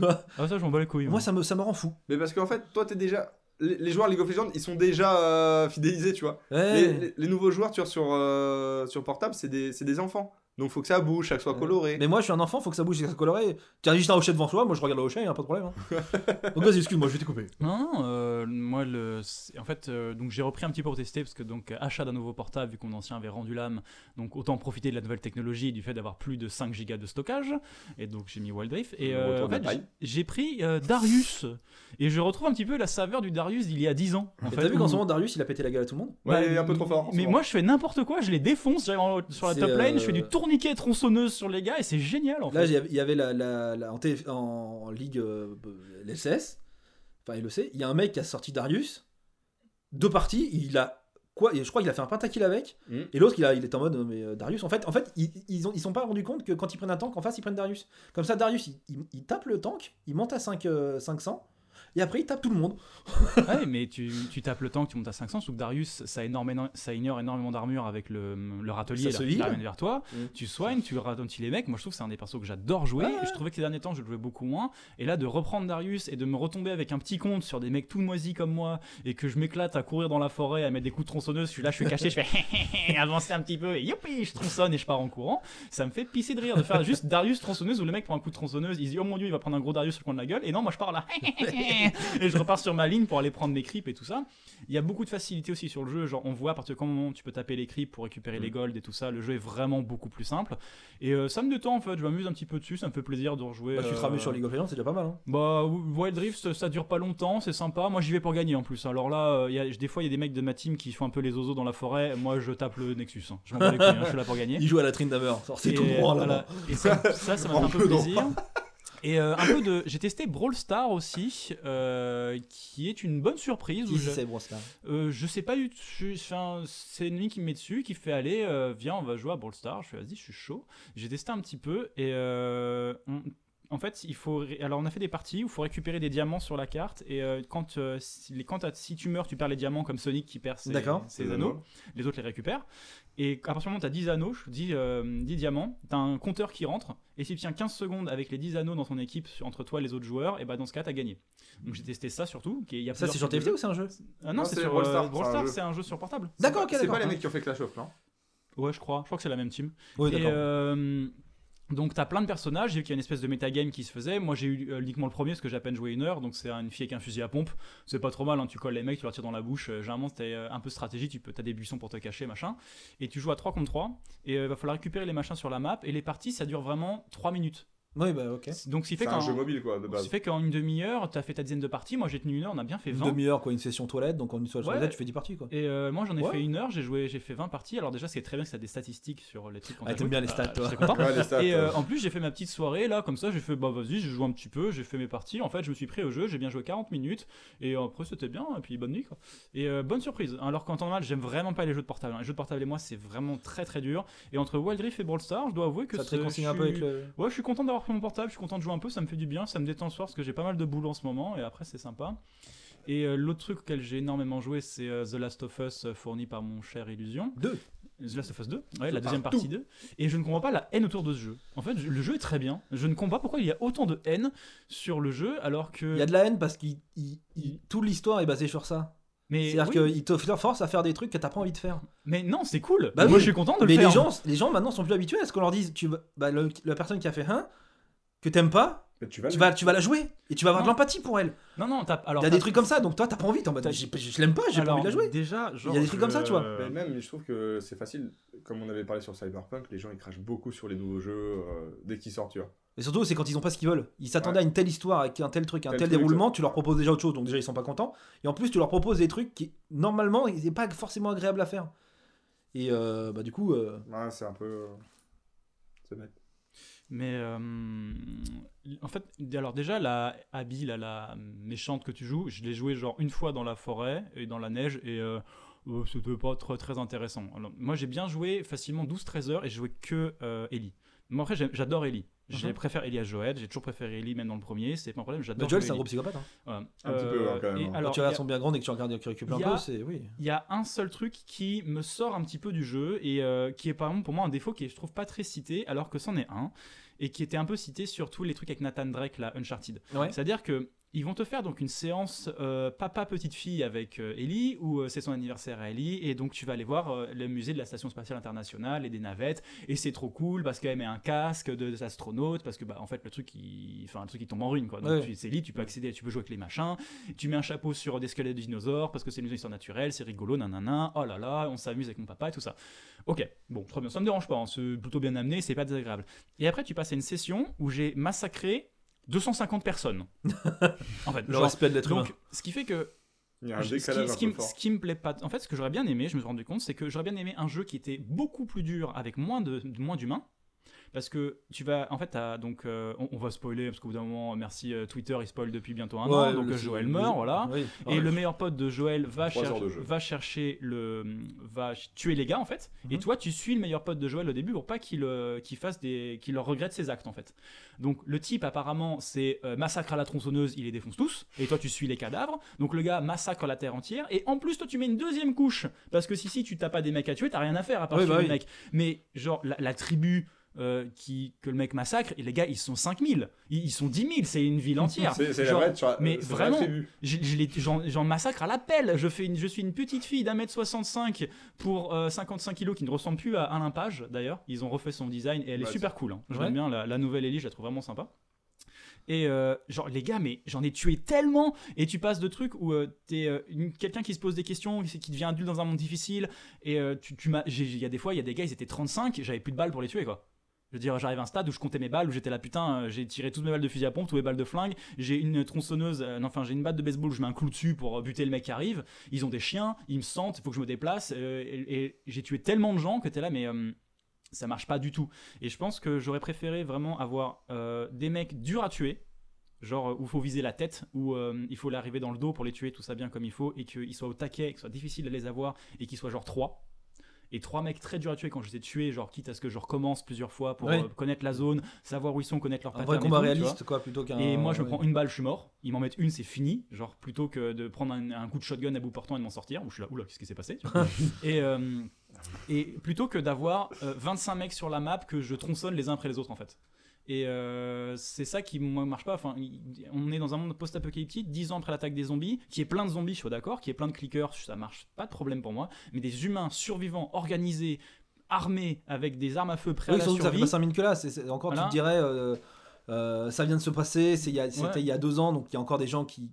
S1: Ah, ça, j'en bats les couilles.
S3: Moi, ça me, ça me rend fou.
S4: Mais parce qu'en fait, toi, t'es déjà. Les, joueurs League of Legends, ils sont déjà euh, fidélisés, tu vois.
S3: Ouais.
S4: Les, les- les nouveaux joueurs tu vois, sur, euh, sur portable, c'est des, c'est des enfants. Donc faut que ça bouge, que ça soit coloré.
S3: Mais moi, je suis un enfant, faut que ça bouge, que ça soit coloré. Tu as juste un hochet devant toi, moi je regarde le hochet, y a pas de problème. hein. donc vas-y, excuse-moi, je vais te couper.
S1: Non, non, euh, moi, le, en fait, euh, donc j'ai repris un petit peu pour tester, parce que donc achat d'un nouveau portable, vu que mon ancien avait rendu l'âme, donc autant profiter de la nouvelle technologie, du fait d'avoir plus de 5 gigas de stockage, et donc j'ai mis Wild Rift, et euh, en fait, j'ai pris euh, Darius, et je retrouve un petit peu la saveur du Darius d'il y a 10 ans. En
S3: t'as vu qu'en ce moment, Darius, il a pété la gueule à tout le monde?
S4: Ouais,
S1: bah,
S4: il est un peu trop fort.
S1: Mais moi, je fais n'importe quoi, je les défonce j'arrive sur la top lane, je fais du tourniquet tronçonneuse sur les gars, et c'est génial en
S3: Là,
S1: fait.
S3: il y avait- il y avait la, la, la- en, TF en, en Ligue euh, LCS, enfin il le sait, il y a un mec qui a sorti Darius, deux parties, il a quoi Je crois qu'il a fait un pentakill avec,
S4: Mm.
S3: et l'autre il, a- il est en mode mais euh, Darius. En fait, en fait ils, ils, ont, ils sont pas rendus compte que quand ils prennent un tank, en face ils prennent Darius. Comme ça, Darius il, il- il tape le tank, il monte à 5, euh, 500, et après il tape tout le monde.
S1: Ouais, mais tu, tu tapes le tank, tu montes à 500, sous que Darius, ça, énormément, ça ignore énormément d'armure avec le, le râtelier
S3: Ça
S1: là,
S3: heal.
S1: ramène vers toi.
S4: Mm.
S1: Tu soignes, tu ralentis les mecs. Moi, je trouve que c'est un des persos que j'adore jouer. Et
S3: ouais.
S1: je trouvais que ces derniers temps, je le jouais beaucoup moins. Et là, de reprendre Darius et de me retomber avec un petit compte sur des mecs tout moisis comme moi et que je m'éclate à courir dans la forêt, à mettre des coups de tronçonneuse. Je suis là, je suis caché, je fais avancer un petit peu et youpi, je tronçonne et je pars en courant. Ça me fait pisser de rire de faire juste Darius tronçonneuse où le mec prend un coup de tronçonneuse, il se dit oh mon dieu, il va prendre un gros Darius sur le coin de la gueule. Et non, moi je pars là et je repars sur ma ligne pour aller prendre mes creeps et tout ça. Il y a beaucoup de facilité aussi sur le jeu, genre on voit à partir de quand tu peux taper les creeps pour récupérer les golds et tout ça, le jeu est vraiment beaucoup plus simple. Et euh, ça me détend en fait, je m'amuse un petit peu dessus, ça me fait plaisir de rejouer.
S3: Bah, tu te
S1: euh,
S3: sur League of Legends, c'est déjà pas mal. Hein.
S1: Bah, Wild Rift, ça- dure pas longtemps, c'est sympa. Moi, j'y vais pour gagner en plus. Alors là, euh, il y a, des fois, il y a des mecs de ma team qui font un peu les oiseaux dans la forêt. Moi, je tape le Nexus. hein. Je m'en bats les couilles, hein, je suis là pour gagner.
S3: Il joue à la Trindamer, c'est tout droit là.
S1: voilà. Et ça, ça, ça m'a fait un peu plaisir. Et euh, un peu de. J'ai testé Brawl Star aussi, euh, qui est une bonne surprise.
S3: Qui
S1: je-
S3: c'est Brostar
S1: euh, je sais pas du tout. enfin, C'est une ligne qui me met dessus, qui fait aller, viens, on va jouer à Brawl Stars. Je fais, vas-y, je suis chaud. J'ai testé un petit peu et euh, on- en fait, il faut. Alors, on a fait des parties où il faut récupérer des diamants sur la carte et euh, quand, euh, si, les- quand si tu meurs, tu perds les diamants comme Sonic qui perd ses,
S3: D'accord.
S1: ses anneaux. Les autres les récupèrent. Et à partir du moment où tu as 10 anneaux, 10, euh, 10 diamants, tu as un compteur qui rentre. Et si tu tiens 15 secondes avec les 10 anneaux dans ton équipe sur- entre toi et les autres joueurs, et bah dans ce cas, tu as gagné. Donc j'ai testé ça surtout. il y a
S3: Ça, c'est sur TFT ou c'est un jeu.
S1: Ah non,
S4: Non,
S1: c'est sur
S4: Brawl
S1: euh,
S4: Stars,
S1: Brawl
S4: c'est un jeu.
S1: c'est un jeu sur portable.
S3: D'accord, ok,
S4: C'est pas les mecs qui ont fait Clash of, non
S1: Ouais, je crois. Je crois que c'est la même team.
S3: D'accord.
S1: Euh, donc t'as plein de personnages, j'ai vu qu'il y a une espèce de metagame qui se faisait. Moi j'ai eu euh, uniquement le premier parce que j'ai à peine joué une heure, donc c'est une fille avec un fusil à pompe. C'est pas trop mal, hein, tu colles les mecs, tu leur tires dans la bouche. Euh, généralement c'était euh, un peu stratégie, tu peux, t'as des buissons pour te cacher, machin. Et tu joues à 3 contre 3, et il va falloir récupérer les machins sur la map, et les parties ça dure vraiment 3 minutes.
S3: Oui, bah ok.
S1: Donc ce qui fait
S4: C'est un jeu mobile, quoi, de
S1: ce qui fait qu'en une demi-heure, t'as fait ta dizaine de parties, moi j'ai tenu une heure, on a bien fait
S3: Une
S1: 20.
S3: demi-heure, quoi, une session toilette, donc en une seule
S1: Ouais.
S3: toilette, tu fais 10 parties, quoi.
S1: Et euh, moi j'en ai
S3: Ouais.
S1: fait une heure, j'ai joué, j'ai fait 20 parties. Alors déjà, ce qui est très bien, c'est que ça a des statistiques sur les trucs.
S3: Ah, t'aimes bien les
S1: Ah,
S3: stats,
S1: je
S3: toi.
S4: Ouais, les stats.
S1: Et euh, en plus, j'ai fait ma petite soirée là, comme ça, j'ai fait bah vas-y, je joue un petit peu, j'ai fait mes parties. En fait, je me suis pris au jeu, j'ai bien joué 40 minutes, et après c'était bien, et puis bonne nuit quoi. Et euh, bonne surprise. Alors qu'en temps normal, j'aime vraiment pas les jeux de portable. hein. Les jeux de portable et moi, c'est vraiment très très dur. Et entre Wild Rift et Brawl Stars, je dois avouer que
S3: Ça te
S1: c'est-
S3: réconcilie un peu avec le.
S1: Ouais, je suis content d'avoir pris mon portable, je suis content de jouer un peu, ça me fait du bien, ça me détend le soir parce que j'ai pas mal de boulot en ce moment, et après c'est sympa. Et euh, l'autre truc auquel j'ai énormément joué, c'est euh, The Last of Us euh, fourni par mon cher Illusion.
S3: Deux.
S1: The Last of Us 2, ouais, la deuxième partie 2. Et je ne comprends pas la haine autour de ce jeu. En fait, je- le jeu est très bien. Je ne comprends pas pourquoi il y a autant de haine sur le jeu alors que.
S3: Il y a de la haine parce que tout l'histoire est basée sur ça.
S1: Mais,
S3: C'est-à-dire
S1: oui,
S3: qu'ils te forcent à faire des trucs que t'as pas envie de faire.
S1: mais non, c'est cool.
S3: Bah
S1: Moi,
S3: oui.
S1: je suis content de
S3: Mais
S1: le faire.
S3: les gens, les gens maintenant sont plus habitués à ce qu'on leur dise tu vas- bah, le- la personne qui a fait un que t'aimes pas,
S4: Mais tu vas,
S3: tu vas, tu vas la jouer et tu vas avoir de l'empathie pour elle.
S1: Non, non, t'as. Alors,
S3: Il y a
S1: t'as-
S3: des trucs comme ça, donc toi t'as pas envie, mode je, je l'aime pas, j'ai pas envie de la jouer.
S1: Déjà, genre,
S3: des trucs comme ça, tu vois.
S4: Mais même, je trouve que c'est facile. Comme on avait parlé sur Cyberpunk, les gens ils crachent beaucoup sur les nouveaux jeux euh, dès qu'ils sortent, tu vois.
S3: Et surtout, c'est quand ils ont pas ce qu'ils veulent. Ils s'attendaient
S4: Ouais.
S3: à une telle histoire, avec un tel truc, un
S4: Tel
S3: tel,
S4: truc,
S3: déroulement, tu leur proposes déjà autre chose, donc déjà ils sont pas contents. Et en plus, tu leur proposes des trucs qui, normalement, ils n'est pas forcément agréable à faire. Et euh, bah du coup, euh,
S4: Ouais, c'est un peu. C'est bête.
S1: Mais euh, en fait, alors déjà, la Abby, la méchante que tu joues, je l'ai joué genre une fois dans la forêt et dans la neige et euh, euh, c'était pas très, très intéressant. Alors, moi, j'ai bien joué facilement 12-13 heures et j'ai joué que euh, Ellie. Moi, après, j'adore Ellie. Je
S3: Mhm.
S1: préfère Ellie à Joël. J'ai toujours préféré Ellie, même dans le premier. C'est pas un problème. J'adore jouer
S3: c'est un gros psychopathe. Hein.
S1: Voilà.
S4: Un petit peu, hein, quand même,
S1: et
S4: hein.
S3: Quand
S1: alors,
S3: tu
S1: il y a-
S3: regardes son bien grande et que tu regardes et que tu récupères un
S1: a-
S3: peu, c'est oui.
S1: il y a un seul truc qui me sort un petit peu du jeu et euh, qui est par exemple pour moi un défaut qui est je trouve pas très cité alors que c'en est un et qui était un peu cité sur tous les trucs avec Nathan Drake la Uncharted.
S3: Ouais.
S1: C'est-à-dire que ils vont te faire donc une séance euh, papa petite fille avec euh, Ellie où euh, c'est son anniversaire à Ellie et donc tu vas aller voir le musée de la station spatiale internationale et des navettes et c'est trop cool parce qu'elle met un casque de- d'astronaute parce que bah en fait le truc il enfin le truc il tombe en ruine quoi. Donc
S3: Ouais.
S1: c'est Ellie, tu peux accéder, tu peux jouer avec les machins, tu mets un chapeau sur des squelettes de dinosaures parce que c'est une histoire naturelle, c'est rigolo, nanana, oh là là, on s'amuse avec mon papa et tout ça. Ok, bon, très bien, ça me dérange pas, hein, c'est plutôt bien amené, c'est pas désagréable. Et après, tu passes à une session où j'ai massacré 250 personnes. en fait,
S3: Le
S1: genre,
S3: respect de l'être humain.
S1: ce qui fait que
S4: Il y a un
S1: je- ce, qui,
S4: un peu
S1: me-
S4: fort.
S1: ce qui me plaît pas, en fait, ce que j'aurais bien aimé, je me suis rendu compte, c'est que j'aurais bien aimé un jeu qui était beaucoup plus dur avec moins de, de- moins d'humains. Parce que tu vas, en fait, donc, euh, on, on va spoiler parce qu'au bout d'un moment, merci euh, Twitter, il spoil depuis bientôt un an, donc euh, Joël meurt, voilà.
S3: Oui.
S1: Et le meilleur pote de Joël va, cher-
S4: de
S1: va chercher le, va tuer les gars en fait. Et
S3: Mhm.
S1: toi, tu suis le meilleur pote de Joël au début pour pas qu'il qu'il fasse des, qu'il leur regrette ses actes en fait. Donc le type apparemment c'est massacre à la tronçonneuse, il les défonce tous. Et toi, tu suis les cadavres. Donc le gars massacre la terre entière. Et en plus, toi, tu mets une deuxième couche parce que si si tu t'as pas des mecs à tuer, t'as rien à faire à part
S3: Oui,
S1: tuer
S3: bah
S1: les mecs. Mais genre la, la tribu. Euh, qui, que le mec massacre, et les gars ils sont 5000, ils, ils sont 10 000, c'est une ville entière.
S4: C'est c'est la
S1: Genre,
S4: vraie, tu vois,
S1: mais
S4: c'est
S1: vraiment, je- je J'en j'en massacre à l'appel. Je, fais une- je suis une petite fille d'un mètre 65 pour euh, 55 kilos qui ne ressemble plus à Alain Page d'ailleurs. Ils ont refait son design et elle est super cool. hein.
S3: Ouais.
S1: l'aime bien, la, la nouvelle Ellie, je la trouve vraiment sympa. Et euh, genre, les gars, mais j'en ai tué tellement. Et tu passes de trucs où euh, t'es euh, une- quelqu'un qui se pose des questions, qui qui devient adulte dans un monde difficile. Et euh, tu, tu m'as- j'ai- il y a des fois, il y a des gars, ils étaient 35, j'avais plus de balles pour les tuer quoi. Je veux dire, j'arrive à un stade où je comptais mes balles, où j'étais là, putain, euh, j'ai tiré toutes mes balles de fusil à pompe, toutes mes balles de flingue, j'ai une tronçonneuse, euh, enfin j'ai une batte de baseball, je mets un clou dessus pour euh, buter le mec qui arrive. Ils ont des chiens, ils me sentent, il faut que je me déplace. et et j'ai tué tellement de gens que t'es là, mais ça marche pas du tout. Et je pense que j'aurais préféré vraiment avoir des mecs durs à tuer. Genre où il faut viser la tête, où il faut l'arriver dans le dos pour les tuer tout ça bien comme il faut, et qu'ils soient au taquet, que ce soit difficile de les avoir, et qu'ils soient genre trois et trois mecs très durs à tuer quand je les ai tués, genre quitte à ce que je recommence plusieurs fois pour euh, connaître la zone, savoir où ils sont, connaître leur
S3: Un
S1: pattern.
S3: vrai combat
S1: tout,
S3: réaliste, quoi, plutôt qu'un.
S1: Et moi, je me prends une balle, je suis mort. Ils m'en mettent une, c'est fini. Genre, plutôt que de prendre un, un coup de shotgun à bout portant et de m'en sortir, où je suis là, oula, qu'est-ce qui s'est passé tu vois. et, euh, et plutôt que d'avoir euh, 25 mecs sur la map que je tronçonne les uns après les autres, en fait. Et euh, c'est ça qui moi, marche pas. Enfin, on est dans un monde post-apocalyptique, 10 ans après l'attaque des zombies, qui est plein de zombies, je suis d'accord, qui est plein de clickers, ça marche pas de problème pour moi. Mais des humains survivants, organisés, armés, avec des armes à feu prêts
S3: Oui,
S1: à la
S3: que ça fait
S1: survie.
S3: pas 5 minutes que là. encore,
S1: Voilà.
S3: tu te dirais, euh, euh, ça vient de se passer, c'était
S1: Ouais.
S3: il y a deux ans, donc il y a encore des gens qui.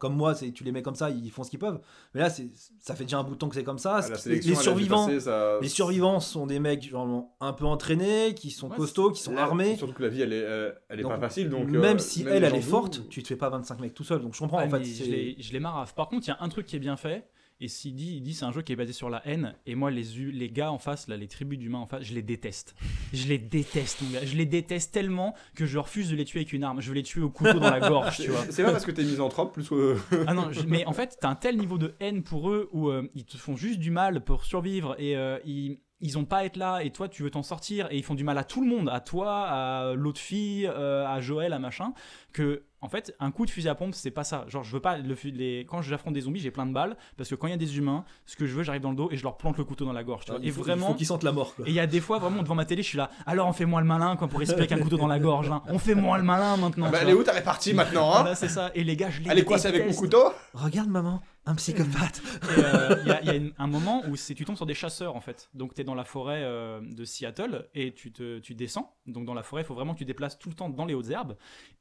S3: Comme moi, c'est tu les mets comme ça, ils font ce qu'ils peuvent. Mais là, c'est ça fait déjà un bout de temps que c'est comme ça.
S4: Ah,
S3: les survivants,
S4: ça-
S3: les survivants sont des mecs genre, un peu entraînés, qui sont
S1: Ouais,
S3: costauds, qui sont
S4: Là,
S3: armés.
S4: Surtout que la vie, elle est, euh, elle est
S3: Donc,
S4: pas facile. Donc,
S3: même
S4: euh,
S3: si elle, elle est forte, tu te fais pas 25 mecs tout seul. Donc je comprends en fait.
S1: mais
S3: c'est-
S1: je les, je les marave. Par contre, il y a un truc qui est bien fait. Et s'il dit, il dit c'est un jeu qui est basé sur la haine. Et moi, les, les gars en face, là, les tribus d'humains en face, je les déteste. Je les déteste, mon gars. Je les déteste tellement que je refuse de les tuer avec une arme. Je veux les tuer au couteau dans la gorge, tu vois.
S4: C'est c'est pas parce que t'es misanthrope plus que.
S1: Ah non, je- mais en fait, t'as un tel niveau de haine pour eux où euh, ils te font juste du mal pour survivre et euh, ils, ils ont pas à être là et toi tu veux t'en sortir et ils font du mal à tout le monde, à toi, à l'autre fille, euh, à Joël, à machin. Que en fait, un coup de fusil à pompe, c'est pas ça. Genre, je veux pas le les quand j'affronte des zombies, j'ai plein de balles parce que quand il y a des humains, ce que je veux, j'arrive dans le dos et je leur plante le couteau dans la gorge. tu vois.
S3: il
S1: et
S3: faut, il
S1: vraiment.
S3: faut qu'ils sentent la mort. quoi.
S1: Et il y a des fois, vraiment, devant ma télé, je suis là. Alors, on fait moins le malin, quoi, pour respirer avec un couteau dans la gorge. hein. On fait moins le malin maintenant.
S4: Ah bah, elle est où ta répartie maintenant hein?
S1: Voilà, c'est ça. Et les gars, je les
S4: Elle est coincée avec mon couteau?
S3: Regarde maman. Un psychopathe.
S1: Euh, Il y a, il y a une- un moment où tu tombes sur des chasseurs en fait. Donc tu es dans la forêt euh, de Seattle et tu, te, tu descends. Donc dans la forêt, il faut vraiment que tu te déplaces tout le temps dans les hautes herbes.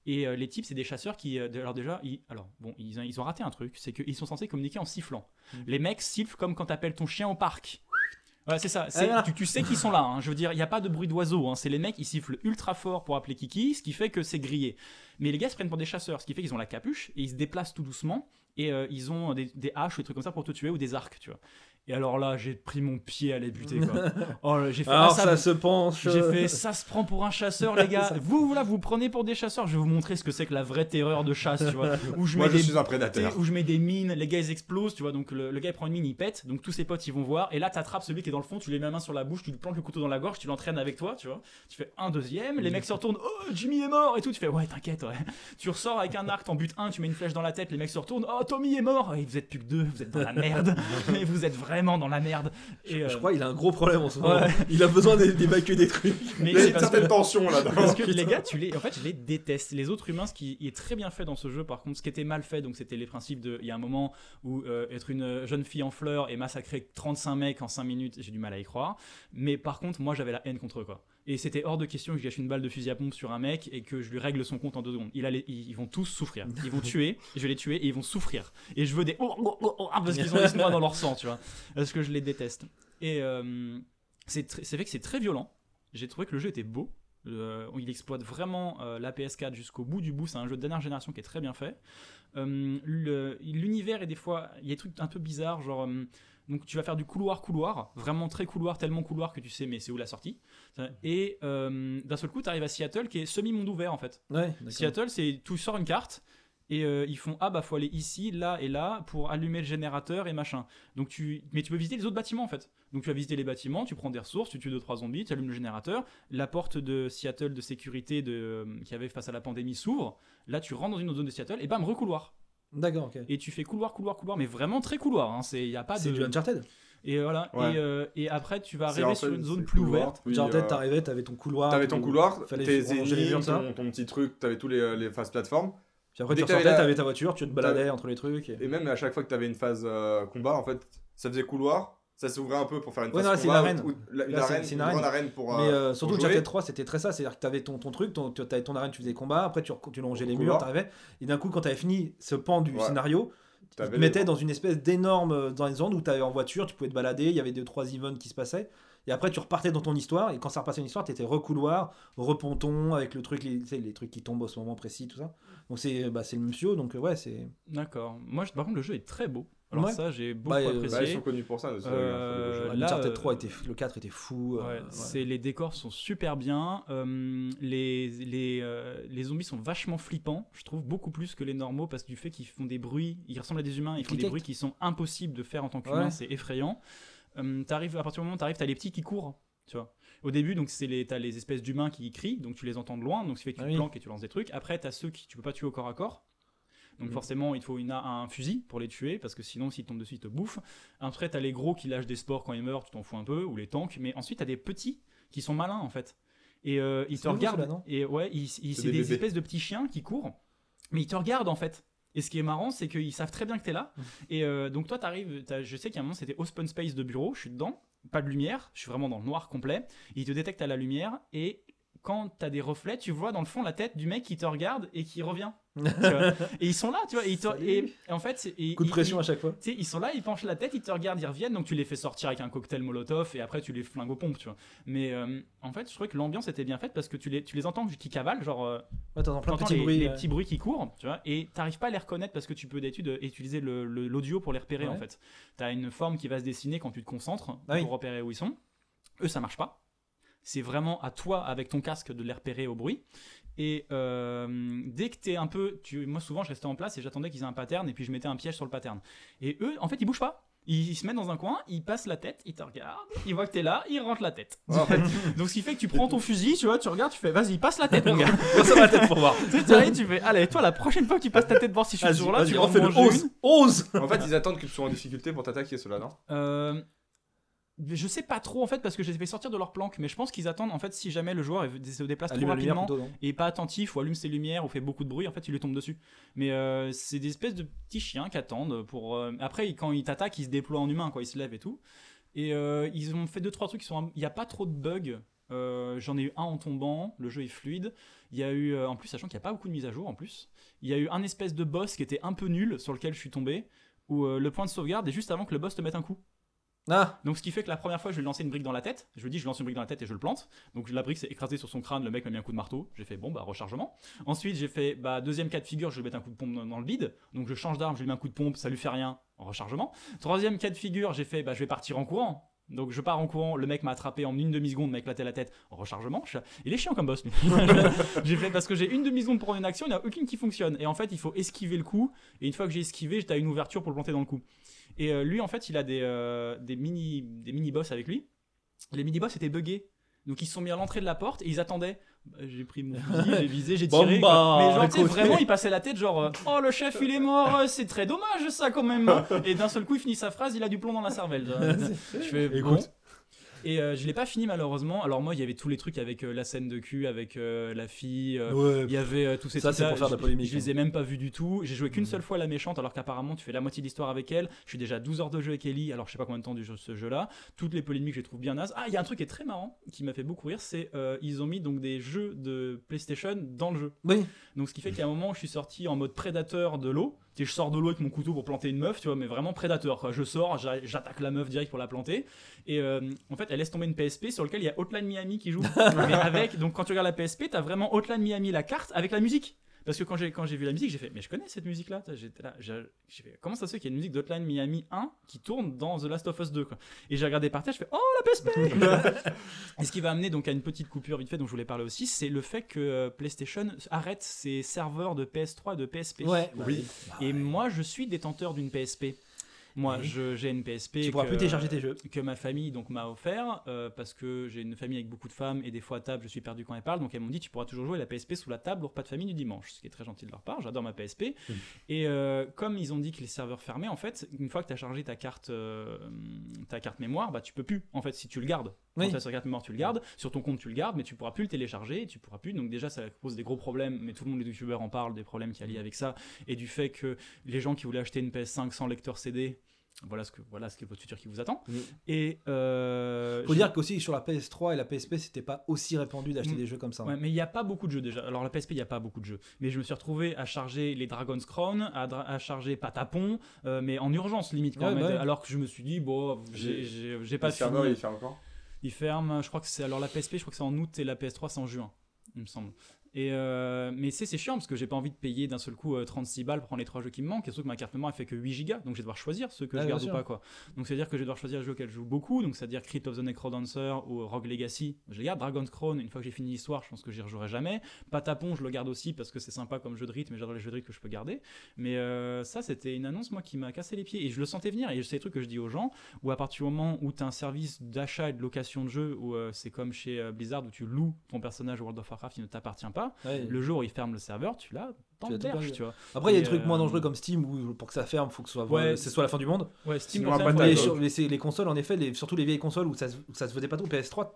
S1: Et euh, les types, c'est des chasseurs qui. alors déjà, ils, alors, bon, ils, ont- ils ont raté un truc c'est qu'ils sont censés communiquer en sifflant.
S3: Mm.
S1: Les mecs sifflent comme quand t'appelles ton chien au parc. Voilà, c'est ça. Tu, tu sais qu'ils sont là. hein. Je veux dire, il n'y a pas de bruit d'oiseau. hein. C'est les mecs, ils sifflent ultra fort pour appeler Kiki, ce qui fait que c'est grillé. Mais les gars se prennent pour des chasseurs, ce qui fait qu'ils ont la capuche et ils se déplacent tout doucement et euh, ils ont des, des haches ou des trucs comme ça pour te tuer ou des arcs, tu vois. Et alors là, j'ai pris mon pied à les buter. Quoi. Oh, là, j'ai fait
S3: Alors
S1: ah, ça,
S3: ça se penche.
S1: j'ai fait ça se prend pour un chasseur, les gars. vous, là, vous prenez pour des chasseurs. Je vais vous montrer ce que c'est que la vraie terreur de chasse, tu vois. Où je
S4: Moi,
S1: mets
S4: je
S1: des
S4: suis un prédateur.
S1: où je mets des mines, les gars ils explosent, tu vois, donc le, le gars il prend une mine, il pète, donc tous ses potes ils vont voir, et là t'attrapes celui qui est dans le fond, tu lui mets la main sur la bouche, tu lui plantes le couteau dans la gorge, tu l'entraînes avec toi, tu vois, tu fais un deuxième, les mecs se retournent, oh Jimmy est mort et tout, tu fais ouais t'inquiète, ouais. Tu ressors avec un arc, t'en butes un, tu mets une flèche dans la tête, les mecs se retournent, oh Tommy est mort, et vous êtes plus que deux, vous êtes dans la merde, mais vous êtes vraiment dans la merde. Et, euh,
S3: Je crois qu'il a un gros problème en ce moment.
S1: Ouais.
S3: Il a besoin d'é- d'évacuer des trucs.
S1: mais
S4: Il y a une
S1: que-
S4: certaine tension là-dedans.
S1: Parce que les gars, tu les, en fait, je les déteste. Les autres humains, ce qui est très bien fait dans ce jeu, par contre, ce qui était mal fait, donc c'était les principes de. Il y a un moment où euh, être une jeune fille en fleurs et massacrer 35 mecs en 5 minutes, j'ai du mal à y croire. Mais par contre, moi, j'avais la haine contre eux, quoi. Et c'était hors de question que je gâche une balle de fusil à pompe sur un mec et que je lui règle son compte en deux secondes. Il allait, ils, ils vont tous souffrir. Ils vont tuer, je vais les tuer et ils vont souffrir. Et je veux des. oh, oh, oh, oh, parce qu'ils ont des noix dans leur sang, tu vois. Parce que je les déteste. Et euh, c'est vrai que c'est très violent. J'ai trouvé que le jeu était beau. Euh, il exploite vraiment euh, la PS4 jusqu'au bout du bout. C'est un jeu de dernière génération qui est très bien fait. Euh, L'univers est des fois, il y a des trucs un peu bizarres, genre. Donc tu vas faire du couloir couloir, vraiment très couloir, tellement couloir que tu sais mais c'est où la sortie. Et euh, d'un seul coup tu arrives à Seattle qui est semi monde ouvert en fait.
S3: Ouais.
S1: Seattle, c'est tu sors une carte et euh, ils font ah bah faut aller ici, là et là pour allumer le générateur et machin. Donc tu mais tu peux visiter les autres bâtiments en fait. Donc tu vas visiter les bâtiments, tu prends des ressources, tu tues deux trois zombies, tu allumes le générateur, la porte de Seattle de sécurité de euh, qu'il y avait face à la pandémie s'ouvre. Là tu rentres dans une autre zone de Seattle et bam recouloir.
S3: D'accord, ok.
S1: Et tu fais couloir couloir couloir mais vraiment très couloir hein, c'est il y a pas
S3: C'est
S1: de
S3: du Uncharted.
S1: et voilà
S4: Ouais.
S1: et, euh, et après tu vas arriver sur une zone plus
S4: couloir,
S1: ouverte.
S3: Uncharted,
S4: euh,
S3: t'arrivais, t'avais ton couloir.
S4: T'avais ton couloir,
S3: fallait
S4: tes ennemis, ton, ton petit truc, t'avais tous les, les phases plateformes.
S3: Puis après,
S4: Dès
S3: tu ressortais,
S4: la-
S3: t'avais ta voiture, tu te baladais entre les trucs. et-
S4: Et même à chaque fois que t'avais une phase euh, combat, en fait, ça faisait couloir, ça s'ouvrait un peu pour faire une
S3: Ouais, non, là, c'est
S4: combat.
S3: une arène.
S4: ou- la- une
S3: Là,
S4: arène,
S3: c'est
S4: une,
S3: une arène.
S4: grande arène pour.
S3: Mais
S4: euh,
S3: euh, surtout
S4: pour.
S3: Uncharted 3, c'était très ça. C'est-à-dire que t'avais ton, ton truc, ton, tu avais ton arène, tu faisais combat, après tu, tu longeais les murs, t'arrivais. Et d'un coup, quand t'avais fini ce pan du
S4: Ouais.
S3: scénario, tu te
S4: les-
S3: mettais dans une espèce d'énorme euh, dans une zone où t'avais en voiture, tu pouvais te balader, il y avait deux trois events qui se passaient. Et après, tu repartais dans ton histoire, et quand ça repassait une histoire, t'étais recouloir, reponton, avec le truc, les, tu les trucs qui tombent au ce moment précis, tout ça. Donc c'est bah, c'est le monsieur, donc ouais, c'est.
S1: D'accord. Moi je- par contre le jeu est très beau. Alors
S3: Ouais.
S1: ça j'ai beaucoup
S3: Bah,
S1: apprécié.
S4: Bah, ils sont connus pour ça. aussi,
S1: Euh,
S4: euh,
S1: là,
S3: Uncharted 3 était, le 4 était fou. euh,
S1: Ouais, les décors sont super bien. euh, les les, euh, les zombies sont vachement flippants. Je trouve beaucoup plus que les normaux parce que du fait qu'ils font des bruits, ils ressemblent à des humains, ils font des bruits qui sont impossibles de faire en tant qu'humain.
S3: Ouais.
S1: C'est effrayant. Euh, t'arrives à partir du moment où t'arrives, t'as les petits qui courent. Tu vois. Au début, donc c'est les t'as les espèces d'humains qui crient, donc tu les entends de loin, donc ça fait que tu
S3: Ah
S1: te
S3: oui.
S1: planques et tu lances des trucs. Après, t'as ceux qui tu peux pas tuer au corps à corps. Donc
S3: Mhm.
S1: forcément, il te faut une, un fusil pour les tuer, parce que sinon, s'ils tombent dessus, ils te bouffent. Après, t'as les gros qui lâchent des sports quand ils meurent, tu t'en fous un peu, ou les tanks. Mais ensuite, t'as des petits qui sont malins, en fait. Et euh, ils te regardent. et ouais,
S4: C'est des
S1: espèces de petits chiens qui courent, mais ils te regardent, en fait. Et ce qui est marrant, c'est qu'ils savent très bien que t'es là. Et euh, donc toi, t'arrives, je sais qu'à un moment, c'était open space de bureau, je suis dedans, pas de lumière, je suis vraiment dans le noir complet. Ils te détectent à la lumière et quand t'as des reflets, tu vois dans le fond la tête du mec qui te regarde et qui revient. et ils sont là, tu vois. Et, ils te- et- et en fait, et-
S3: Coup de pression
S1: ils-
S3: à chaque fois.
S1: ils sont là, ils penchent la tête, ils te regardent, ils reviennent, donc tu les fais sortir avec un cocktail Molotov et après tu les flingues aux pompes, tu vois. Mais euh, en fait, je trouvais que l'ambiance était bien faite parce que tu les, tu les entends qui cavalent, genre euh,
S3: Ouais, t'entends plein de petits
S1: les,
S3: bruits.
S1: les petits bruits qui courent, tu vois, et t'arrives pas à les reconnaître parce que tu peux d'études utiliser le- le- l'audio pour les repérer
S3: Ouais.
S1: en fait. T'as une forme qui va se dessiner quand tu te concentres
S3: Ah oui.
S1: pour repérer où ils sont. Eux, ça marche pas. C'est vraiment à toi avec ton casque de les repérer au bruit. Et euh, dès que t'es un peu, tu, moi souvent je restais en place et j'attendais qu'ils aient un pattern et puis je mettais un piège sur le pattern. Et eux, en fait, ils bougent pas. Ils, ils se mettent dans un coin, ils passent la tête, ils te regardent, ils voient que t'es là, ils rentrent la tête. En fait, donc ce qui fait que tu prends ton fusil, tu vois, tu regardes, tu fais vas-y, passe la tête, mon gars.
S3: Passe ma tête pour voir.
S1: tu sais, tu fais allez, toi la prochaine fois que tu passes ta tête voir si je suis toujours là, tu
S3: on fait le
S1: en manges
S3: 11.
S1: une.
S3: 11
S4: En fait, ils attendent que tu sois en difficulté pour t'attaquer, ceux-là, non?
S1: Euh, je sais pas trop en fait parce que je les ai fait sortir de leur planque, mais je pense qu'ils attendent en fait si jamais le joueur est- se déplace trop
S3: Allume la lumière
S1: rapidement
S3: plutôt, non
S1: et pas attentif ou allume ses lumières ou fait beaucoup de bruit, en fait il lui tombe dessus. Mais euh, c'est des espèces de petits chiens qui attendent pour. euh, Après, ils- quand ils t'attaquent, ils se déploient en humain, quoi, ils se lèvent et tout. Et euh, ils ont fait deux trois trucs qui sont. un- Il n'y a pas trop de bugs. Euh, J'en ai eu un en tombant, le jeu est fluide. Il y a eu, euh, en plus, sachant qu'il n'y a pas beaucoup de mises à jour en plus, il y a eu un espèce de boss qui était un peu nul sur lequel je suis tombé, où euh, le point de sauvegarde est juste avant que le boss te mette un coup.
S3: Ah
S1: Donc ce qui fait que la première fois je lui ai lancé une brique dans la tête, je lui dis je lance une brique dans la tête et je le plante. Donc la brique s'est écrasée sur son crâne, le mec m'a mis un coup de marteau, j'ai fait bon bah rechargement. Ensuite j'ai fait bah deuxième cas de figure, je lui mets un coup de pompe dans, le bide. Donc je change d'arme, je lui mets un coup de pompe, ça lui fait rien, rechargement. Troisième cas de figure, j'ai fait bah je vais partir en courant. Donc je pars en courant, le mec m'a attrapé en une demi-seconde, m'a éclaté la tête, rechargement. Il est chiant comme boss j'ai fait parce que j'ai une demi-seconde pour une action, il n'y en a aucune qui fonctionne. Et en fait il faut esquiver le coup, et une fois que j'ai esquivé, t'as une ouverture pour le planter dans le coup. Et euh, lui, en fait, il a des, euh, des mini des mini boss avec lui. Les mini boss étaient buggés. Donc ils se sont mis à l'entrée de la porte et ils attendaient. Bah, j'ai pris mon fusil, j'ai visé, j'ai tiré.
S3: Bomba
S1: quoi. Mais genre, vraiment, il passait la tête genre euh, Oh, le chef, il est mort, c'est très dommage ça quand même. Et d'un seul coup, il finit sa phrase, il a du plomb dans la cervelle. Je fais
S3: Écoute.
S1: bon. Et euh, je l'ai pas fini malheureusement. Alors moi, il y avait tous les trucs avec euh, la scène de cul, avec euh, la fille. euh,
S3: Ouais.
S1: il y avait euh, tous ces
S3: Ça,
S1: trucs
S3: c'est pour faire de la polémique,
S1: Je, je les
S3: hein.
S1: ai même pas vus du tout. J'ai joué qu'une
S3: Mhm.
S1: seule fois la méchante, alors qu'apparemment tu fais la moitié de l'histoire avec elle. Je suis déjà à 12 heures de jeu avec Ellie, alors je sais pas combien de temps du jeu, ce jeu-là. Toutes les polémiques, je les trouve bien nazes. Ah, il y a un truc qui est très marrant, qui m'a fait beaucoup rire, c'est euh, ils ont mis donc des jeux de PlayStation dans le jeu.
S3: Oui.
S1: Donc ce qui fait qu'il y a un moment où je suis sorti en mode prédateur de l'eau. Je sors de l'eau avec mon couteau pour planter une meuf, tu vois, mais vraiment prédateur. Quoi. Je sors, j'a- j'attaque la meuf direct pour la planter. Et euh, en fait, elle laisse tomber une PSP sur lequel il y a Hotline Miami qui joue. mais avec, donc quand tu regardes la PSP, t'as vraiment Hotline Miami la carte avec la musique. Parce que quand j'ai quand j'ai vu la musique, j'ai fait mais je connais cette musique là. J'étais là, j'ai j'ai fait comment ça se fait qu'il y a une musique d'Hotline Miami 1 qui tourne dans The Last of Us 2 quoi. Et j'ai regardé par terre, je fais oh la PSP. Et ce qui va amener donc à une petite coupure vite fait dont je voulais parler aussi, c'est le fait que euh, PlayStation arrête ses serveurs de PS3 et de PSP.
S3: Ouais.
S4: Oui.
S1: Et moi, je suis détenteur d'une PSP. Moi,
S3: Oui.
S1: j'ai une PSP
S3: Tu pourras
S1: que,
S3: plus télécharger tes jeux.
S1: que ma famille donc m'a offert euh, parce que j'ai une famille avec beaucoup de femmes et des fois à table je suis perdu quand elles parlent. Donc elles m'ont dit tu pourras toujours jouer à la PSP sous la table au repas de famille du dimanche ce qui est très gentil de leur part. J'adore ma PSP et euh, comme ils ont dit que les serveurs fermaient en fait une fois que tu as chargé ta carte euh, ta carte mémoire bah tu peux plus en fait si tu le gardes quand
S3: Oui.
S1: tu as sur carte mémoire tu le gardes sur ton compte tu le gardes mais tu pourras plus le télécharger et tu pourras plus donc déjà ça pose des gros problèmes mais tout le monde les youtubeurs en parlent des problèmes qu'il y a liés avec ça et du fait que les gens qui voulaient acheter une PS5 sans lecteur CD voilà ce que voilà ce que votre futur qui vous attend
S3: Mm.
S1: et euh,
S3: Faut dire qu'aussi sur la PS3 et la PSP, c'était pas aussi répandu d'acheter
S1: Mm.
S3: des jeux comme ça. hein.
S1: Ouais, mais il n'y a pas beaucoup de jeux déjà. Alors la PSP, il n'y a pas beaucoup de jeux. Mais je me suis retrouvé à charger les Dragon's Crown, à, dra- à charger Patapon, euh, mais en urgence limite. Quand
S3: Ouais,
S1: même.
S3: bah ouais.
S1: Alors que je me suis dit, bon, j'ai- pas
S4: Le serveur,
S1: fini.
S4: il fait encore?
S1: Il ferme, je crois que c'est. Alors la PSP, je crois que c'est en août et la PS3, c'est en juin, il me semble. Et euh, mais c'est c'est chiant parce que j'ai pas envie de payer d'un seul coup euh, 36 balles pour prendre les trois jeux qui me manquent. Et surtout que ma carte mémoire elle fait que 8 gigas, donc je vais devoir choisir ceux que
S3: Ouais,
S1: je garde ou pas quoi. Donc c'est à dire que je vais devoir choisir les jeux auxquels je joue beaucoup, donc c'est à dire Crypt of the Necrodancer ou Rogue Legacy. Je les garde. Dragon's Crown, une fois que j'ai fini l'histoire, je pense que j'y rejouerai jamais. Patapon, je le garde aussi parce que c'est sympa comme jeu de rythme, et j'adore les jeux de rythme que je peux garder. Mais euh, ça, c'était une annonce moi qui m'a cassé les pieds et je le sentais venir. Et c'est des trucs que je dis aux gens où à partir du moment où tu as un service d'achat et de location de jeux, où euh, c'est comme chez euh, Blizzard où tu loues ton personnage au World of Warcraft, il ne t'appartient pas.
S3: Ouais.
S1: Le jour où il ferme le serveur, tu l'as
S3: Tu perdu.
S1: tu vois.
S3: Après, il y a des trucs moins
S1: euh,
S3: dangereux comme Steam où pour que ça ferme, faut que ce soit,
S1: Ouais.
S3: c'est soit la fin du monde.
S1: Ouais, Steam,
S4: Sinon,
S3: les, sur- les, consoles, en effet, les, surtout les vieilles consoles où ça, se- où ça se faisait pas trop. PS3,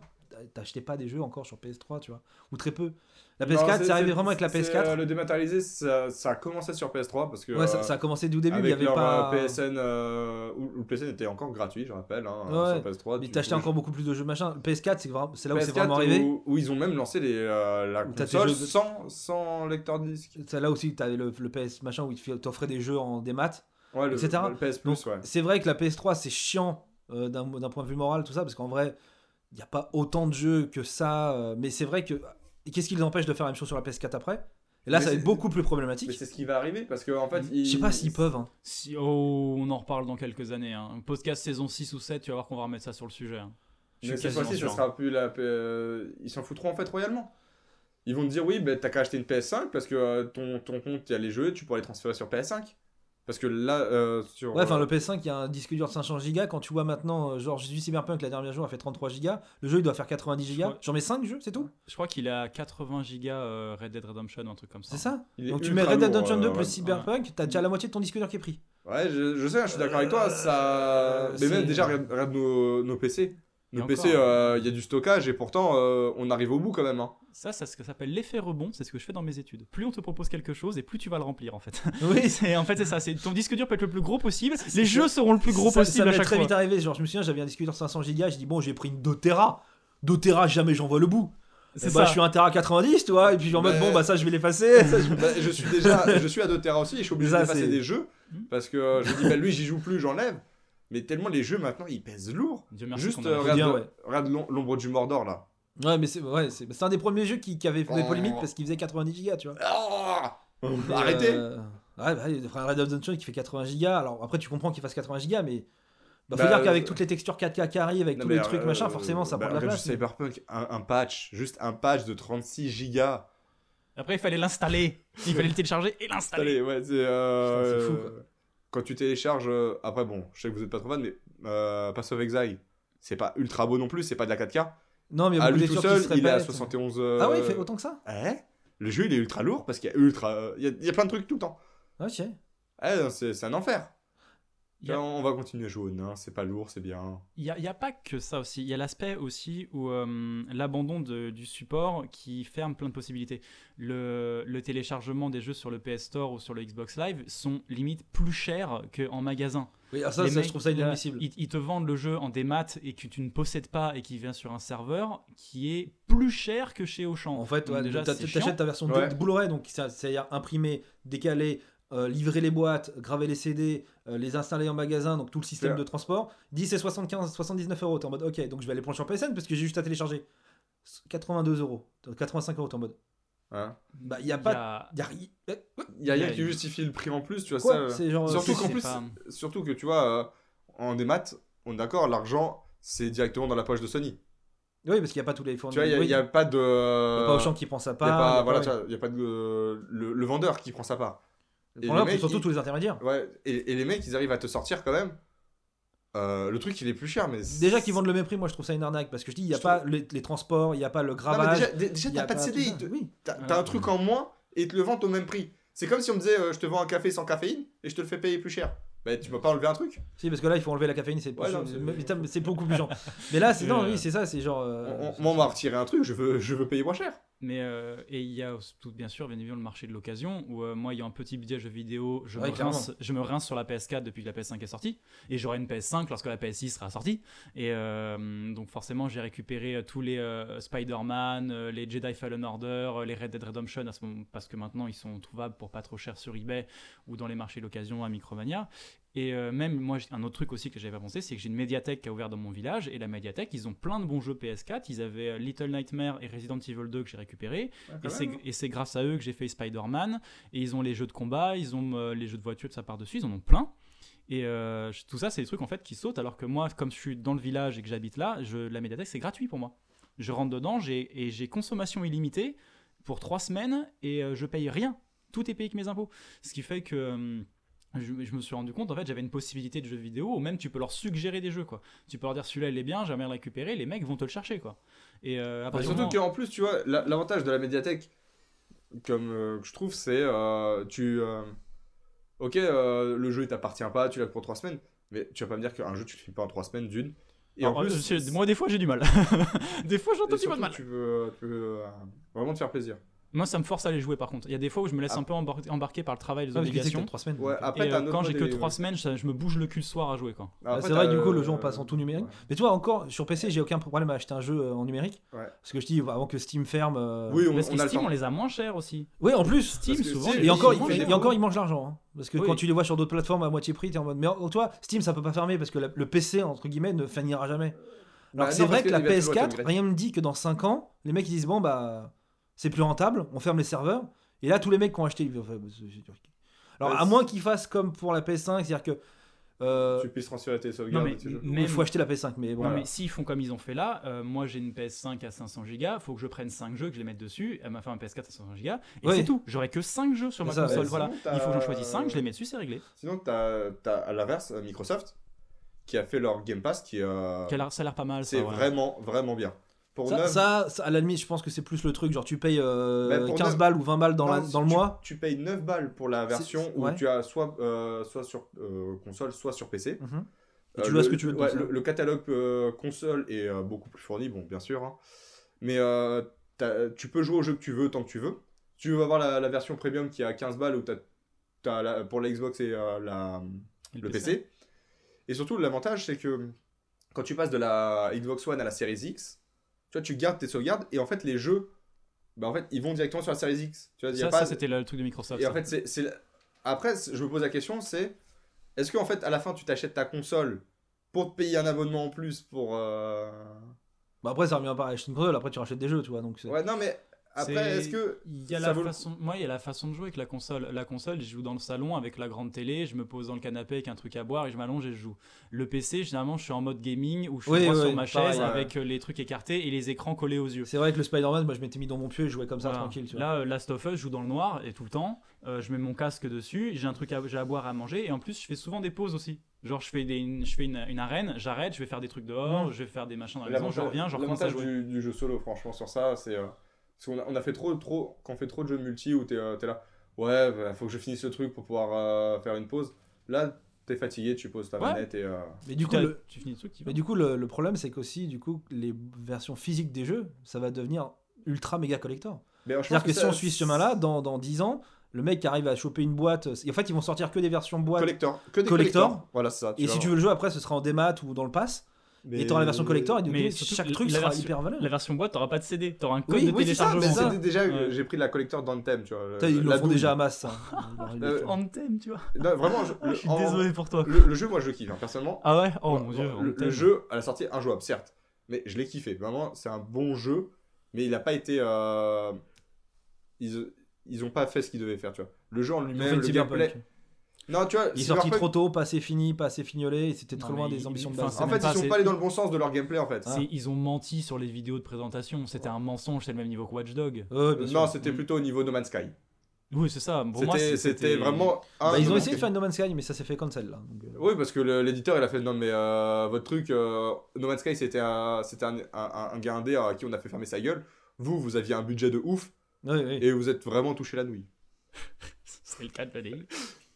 S3: t'achetais pas des jeux encore sur PS3, tu vois, ou très peu. La
S4: Non,
S3: PS4,
S4: c'est-
S3: arrivé vraiment avec la
S4: c'est,
S3: PS4.
S4: euh, le dématérialisé, ça, ça a commencé sur PS3 parce que.
S3: Ouais, ça,
S4: euh,
S3: ça a commencé dès au début, il y
S4: avec
S3: avait
S4: leur
S3: pas.
S4: euh, PSN, euh, où, où le PSN était encore gratuit, je rappelle, hein,
S3: Ouais,
S4: sur PS3.
S3: Mais t'achetais encore beaucoup plus de jeux machin. PS4, c'est là où c'est
S4: PS4
S3: vraiment arrivé.
S4: Où, où ils ont même lancé les, euh, la console
S3: de-
S4: sans, sans lecteur disque.
S3: C'est là aussi, t'avais le, le PS machin où il te- t'offrait des jeux en démat.
S4: Ouais, le,
S3: Etc.
S4: le PS Plus, ouais.
S3: c'est vrai que la PS3, c'est chiant euh, d'un d'un point de vue moral, tout ça, parce qu'en vrai, il n'y a pas autant de jeux que ça. euh, mais c'est vrai que. Et Qu'est-ce qui les empêche de faire la même chose sur la PS4 après? Et là,
S4: Mais
S3: ça va être beaucoup plus
S4: Mais
S3: problématique.
S4: c'est ce qui va arriver parce qu'en en fait.
S3: Je sais pas s'ils peuvent. hein.
S1: Si- oh, on en reparle dans quelques années. Hein. Podcast saison 6 ou 7, tu vas voir qu'on va remettre ça sur le sujet. hein.
S4: Mais cette fois-ci, ça
S1: sûr.
S4: sera plus la. P- euh, Ils s'en foutront en fait royalement. Ils vont te dire oui, ben t'as qu'à acheter une PS5 parce que euh, ton, ton compte, il y a les jeux, tu pourras les transférer sur PS5. Parce que là, euh, sur.
S3: Ouais, enfin,
S4: euh,
S3: le PS5, il y a un disque dur de 500 Go. Quand tu vois maintenant, euh, genre, j'ai vu Cyberpunk, la dernière jour, a fait 33 Go. Le jeu, il doit faire 90 Go. J'en mets 5 jeux, c'est tout
S1: Je crois qu'il a 80 gigas euh, Red Dead Redemption un truc comme ça.
S3: C'est ça Donc tu mets Red Dead Redemption 2
S4: euh,
S3: plus
S4: ouais.
S3: Cyberpunk, t'as déjà la moitié de ton disque dur qui est pris.
S4: Ouais, je, je sais, je suis d'accord avec toi. Ça... Mais même déjà, regarde, regarde nos, nos PC.
S1: Et
S4: PC,
S1: encore,
S4: euh, il y a du stockage et pourtant, euh, on arrive au bout quand même. Hein.
S1: Ça, c'est ce que ça s'appelle l'effet rebond. C'est ce que je fais dans mes études. Plus on te propose quelque chose et plus tu vas le remplir en fait.
S3: Oui,
S1: C'est en fait c'est ça. C'est ton disque dur peut être le plus gros possible. Les jeux seront le plus gros
S3: ça,
S1: possible
S3: ça
S1: à
S3: m'est
S1: chaque
S3: très
S1: fois.
S3: vite arrivé. Genre, je me souviens, j'avais un disque dur 500 Go. J'ai dit, bon, j'ai pris une 2 Tera. 2 Tera, jamais j'en vois le bout.
S1: C'est
S3: bah,
S1: ça.
S3: je suis un Tera 90, tu vois. Et puis, en mode,
S4: Mais-
S3: bon, bah, ça, je vais l'effacer. Je-
S4: Bah, je suis déjà, je suis à 2 Tera aussi et je suis obligé
S3: Ça,
S4: d'effacer
S3: c'est-
S4: des jeux
S1: Hmm.
S4: parce que euh, je dis, bah, lui, j'y joue plus, j'enlève. Mais tellement les jeux maintenant, ils pèsent lourd.
S1: Dieu merci
S4: Juste euh, regarde,
S3: ouais.
S4: l'ombre du Mordor là.
S3: Ouais, mais c'est ouais, c'est c'est un des premiers jeux qui, qui avait fait des
S4: Oh.
S3: polémiques parce qu'il faisait 90 Go, tu vois.
S4: Ah
S3: Mais,
S4: Arrêtez
S3: euh, Ouais, bah, le frère Red Dead Redemption qui fait 80 Go. Alors après, tu comprends qu'il fasse 80 Go, mais. Bah, faut
S4: Bah,
S3: dire qu'avec
S4: euh,
S3: toutes les textures 4K qui arrivent, avec
S4: Non,
S3: tous les trucs
S4: euh,
S3: machin, forcément, ça
S4: bah,
S3: prend de la place.
S4: juste Cyberpunk, un, un patch, juste un patch de 36 gigas.
S1: Après il fallait l'installer. Il fallait le télécharger et l'installer.
S4: Ouais, c'est. euh,
S3: fou,
S4: euh, Quand tu télécharges. euh, après, bon, je sais que vous êtes pas trop fan, mais euh, Pass of Exile, c'est pas ultra beau non plus, c'est pas de la 4K.
S3: Non, mais il y a
S4: À
S3: beaucoup
S4: lui tout seul,
S3: se
S4: il est à
S3: répètent.
S4: 71. euh,
S3: Ah ouais, il fait autant que ça
S4: Ouais. Le jeu, il est ultra lourd parce qu'il y a ultra. Il y a, il y a plein de trucs tout le temps.
S3: Ok.
S4: Non, c'est c'est un enfer.
S1: A-
S4: On va continuer à jouer au nain, c'est pas lourd, c'est bien.
S1: Il n'y a, il y a pas que ça aussi. Il y a l'aspect aussi où euh, l'abandon du support qui ferme plein de possibilités. Le, le téléchargement des jeux sur le PS Store ou sur le Xbox Live sont limite plus chers qu'en magasin.
S3: Oui, alors ça, ça,
S1: mecs,
S3: je trouve ça inadmissible.
S1: Ils, ils te vendent le jeu en démat et que tu ne possèdes pas et qui vient sur un serveur qui est plus cher que chez Auchan.
S3: En fait, ouais, t'achètes ta version de-
S4: Ouais.
S3: de Blu-ray, donc ça- c'est-à-dire imprimer, décaler, euh, livrer les boîtes, graver les CD, euh, les installer en magasin, donc tout le système de transport. 10 et 75, 79 euros. T'es en mode, ok, donc je vais aller prendre sur PSN parce que j'ai juste à télécharger. 82 euros, 85 euros, t'es en mode.
S4: Hein?
S3: Bah, il y a
S1: Il
S3: pas.
S1: a-
S3: y a
S4: Il y a rien qui
S1: il-
S4: justifie le prix en plus, tu vois
S3: Quoi
S4: ça. euh,
S3: genre.
S4: Surtout qu'en plus,
S1: pas-
S4: surtout que tu vois, euh, en démat, on est d'accord, l'argent, c'est directement dans la poche de Sony.
S3: Oui, parce qu'il n'y a pas tous les
S4: Tu
S3: fournisseurs.
S4: vois, il n'y a,
S3: Oui,
S4: il a pas de.
S3: y a pas Auchan qui prend sa
S4: Il y a
S3: part.
S4: pas,
S3: y a
S4: voilà,
S3: pas-
S4: tu vois, il y a pas de. euh, le, le vendeur qui prend sa part.
S3: Le problème, c'est surtout tous les intermédiaires.
S4: Ouais, et, et les mecs, ils arrivent à te sortir quand même. euh, le truc, il est plus cher, mais.
S3: Déjà qu'ils vendent le même prix, moi je trouve ça une arnaque parce que je dis, il n'y a
S4: Je
S3: pas les, les transports, il n'y a pas le
S4: Non, mais
S3: gravage.
S4: déjà, dé- déjà
S3: il y a
S4: t'as pas de CD. te-
S3: Oui.
S4: T'as un truc en moins et ils te le vendent au même prix. C'est comme si on me disait, euh, je te vends un café sans caféine et je te le fais payer plus cher. Bah, tu peux pas enlever un truc
S3: Si, parce que là, il faut enlever la caféine, c'est
S4: Ouais,
S3: beaucoup plus genre. Mais là, c'est non,
S1: Euh,
S3: oui, c'est ça, c'est genre. euh,
S4: On- on- Moi, on m'a retiré un truc, je veux, je veux payer moins cher.
S1: Mais euh, et il y a tout bien sûr bien évidemment le marché de l'occasion où euh, moi ayant un petit budget jeux vidéo, je,
S3: Ouais,
S1: me rince, je me rince sur la PS4 depuis que la PS5 est sortie et j'aurai une PS5 lorsque la PS6 sera sortie. Et euh, donc forcément j'ai récupéré euh, tous les Spider-Man, les Jedi Fallen Order, les Red Dead Redemption à ce moment parce que maintenant ils sont trouvables pour pas trop cher sur eBay ou dans les marchés d'occasion à Micromania et euh, même moi un autre truc aussi que j'avais pas pensé c'est que j'ai une médiathèque qui a ouvert dans mon village et la médiathèque ils ont plein de bons jeux PS4 ils avaient euh, Little Nightmare et Resident Evil 2 que j'ai récupéré et c'est, et c'est grâce à eux que j'ai fait Spider-Man. Et ils ont les jeux de combat, ils ont euh, les jeux de voiture de sa part dessus, ils en ont plein. Et euh, tout ça, c'est des trucs en fait qui sautent, alors que moi, comme je suis dans le village et que j'habite là, je, la médiathèque, c'est gratuit pour moi. Je rentre dedans et j'ai consommation illimitée pour trois semaines et je paye rien. Tout est payé avec mes impôts. Ce qui fait que. Je, je me suis rendu compte, en fait, j'avais une possibilité de jeu vidéo, ou même tu peux leur suggérer des jeux, quoi. Tu peux leur dire celui-là, il est bien, j'aimerais le récupérer, les mecs vont te le chercher, quoi. Et euh,
S4: Bah,
S1: du
S4: surtout
S1: moment-
S4: qu'en plus, tu vois, la- l'avantage de la médiathèque, comme euh, je trouve, c'est euh, tu. euh, ok, le jeu il t'appartient pas, tu l'as pour 3 semaines, mais tu vas pas me dire qu'un jeu tu le files pas en 3 semaines d'une. Et en plus,
S1: moi, des fois, j'ai du mal. des fois, de
S4: surtout,
S1: mal.
S4: tu veux, tu veux vraiment te faire plaisir.
S1: Moi, ça me force à aller jouer, par contre. Il y a des fois où je me laisse
S4: Ah.
S1: un peu embar- embarquer par le travail, les
S3: Ah, tu
S1: obligations.
S3: trois semaines.
S4: Ouais, après,
S1: Et euh, quand j'ai que
S4: modèle,
S1: 3
S4: ouais.
S1: semaines, ça- je me bouge le cul le soir à jouer, quoi.
S3: Ah,
S4: Après,
S3: c'est vrai du coup, le jeu on passe en tout numérique.
S4: ouais.
S3: Mais tu vois, encore sur PC, j'ai aucun problème à acheter un jeu euh, en numérique.
S4: Ouais.
S3: Parce que je dis, avant que Steam ferme. euh,
S4: Oui, on,
S1: Parce
S4: on
S1: que
S4: a le
S1: Steam, on les a moins chers aussi.
S3: Oui, en plus.
S1: Steam, souvent.
S4: Steam,
S1: les
S3: Et encore,
S1: mangent
S3: et encore,
S1: promos.
S3: il mange l'argent. hein. Parce que
S1: Oui.
S3: quand tu les vois sur d'autres plateformes à moitié prix, t'es en mode. Mais en- toi, Steam, ça peut pas fermer parce que le PC, entre guillemets, ne finira jamais. Alors
S4: Bah,
S3: que c'est vrai que la
S4: qu'il va toujours être
S3: PS4,
S4: upgrade.
S3: rien me dit que dans 5 ans, les mecs ils disent bon bah c'est plus rentable, on ferme les serveurs. Et là, tous les mecs qui ont acheté. ils vont faire, bah, c'est- c'est dur. Alors
S4: Ouais,
S3: à moins qu'ils fassent comme pour la PS5, c'est-à-dire que. euh,
S4: Tu puisses transférer tes
S1: Non,
S4: sauvegardes.
S1: mais
S3: il
S1: même-
S3: faut acheter la PS5, mais bon.
S1: Non, mais s'ils font comme ils ont fait là, euh, moi j'ai une PS5 à 500 Go, faut que je prenne 5 jeux, que je les mette dessus, elle m'a fait un PS4 à 500 Go, et
S3: Oui.
S1: c'est tout. J'aurai que 5 jeux sur ma
S3: ça,
S1: console, voilà. Il faut que j'en choisisse 5, je les mets dessus, c'est réglé.
S4: Sinon, t'as as, à l'inverse Microsoft qui a fait leur Game Pass qui euh,
S1: Quel a- Ça a l'air pas mal, ça.
S4: c'est
S1: ouais.
S4: vraiment, vraiment bien. Pour
S3: Ça,
S4: 9,
S3: ça, ça, à la limite, je pense que c'est plus le truc. Genre, tu payes euh,
S4: Bah, pour
S3: 15
S4: neuf-
S3: balles ou 20 balles dans,
S4: non,
S3: la- dans le
S4: tu-
S3: mois.
S4: Tu payes 9 balles pour la version où
S3: ouais.
S4: tu as soit, euh, soit sur euh, console, soit sur PC.
S3: Et
S4: Euh,
S3: tu
S4: le-
S3: ce que tu veux
S4: ouais, le, catalogue euh, console est euh, beaucoup plus fourni, bon, bien sûr. hein. Mais euh, tu peux jouer au jeu que tu veux tant que tu veux. Tu veux avoir la, la version premium qui est à 15 balles où la- pour la Xbox et euh, la,
S1: Et
S4: le PC. Et surtout, l'avantage, c'est que quand tu passes de la Xbox One à la Series X, tu vois, tu gardes tes sauvegardes et en fait, les jeux, bah, en fait, ils vont directement sur la Series X. Tu vois,
S1: Ça,
S4: pas-
S1: ça, c'était le truc de Microsoft.
S4: et en fait, c'est, c'est- après, je me pose la question, c'est est-ce qu'en fait, à la fin, tu t'achètes ta console pour te payer un abonnement en plus pour. euh,
S3: Bah après, ça revient pas à acheter une console. Après, tu rachètes des jeux, tu vois. Donc, c'est-
S4: Ouais, non, mais après, est-ce que.
S1: Il y a la
S4: vaut
S1: façon, moi, il y a la façon de jouer avec la console. La console, je joue dans le salon avec la grande télé, je me pose dans le canapé avec un truc à boire et je m'allonge et je joue. Le PC, généralement, je suis en mode gaming où je suis
S3: Oui,
S1: droit
S3: oui,
S1: sur ma chaise
S3: pareil,
S1: avec euh, les trucs écartés et les écrans collés aux yeux.
S3: C'est vrai que le Spider-Man, moi, je m'étais mis dans mon pieu et je jouais comme ça
S1: Voilà.
S3: tranquille, tu vois.
S1: Là, euh, Last of Us, je joue dans le noir et tout le temps. Euh, je mets mon casque dessus, j'ai un truc à, j'ai à boire, à manger et en plus, je fais souvent des pauses aussi. Genre, je fais, des, une, je fais une, une arène, j'arrête, je vais faire des trucs dehors, je vais faire des machins dans la maison, je reviens, je recommence à jouer.
S4: du, du jeu solo, franchement, sur ça, c'est. euh, parce qu'on a, on a fait trop, trop. Quand on fait trop de jeux multi où t'es euh, t'es là, ouais, bah, faut que je finisse le truc pour pouvoir euh, faire une pause. Là, t'es fatigué, tu poses ta
S1: Ouais.
S4: manette et. euh,
S3: Mais du
S1: Tu
S3: coup,
S1: t'as-
S3: le,
S1: tu finis le truc,
S3: mais du coup, le, le problème, c'est qu'aussi, du coup, les versions physiques des jeux, ça va devenir ultra méga collector. C'est-à-dire que, si on suit ce chemin-là, dans, dans 10 ans, le mec qui arrive à choper une boîte, en fait, ils vont sortir que des versions boîte.
S4: Collector. Que des
S3: Collector.
S4: collectors. Voilà, ça.
S3: Et si tu veux le jouer après, ce sera en démat ou dans le pass. Et t'auras la version collector et du
S1: Mais
S3: coup, chaque
S1: que
S3: truc
S1: la
S3: sera
S1: version-
S3: hyper valeur.
S1: La version boîte, t'auras pas de CD, t'auras un code
S3: Oui,
S1: de
S3: oui, ça, mais ça-
S4: Mais déjà,
S1: Ouais.
S4: j'ai pris la collector d'Anthem, tu vois.
S3: Ils le
S4: la
S3: font déjà à masse, ça. Le
S4: Euh.
S1: Anthem, tu vois.
S4: Non, vraiment, je,
S1: suis
S4: en-
S1: désolé pour toi.
S4: le, le jeu, moi, je le kiffe, hein, personnellement.
S1: Ah ouais? Oh
S4: Ouais,
S1: mon dieu.
S4: le, jeu, à la sortie, injouable, certes. Mais je l'ai kiffé. Vraiment, c'est un bon jeu. Mais il n'a pas été. euh, Ils, ils ont pas fait ce qu'ils devaient faire, tu vois. Le jeu en lui-même, le gameplay. Non, tu vois,
S3: Il est sorti
S4: Cyberpunk-
S3: trop tôt, pas assez fini, pas assez fignolé, et c'était trop
S1: Non,
S3: loin des
S1: il-
S3: ambitions de base.
S4: En fait, ils sont pas allés dans le bon sens de leur gameplay, en fait.
S3: Ah.
S1: Ils ont menti sur les vidéos de présentation. C'était un mensonge, c'est le même niveau que Watch Dog.
S4: Non, c'était
S1: Mm.
S4: plutôt au niveau No Man's Sky.
S1: Oui, c'est ça. Pour moi,
S4: C'était c'était vraiment. un
S3: Bah, ils ont essayé de faire No Man's Sky, mais ça s'est fait cancel là. donc, euh,
S4: Oui, parce que le- l'éditeur, il a fait non, mais euh, votre truc, euh, No Man's Sky, c'était un, c'était un, un, un gars indé à qui on a fait fermer sa gueule. Vous, vous aviez un budget de ouf
S3: Oui, oui.
S4: et vous êtes vraiment touché la nouille.
S1: C'est le cas de la.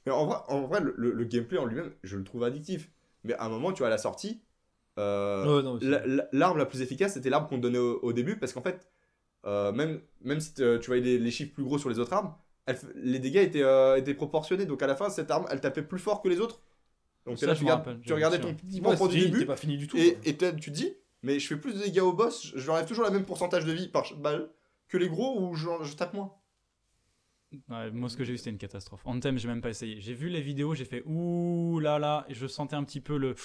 S4: Mais en vrai, en vrai le, le- le gameplay en lui-même, je le trouve addictif. Mais à un moment, tu vois, à la sortie, euh, l'arme la plus efficace, c'était l'arme qu'on te donnait au, au début, parce qu'en fait, euh, même, même si te- tu voyais les, les chiffres plus gros sur les autres armes, elle les dégâts étaient, euh, étaient proportionnés. Donc à la fin, cette arme, elle tapait plus fort que les autres. Donc
S1: Ça,
S4: là, tu, regardes- tu regardais ton petit
S3: Ouais,
S4: point du début,
S3: t'es pas fini du tout.
S4: et, et tu te dis, mais je fais plus de dégâts au boss, je leur enlève toujours la même pourcentage de vie par balle que les gros ou je, je tape moins.
S1: Ouais, moi, ce que j'ai vu, c'était une catastrophe. Anthem, j'ai même pas essayé. J'ai vu les vidéos, j'ai fait ouh là là, et je sentais un petit peu le.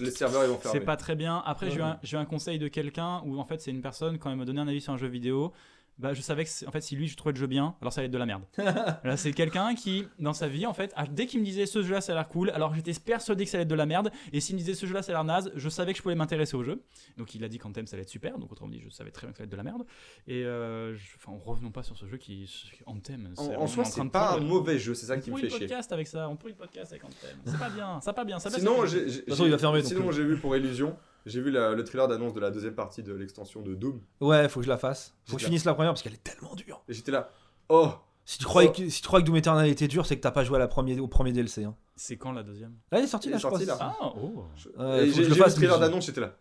S4: Les serveurs, ils vont faire.
S1: C'est pas très bien. Après, j'ai eu
S3: Ouais.
S1: eu un conseil de quelqu'un où en fait, c'est une personne, quand elle me donnait un avis sur un jeu vidéo, bah, je savais que en fait, si lui, je trouvais le jeu bien, alors ça allait être de la merde. Là, c'est quelqu'un qui, dans sa vie, en fait, a- dès qu'il me disait ce jeu-là, ça a l'air cool, alors j'étais persuadé que ça allait être de la merde. Et s'il me disait ce jeu-là, ça a l'air naze, je savais que je pouvais m'intéresser au jeu. Donc il a dit qu'Anthem, ça allait être super. Donc autrement dit, je savais très bien que ça allait être de la merde. Et euh, je- enfin, revenons pas sur ce jeu qui. Anthem.
S4: En,
S1: c'est-
S4: en
S1: on est
S4: soi,
S1: train
S4: c'est
S1: de
S4: pas un mauvais jeu, c'est ça
S1: On
S4: qui me
S1: pourrit
S4: fait
S1: le
S4: chier.
S1: podcast avec ça, on pourrit le podcast avec Anthem. C'est pas bien, ça pas bien. Ça
S4: Sinon, j'ai vu pour Illusion, j'ai vu la- le trailer d'annonce de la deuxième partie de l'extension de Doom.
S3: Ouais, faut que je la fasse. Faut que je finisse la première parce qu'elle est tellement dure.
S4: Et j'étais là, oh
S3: Si tu croyais
S4: Oh.
S3: que, si tu crois que Doom Eternal était dur, c'est que t'as pas joué à la première, au premier DLC. Hein.
S1: C'est quand la deuxième?
S3: Là, elle est sortie
S4: Elle
S3: là,
S4: est
S3: je crois.
S4: sortie, là.
S1: Ah, oh.
S4: Et
S3: faut que
S4: j'ai,
S3: je
S4: vu le trailer d'annonce, j'étais là,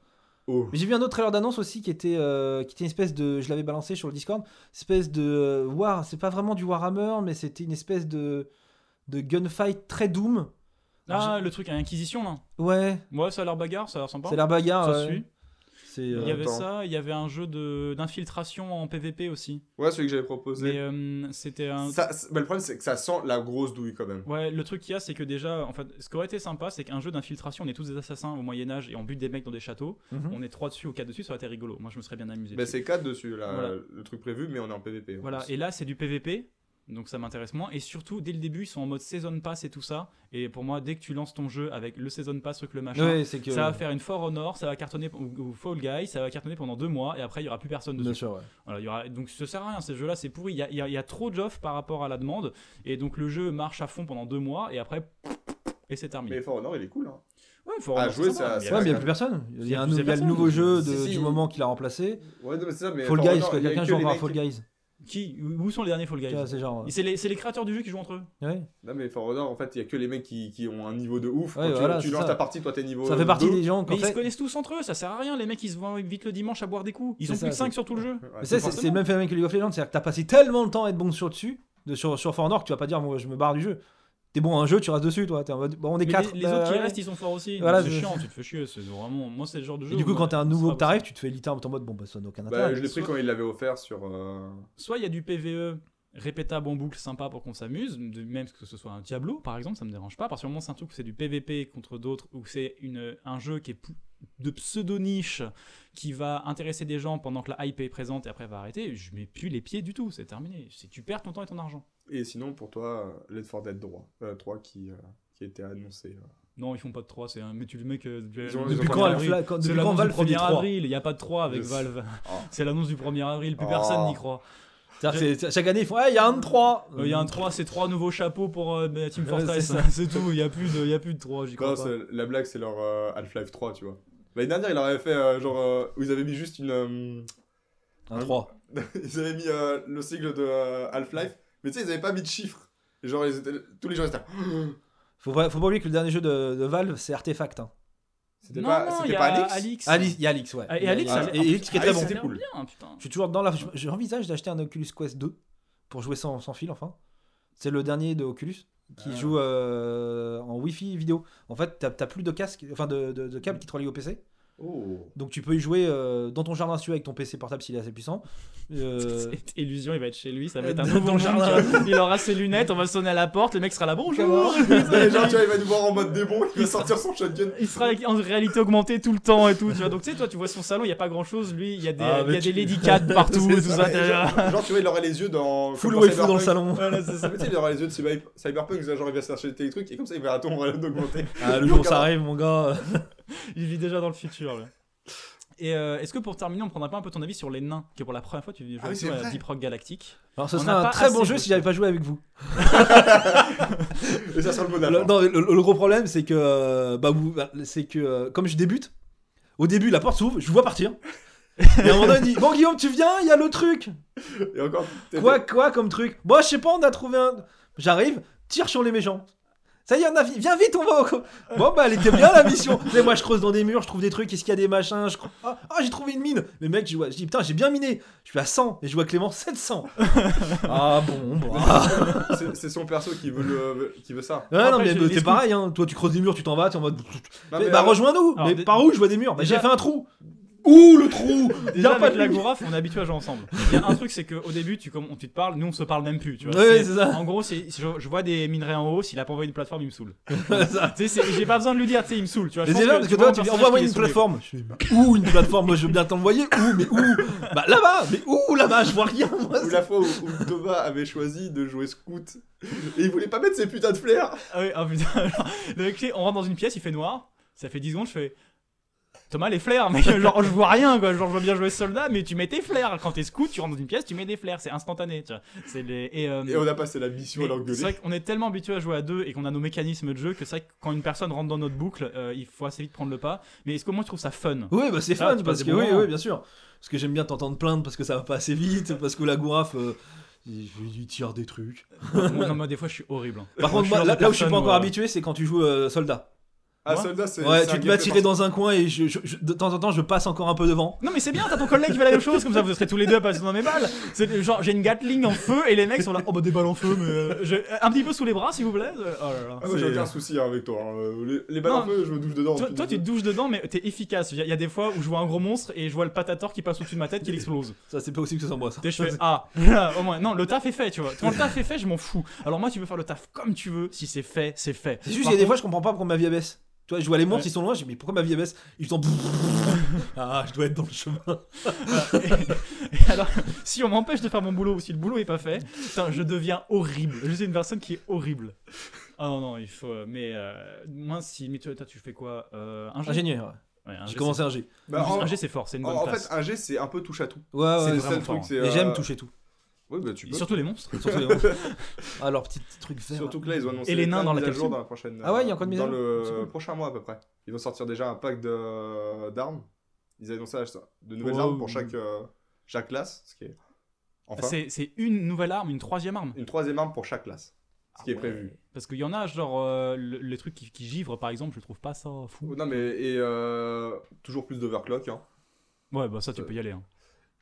S4: oh
S3: Mais j'ai vu un autre trailer d'annonce aussi qui était, euh, qui était une espèce de. Je l'avais balancé sur le Discord. Espèce de. euh, War. C'est pas vraiment du Warhammer, mais c'était une espèce de. De gunfight très Doom.
S1: Ah, le truc à Inquisition là.
S3: Ouais,
S1: Ouais, ça a l'air bagarre, ça a l'air sympa.
S3: c'est la bagarre.
S1: Ça
S3: ouais.
S1: suit.
S3: C'est.
S1: Il
S3: euh,
S1: y avait
S4: Attends.
S1: ça, il y avait un jeu de d'infiltration en PVP aussi.
S4: Ouais, celui que j'avais proposé.
S1: Mais euh, c'était un.
S4: Ça- c'est- mais le problème, c'est que ça sent la grosse douille quand même.
S1: Ouais, le truc qu'il y a, c'est que déjà, en fait, ce qui aurait été sympa, c'est qu'un jeu d'infiltration, on est tous des assassins au Moyen-Âge et on bute des mecs dans des châteaux,
S3: mhm.
S1: on est trois dessus ou quatre dessus, ça aurait été rigolo. Moi, je me serais bien amusé.
S4: Mais
S1: dessus.
S4: c'est 4 dessus, là,
S1: Voilà.
S4: le truc prévu, mais on est en PVP. en
S1: Voilà,
S4: plus.
S1: et là, c'est du PVP. Donc ça m'intéresse moins. Et surtout, dès le début, ils sont en mode Season Pass et tout ça. Et pour moi, dès que tu lances ton jeu avec le Season Pass, truc le machin,
S3: Ouais, c'est que.
S1: ça va faire une For Honor, ça va cartonner, ou, ou Fall Guy, ça va cartonner pendant deux mois. Et après, il y aura plus personne dessus.
S3: Bien sûr, ouais.
S1: Voilà, il y aura... Donc ça sert à rien, ces jeux-là, c'est pourri. Il y a, il y a- y a trop d'offres par rapport à la demande. Et donc le jeu marche à fond pendant deux mois. Et après, et c'est terminé.
S4: Mais For Honor, il est cool. Hein.
S1: Ouais, faut relancer
S4: jouer,
S1: ça,
S4: ça-
S1: mais
S4: ça-
S1: y
S3: Ouais,
S1: a
S3: mais il n'y a plus personne. Il y a, un,
S1: plus
S3: il y a le nouveau jeu de-
S4: Si, si.
S3: du moment qu'il a remplacé.
S4: Ouais, non, mais ça, mais.
S3: Fall Guys,
S4: Honor, il y a
S3: quelqu'un
S4: que
S3: joue
S4: les
S3: encore à Fall Guys.
S1: Qui Où sont les derniers Fall Guys
S3: C'est genre.
S1: Les, créateurs du jeu qui jouent entre eux.
S3: ouais.
S4: Non, mais For Honor, en fait, il y a que les mecs qui, qui ont un niveau de ouf.
S3: Ouais,
S4: Quand tu-
S3: voilà,
S4: tu,
S3: c'est
S4: lances
S3: ça.
S4: ta partie, toi t'es niveau.
S3: Ça fait partie
S4: 2.
S3: des gens
S1: Mais
S3: qu'en
S1: ils se
S3: fait.
S1: connaissent tous entre eux, ça sert à rien. Les mecs ils se vont vite le dimanche à boire des coups. Ils ont
S3: ça,
S1: plus que 5
S3: c'est-
S1: sur tout le jeu.
S4: Ouais,
S3: c'est le même phénomène que League of Legends, c'est-à-dire que t'as passé tellement de temps à être bon sur dessus, de, sur, sur For Honor, que tu vas pas dire, moi je me barre du jeu. T'es bon à un jeu, tu restes dessus, toi. En mode, bon, on est
S1: Mais
S3: 4.
S1: les, les autres qui restent, ils sont forts aussi.
S3: Voilà,
S1: c'est chiant, tu te fais chier. C'est vraiment. Moi, c'est le genre de jeu.
S3: Et du
S1: où
S3: coup, quand t'es un nouveau que t'arrives, tu te fais littéralement en mode, bon, bah ça n'a aucun
S4: Bah,
S3: intérêt.
S4: je l'ai pris
S1: Soit-
S4: quand il l'avait offert sur. euh,
S1: Soit il y a du PVE répétable en boucle sympa pour qu'on s'amuse, même que ce soit un Diablo par exemple, ça me dérange pas. Partir du moment où c'est un truc où c'est du PVP contre d'autres, ou que c'est une- un jeu qui est de pseudo-niche qui va intéresser des gens pendant que la hype est présente et après va arrêter, je mets plus les pieds du tout, c'est terminé. C'est tu perds ton temps et ton argent.
S4: Et sinon, pour toi, euh, Left 4 Dead 3, euh, 3 qui, euh, qui a été annoncé. euh.
S1: Non, ils font pas de 3, c'est un mais tu le mec euh,
S4: Ils ont-
S1: le
S4: ils ont
S1: 1er
S4: pas
S3: quand
S1: avril.
S3: Alpha- quand-
S1: C'est
S3: depuis quand
S1: l'annonce
S3: Valve
S1: du
S3: fait des
S1: 1er
S3: 3
S1: avril, il n'y a pas de 3 avec
S4: sais.
S1: Valve.
S4: Oh.
S1: C'est l'annonce du 1er avril, plus
S4: Oh.
S1: personne n'y croit.
S3: Que chaque année, ils font, il y a un de 3.
S1: Euh, Il y a un 3, c'est 3 nouveaux chapeaux pour euh, bah, Team Fortress,
S3: c'est
S1: tout, il n'y a, plus de- il y a plus de 3, j'y crois
S4: Non,
S1: pas.
S4: la blague, c'est leur euh, Half-Life 3, tu vois. L'année dernière, il leur avait fait euh, genre. euh, où ils avaient mis juste une. euh,
S3: Un 3.
S4: ils avaient mis euh, le sigle de euh, Half-Life, mais tu sais, ils avaient pas mis de chiffres. Genre, ils étaient- tous les gens étaient.
S3: Faut pas, faut pas oublier que le dernier jeu de, de Valve, c'est Artefact. Hein.
S4: C'était
S1: non,
S4: pas,
S1: non,
S4: c'était pas Alix
S1: Alix.
S3: Alix, il y a Alix, ouais.
S1: Ah, et Alix,
S3: et qui est
S4: Ah,
S3: très bon.
S4: Cool.
S1: bien, putain.
S3: Je suis toujours dans la. J'envisage d'acheter un Oculus Quest 2 pour jouer sans, sans fil, enfin. C'est le dernier de Oculus qui
S4: Ah.
S3: joue euh, en Wi-Fi vidéo. En fait, t'as t'as plus de casque, enfin de, de, de câble qui te relie au PC.
S4: Oh.
S3: Donc tu peux y jouer euh, dans ton jardin si tu veux avec ton PC portable s'il est assez puissant. Euh,
S1: Cette illusion, il va être chez lui, ça va
S3: Euh,
S1: être un
S3: dans
S1: nouveau
S3: le
S1: monde,
S3: jardin.
S1: Il aura ses lunettes, on va sonner à la porte, le mec sera là, bonjour
S4: Et genre, tu vois, il va nous voir en mode démon, il va sortir son shotgun.
S1: Il sera en réalité augmentée tout le temps et tout, tu vois. Donc tu sais, toi, tu vois son salon, il y a pas grand chose, lui, il y a des,
S3: Ah,
S1: y a
S3: tu-
S1: des Lady Cat partout, tout
S3: ça,
S4: genre, genre, tu vois, il aurait les yeux dans.
S3: full
S4: comme dans
S3: dans le salon.
S1: Voilà, ça.
S4: Mais tu sais, il aurait les yeux de Cyber- Cyberpunk, genre il va se chercher des trucs, et comme ça il verra ton relais d'augmenter.
S3: Ah, le jour où ça arrive, mon gars.
S1: Il vit déjà dans le futur, là. Et euh, est-ce que pour terminer, on prendrait pas un peu ton avis sur les nains Que pour la première fois, tu joues
S4: Ah oui, c'est
S1: à
S4: vrai.
S1: Deep Rock Galactic.
S3: Alors ce
S1: On
S3: serait un
S1: pas
S3: très bon jeu si j'avais pas joué avec vous.
S4: Et ça sera le bon
S3: Le,
S4: accord.
S3: non, le, le gros problème, c'est que, euh, bah, vous, bah, c'est que euh, comme je débute, au début, la porte s'ouvre, je vous vois partir. Et à un moment donné, il dit Bon, Guillaume, tu viens, il y a le truc.
S4: Et encore, t'es-
S3: Quoi, quoi comme truc? Moi, je sais pas, on a trouvé un. J'arrive, tire sur les méchants. Ça y est, on a... viens vite, on va au. Bon, bah, elle était bien la mission. Mais moi, je creuse dans des murs, je trouve des trucs, est-ce qu'il y a des machins je... crois- Ah, ah, j'ai trouvé une mine. Le mec, je, vois... je dis Putain, j'ai bien miné. Je suis à 100 et je vois Clément 700. ah bon, bah.
S4: c'est c'est son perso qui veut, le... qui veut ça.
S3: Ouais, non, mais bah,
S1: scouts.
S3: pareil, hein. Toi, tu creuses des murs, tu t'en vas, t'es en mode.
S4: Non,
S3: Mais
S4: mais
S3: bah,
S4: alors-
S3: rejoins-nous. Mais par où je vois des murs? Bah,
S1: déjà-
S3: j'ai fait un trou. Ouh, le trou
S1: Déjà,
S3: Y'a pas
S1: avec
S3: de
S1: la
S3: lumière.
S1: Gouraf, on est habitué à jouer ensemble. Il y a un truc, c'est qu'au début, tu, comme, tu te parles, nous on se parle même plus. Tu vois.
S3: Ouais,
S1: C'est-
S3: ça.
S1: En gros, c'est- je, je vois des minerais en haut, s'il a pas envoyé une plateforme, il me saoule.
S3: Ça.
S1: Tu sais, c'est- j'ai pas besoin de lui dire, tu sais, il me saoule. Tu vois, je
S3: Mais
S1: pense
S3: déjà,
S1: que
S3: parce
S1: tu
S3: que
S1: vois
S3: toi,
S1: un
S3: tu dis
S1: personnage
S3: envoie-moi
S1: qui
S3: une
S1: saoulé.
S3: plateforme. Je fais, où une plateforme Moi, je veux bien t'envoyer. Où Mais où Bah là-bas. Mais où là-bas Je vois rien, moi.
S4: Ou la fois où, où Thomas avait choisi de jouer scout et il voulait pas mettre ses putains de flares.
S1: Ah oui, ah putain. le mec, sais, on rentre dans une pièce, il fait noir. Ça fait 10 secondes, je fais. Thomas, les flares, mec, genre je vois rien quoi, genre je vois bien jouer soldat, mais tu mets tes flares. Quand t'es scout, tu rentres dans une pièce, tu mets des flares, c'est instantané, tu vois. C'est les... Et, euh,
S4: Et on a passé la mission à
S1: mais
S4: l'engueuler.
S1: c'est vrai qu'on est tellement habitué à jouer à deux et qu'on a nos mécanismes de jeu que c'est vrai que quand une personne rentre dans notre boucle, euh, il faut assez vite prendre le pas. Mais est-ce que moi tu trouves ça fun?
S3: Oui, bah c'est fun parce que oui, oui, bien sûr. Parce que j'aime bien t'entendre plaindre parce que ça va pas assez vite, parce que la gouraf, euh, il tire des trucs.
S1: Moi, non, moi, des fois je suis horrible.
S3: Par
S1: Moi,
S3: contre, moi, là, où je suis pas encore
S1: euh,
S3: habitué, c'est quand tu joues euh, soldat.
S4: Ah,
S1: Ouais.
S4: soldat, c'est.
S3: Ouais, tu te
S4: gameplay
S3: tirer dans un coin et je, je- je- de temps en temps, je passe encore un peu devant.
S1: Non mais c'est bien, t'as ton collègue qui fait la même chose, comme ça vous serez tous les deux à passer dans mes balles. C'est genre j'ai une Gatling en feu et les mecs sont là, oh bah des balles en feu, mais euh, je- un petit peu sous les bras s'il vous plaît. Euh, Oh là là.
S4: Ah, j'ai aucun souci hein, avec toi. hein. Euh, Les, les balles
S1: Non.
S4: en feu, je me douche dedans.
S1: Toi, tu te douches dedans, mais t'es efficace. Il y, a- il y a des fois où je vois un gros monstre et je vois le patator qui passe au-dessus de ma tête qui l'explose.
S3: Ça, c'est pas possible que ça s'embrasse.
S1: Tu sais, je fais ah, là, au moins. Non, le taf est fait, tu vois. Quand le taf est fait, je m'en fous. Alors moi, tu peux faire le taf comme tu veux. Si c'est fait, c'est fait.
S3: C'est juste, il y a des fois, je comprends pas pourquoi ma vie elle vois, je vois les monstres,
S1: Ouais.
S3: ils sont loin, je dis, mais pourquoi ma vie baisse? Ils sont. Ah, je dois être dans le chemin.
S1: Et alors, si on m'empêche de faire mon boulot ou si le boulot est pas fait, putain, je deviens horrible. Je suis une personne qui est horrible. Ah non, non, il faut. Mais euh, moi, si. Mais toi, toi, tu fais quoi euh, Un G
S3: Ingénieur, ouais. J'ai commencé un G.
S1: c'est-
S4: Bah, en,
S1: Un G, c'est fort, c'est une bonne
S4: en-
S1: classe.
S4: fait, un G, c'est un peu touche à tout.
S3: Ouais,
S4: c'est
S3: ouais.
S4: le
S1: vraiment
S4: seul c'est,
S3: Et j'aime
S4: euh,
S3: toucher tout.
S4: Oui, bah tu
S1: Et
S4: peux.
S1: surtout les monstres.
S3: Surtout les monstres. Ah, petit truc vert.
S4: Surtout que là, ils ont annoncé
S1: Et les nains dans la capsule.
S4: dans la prochaine.
S3: Ah ouais, il y a
S4: euh,
S3: encore une mise
S4: Dans le prochain mois à peu près. Ils vont sortir déjà un pack de d'armes. Ils ça, de nouvelles
S1: Oh.
S4: armes pour chaque, euh, chaque classe. Ce qui est. Enfin,
S1: C'est une nouvelle arme, une troisième arme.
S4: une troisième arme pour chaque classe. Ce qui est
S1: Ah
S4: prévu.
S1: Parce qu'il y en a, genre, euh, le- les trucs qui, qui givrent par exemple, je trouve pas ça fou.
S4: Non, mais. Et euh, toujours plus d'overclock. Hein.
S1: Ouais, bah ça, tu
S4: Euh,
S1: peux y aller. Hein.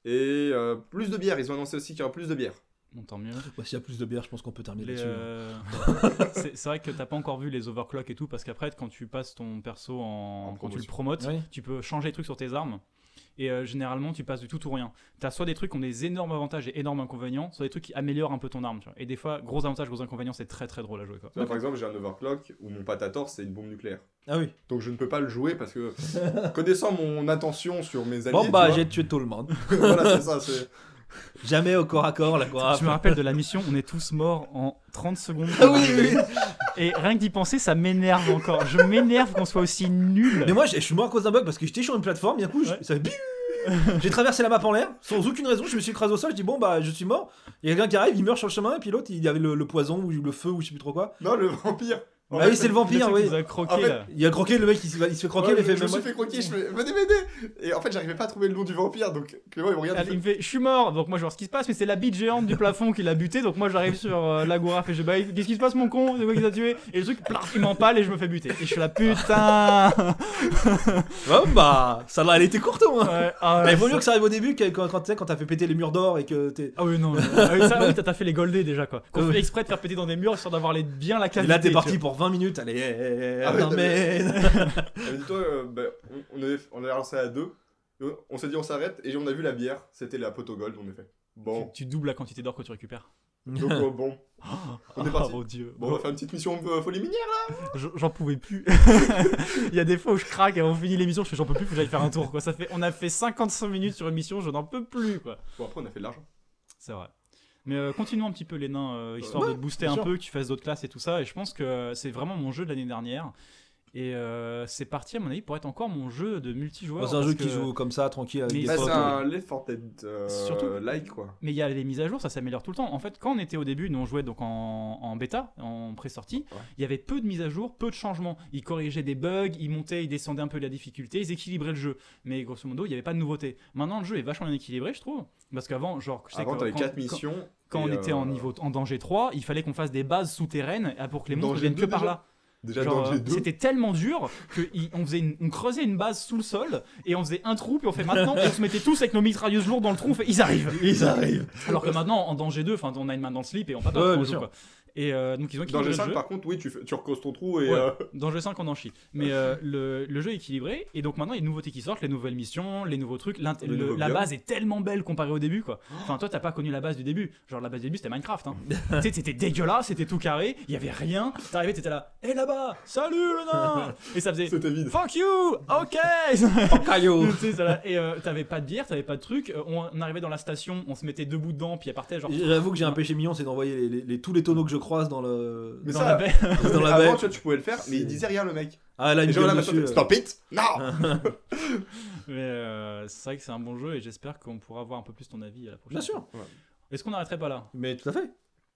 S4: Et euh, plus de bière. Ils ont annoncé aussi qu'il y aura plus de bière.
S1: Bon, tant mieux.
S3: Bah, S'il y a plus de bière, je pense qu'on peut terminer
S1: Les,
S3: là-dessus.
S1: euh, c'est vrai que t'as pas encore vu les overclock et tout, parce qu'après, quand tu passes ton perso en.
S4: En
S1: quand tu le promotes,
S3: Oui.
S1: tu peux changer les trucs sur tes armes. Et euh, généralement, tu passes du tout ou rien. T'as soit des trucs qui ont des énormes avantages et énormes inconvénients, soit des trucs qui améliorent un peu ton arme. tu vois. Et des fois, gros avantages, gros inconvénients, c'est très très drôle à jouer. Quoi.
S4: Tu vois, Par exemple, j'ai un overclock où mon patator c'est une bombe nucléaire.
S3: Ah oui.
S4: Donc je ne peux pas le jouer parce que connaissant mon attention sur mes alliés.
S3: Bon,
S4: tu
S3: bah, j'ai tué tout le monde.
S4: voilà, c'est ça.
S3: Jamais au corps à corps, la quoi.
S1: Je me rappelle de la mission, on est tous morts en 30 secondes.
S3: Ah oui, oui.
S1: Et rien que d'y penser, ça m'énerve encore. Je m'énerve qu'on soit aussi nul.
S3: Mais moi, je je suis mort à cause d'un bug parce que j'étais sur une plateforme, d'un coup, je- ça fait J'ai traversé la map en l'air, sans aucune raison, je me suis écrasé au sol, je dis bon bah je suis mort. Il y a quelqu'un qui arrive, il meurt sur le chemin, et puis l'autre il y avait le, le poison ou le feu ou je sais plus trop quoi.
S4: Non, le vampire. En
S3: ah
S4: fait,
S3: oui, c'est le vampire, oui.
S1: nous a croqué,
S4: En fait,
S1: là.
S3: Il a croqué, le mec il, se- il se fait croquer,
S4: Ouais,
S3: il fait
S4: je me
S3: mais
S4: suis
S3: moi-
S4: fait croquer, je fais venez m'aider Et en fait, j'arrivais pas à trouver le nom du vampire, donc Clément il me regarde.
S1: Il me fait, je suis mort. Donc moi je vois ce qui se passe, mais c'est la bite géante du plafond qui l'a buté. Donc moi j'arrive sur euh, l'agora, et je bah qu'est-ce qui se passe mon con? C'est quoi qui t'a tué? Et le truc, plaf, il m'empale et je me fais buter. Et je suis là putain.
S3: Oh bah, ça là, elle était courte au moins.
S1: Ouais, ah,
S3: Bah, il vaut mieux que ça arrive au début quand, quand, quand t'as fait péter les murs d'or et que t'es.
S1: Ah oui non. non. Ah oui, ça, oui, t'as t'as fait les goldés déjà quoi. Qu'on
S3: Ah
S1: fait exprès de faire péter dans des murs histoire d'avoir les bien la
S3: Et
S1: cavité.
S3: là t'es parti pour 20 minutes, allez,
S4: Ah ouais,
S3: non, mais.
S4: Mais dis-toi, euh, bah, on, on, avait, on avait lancé à deux. On s'est dit on s'arrête et on a vu la bière, c'était la poteau gold, on a fait. Bon,
S1: Tu, tu doubles la quantité d'or que tu récupères.
S4: donc euh, bon, On est parti.
S1: Oh mon dieu.
S4: bon, on va faire une petite mission euh, folie minière.
S1: Je- J'en pouvais plus. Il y a des fois où je craque et on finit l'émission, je fais j'en peux plus, faut que j'aille faire un tour quoi. Ça fait, on a fait 55 minutes sur une mission, je n'en peux plus quoi.
S4: Bon, après on a fait de l'argent.
S1: C'est vrai. Mais euh, continuons un petit peu les nains, euh, histoire
S3: ouais,
S1: de te booster un
S3: sûr.
S1: peu, que tu fasses d'autres classes et tout ça. Et je pense que c'est vraiment mon jeu de l'année dernière. Et euh, c'est parti, à mon avis, pour être encore mon jeu de multijoueur.
S3: c'est un jeu qui joue comme ça, tranquille, avec
S1: Mais
S3: des
S1: Bah,
S3: potes.
S4: c'est un Left 4 Dead euh,
S1: Surtout-
S4: like quoi.
S1: Mais il y a les mises à jour, ça s'améliore tout le temps. En fait, quand on était au début, nous on jouait donc en, en bêta, en pré-sortie,
S4: Ouais.
S1: il y avait peu de mises à jour, peu de changements. Ils corrigeaient des bugs, ils montaient, ils descendaient un peu la difficulté, ils équilibraient le jeu. Mais grosso modo, il n'y avait pas de nouveauté. Maintenant, le jeu est vachement bien équilibré, je trouve. Parce qu'avant, genre, je sais
S4: Avant
S1: que
S4: t'avais
S1: quand-
S4: 4
S1: quand-
S4: missions.
S1: Quand, on était
S4: euh,
S1: en niveau en danger 3, il fallait qu'on fasse des bases souterraines euh, pour que les monstres viennent que
S4: 2
S1: par là.
S4: Déjà
S1: Genre,
S4: danger
S1: euh,
S4: 2.
S1: C'était tellement dur que il- on, faisait une- on creusait une base sous le sol et on faisait un trou puis on fait maintenant et on se mettait tous avec nos mitrailleuses lourdes dans le trou on fait ils arrivent
S3: Ils arrivent.
S1: alors que maintenant en danger 2 enfin on a une main dans le slip et on pas
S3: Ouais,
S1: et euh, donc ils ont
S4: Danger
S1: équilibré
S4: 5
S1: le jeu
S4: par contre, oui, tu, tu recreuses ton trou et.
S1: Ouais.
S4: euh,
S1: danger 5 on en chie mais euh, le, le jeu est équilibré et donc maintenant il y a des nouveautés qui sortent les nouvelles missions les nouveaux trucs le- la base est tellement belle comparée au début quoi enfin toi t'as pas connu la base du début genre la base du début c'était Minecraft hein. tu sais c'était dégueulasse c'était tout carré il y avait rien t'arrivais t'étais là hé là-bas salut le nain et ça faisait
S4: C'était vide.
S1: Fuck you Ok ça va. Et euh, t'avais pas de bière, t'avais pas de truc. on, on arrivait dans la station, on se mettait debout dedans, puis elle partait genre.
S3: J'avoue que j'ai un péché mignon, c'est d'envoyer les, les- les- tous les tonneaux que je croise dans le.
S4: Mais
S1: dans
S4: ça,
S1: la baie.
S3: dans la
S4: avant,
S3: baie.
S4: tu vois, tu pouvais le faire, mais il disait rien le mec.
S3: Ah là, euh.
S4: stop it? Non
S1: Mais euh, c'est vrai que c'est un bon jeu et j'espère qu'on pourra avoir un peu plus ton avis à la prochaine.
S3: Bien sûr.
S1: Est-ce qu'on n'arrêterait pas là?
S3: Mais tout à fait.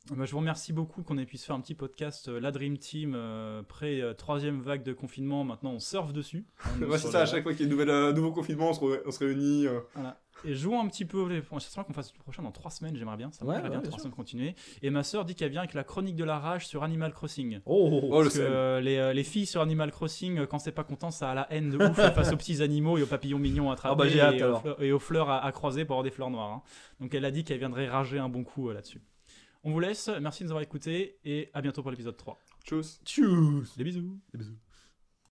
S1: Bah, Je vous remercie beaucoup qu'on ait pu se faire un petit podcast, euh, la Dream Team, euh, pré euh, troisième vague de confinement. Maintenant, on surfe dessus.
S4: Ouais, c'est ça, à chaque fois qu'il y a un euh, nouveau confinement, on se, re- on se réunit. euh.
S1: Et jouons un petit peu. les- J'espère qu'on fasse le prochain dans trois semaines. J'aimerais bien. Ça me
S3: Ouais,
S1: plairait
S3: ouais,
S1: bien
S3: bien
S1: trois
S3: sûr.
S1: semaines continuer. Et ma sœur dit qu'elle vient avec la chronique de la rage sur Animal Crossing.
S3: Oh,
S4: Oh, le
S1: Parce que
S4: seum.
S1: euh, les, euh, les filles sur Animal Crossing, euh, quand c'est pas content, ça a la haine de ouf face aux petits animaux et aux papillons mignons à attraper
S3: Ah bah, j'ai hâte,
S1: et, aux
S3: alors.
S1: fleurs, et aux fleurs à, à croiser pour avoir des fleurs noires. hein. Donc elle a dit qu'elle viendrait rager un bon coup euh, là-dessus. On vous laisse, merci de nous avoir écoutés et à bientôt pour l'épisode 3.
S4: Tchuss
S3: Tchuss.
S1: Des bisous
S3: Des bisous.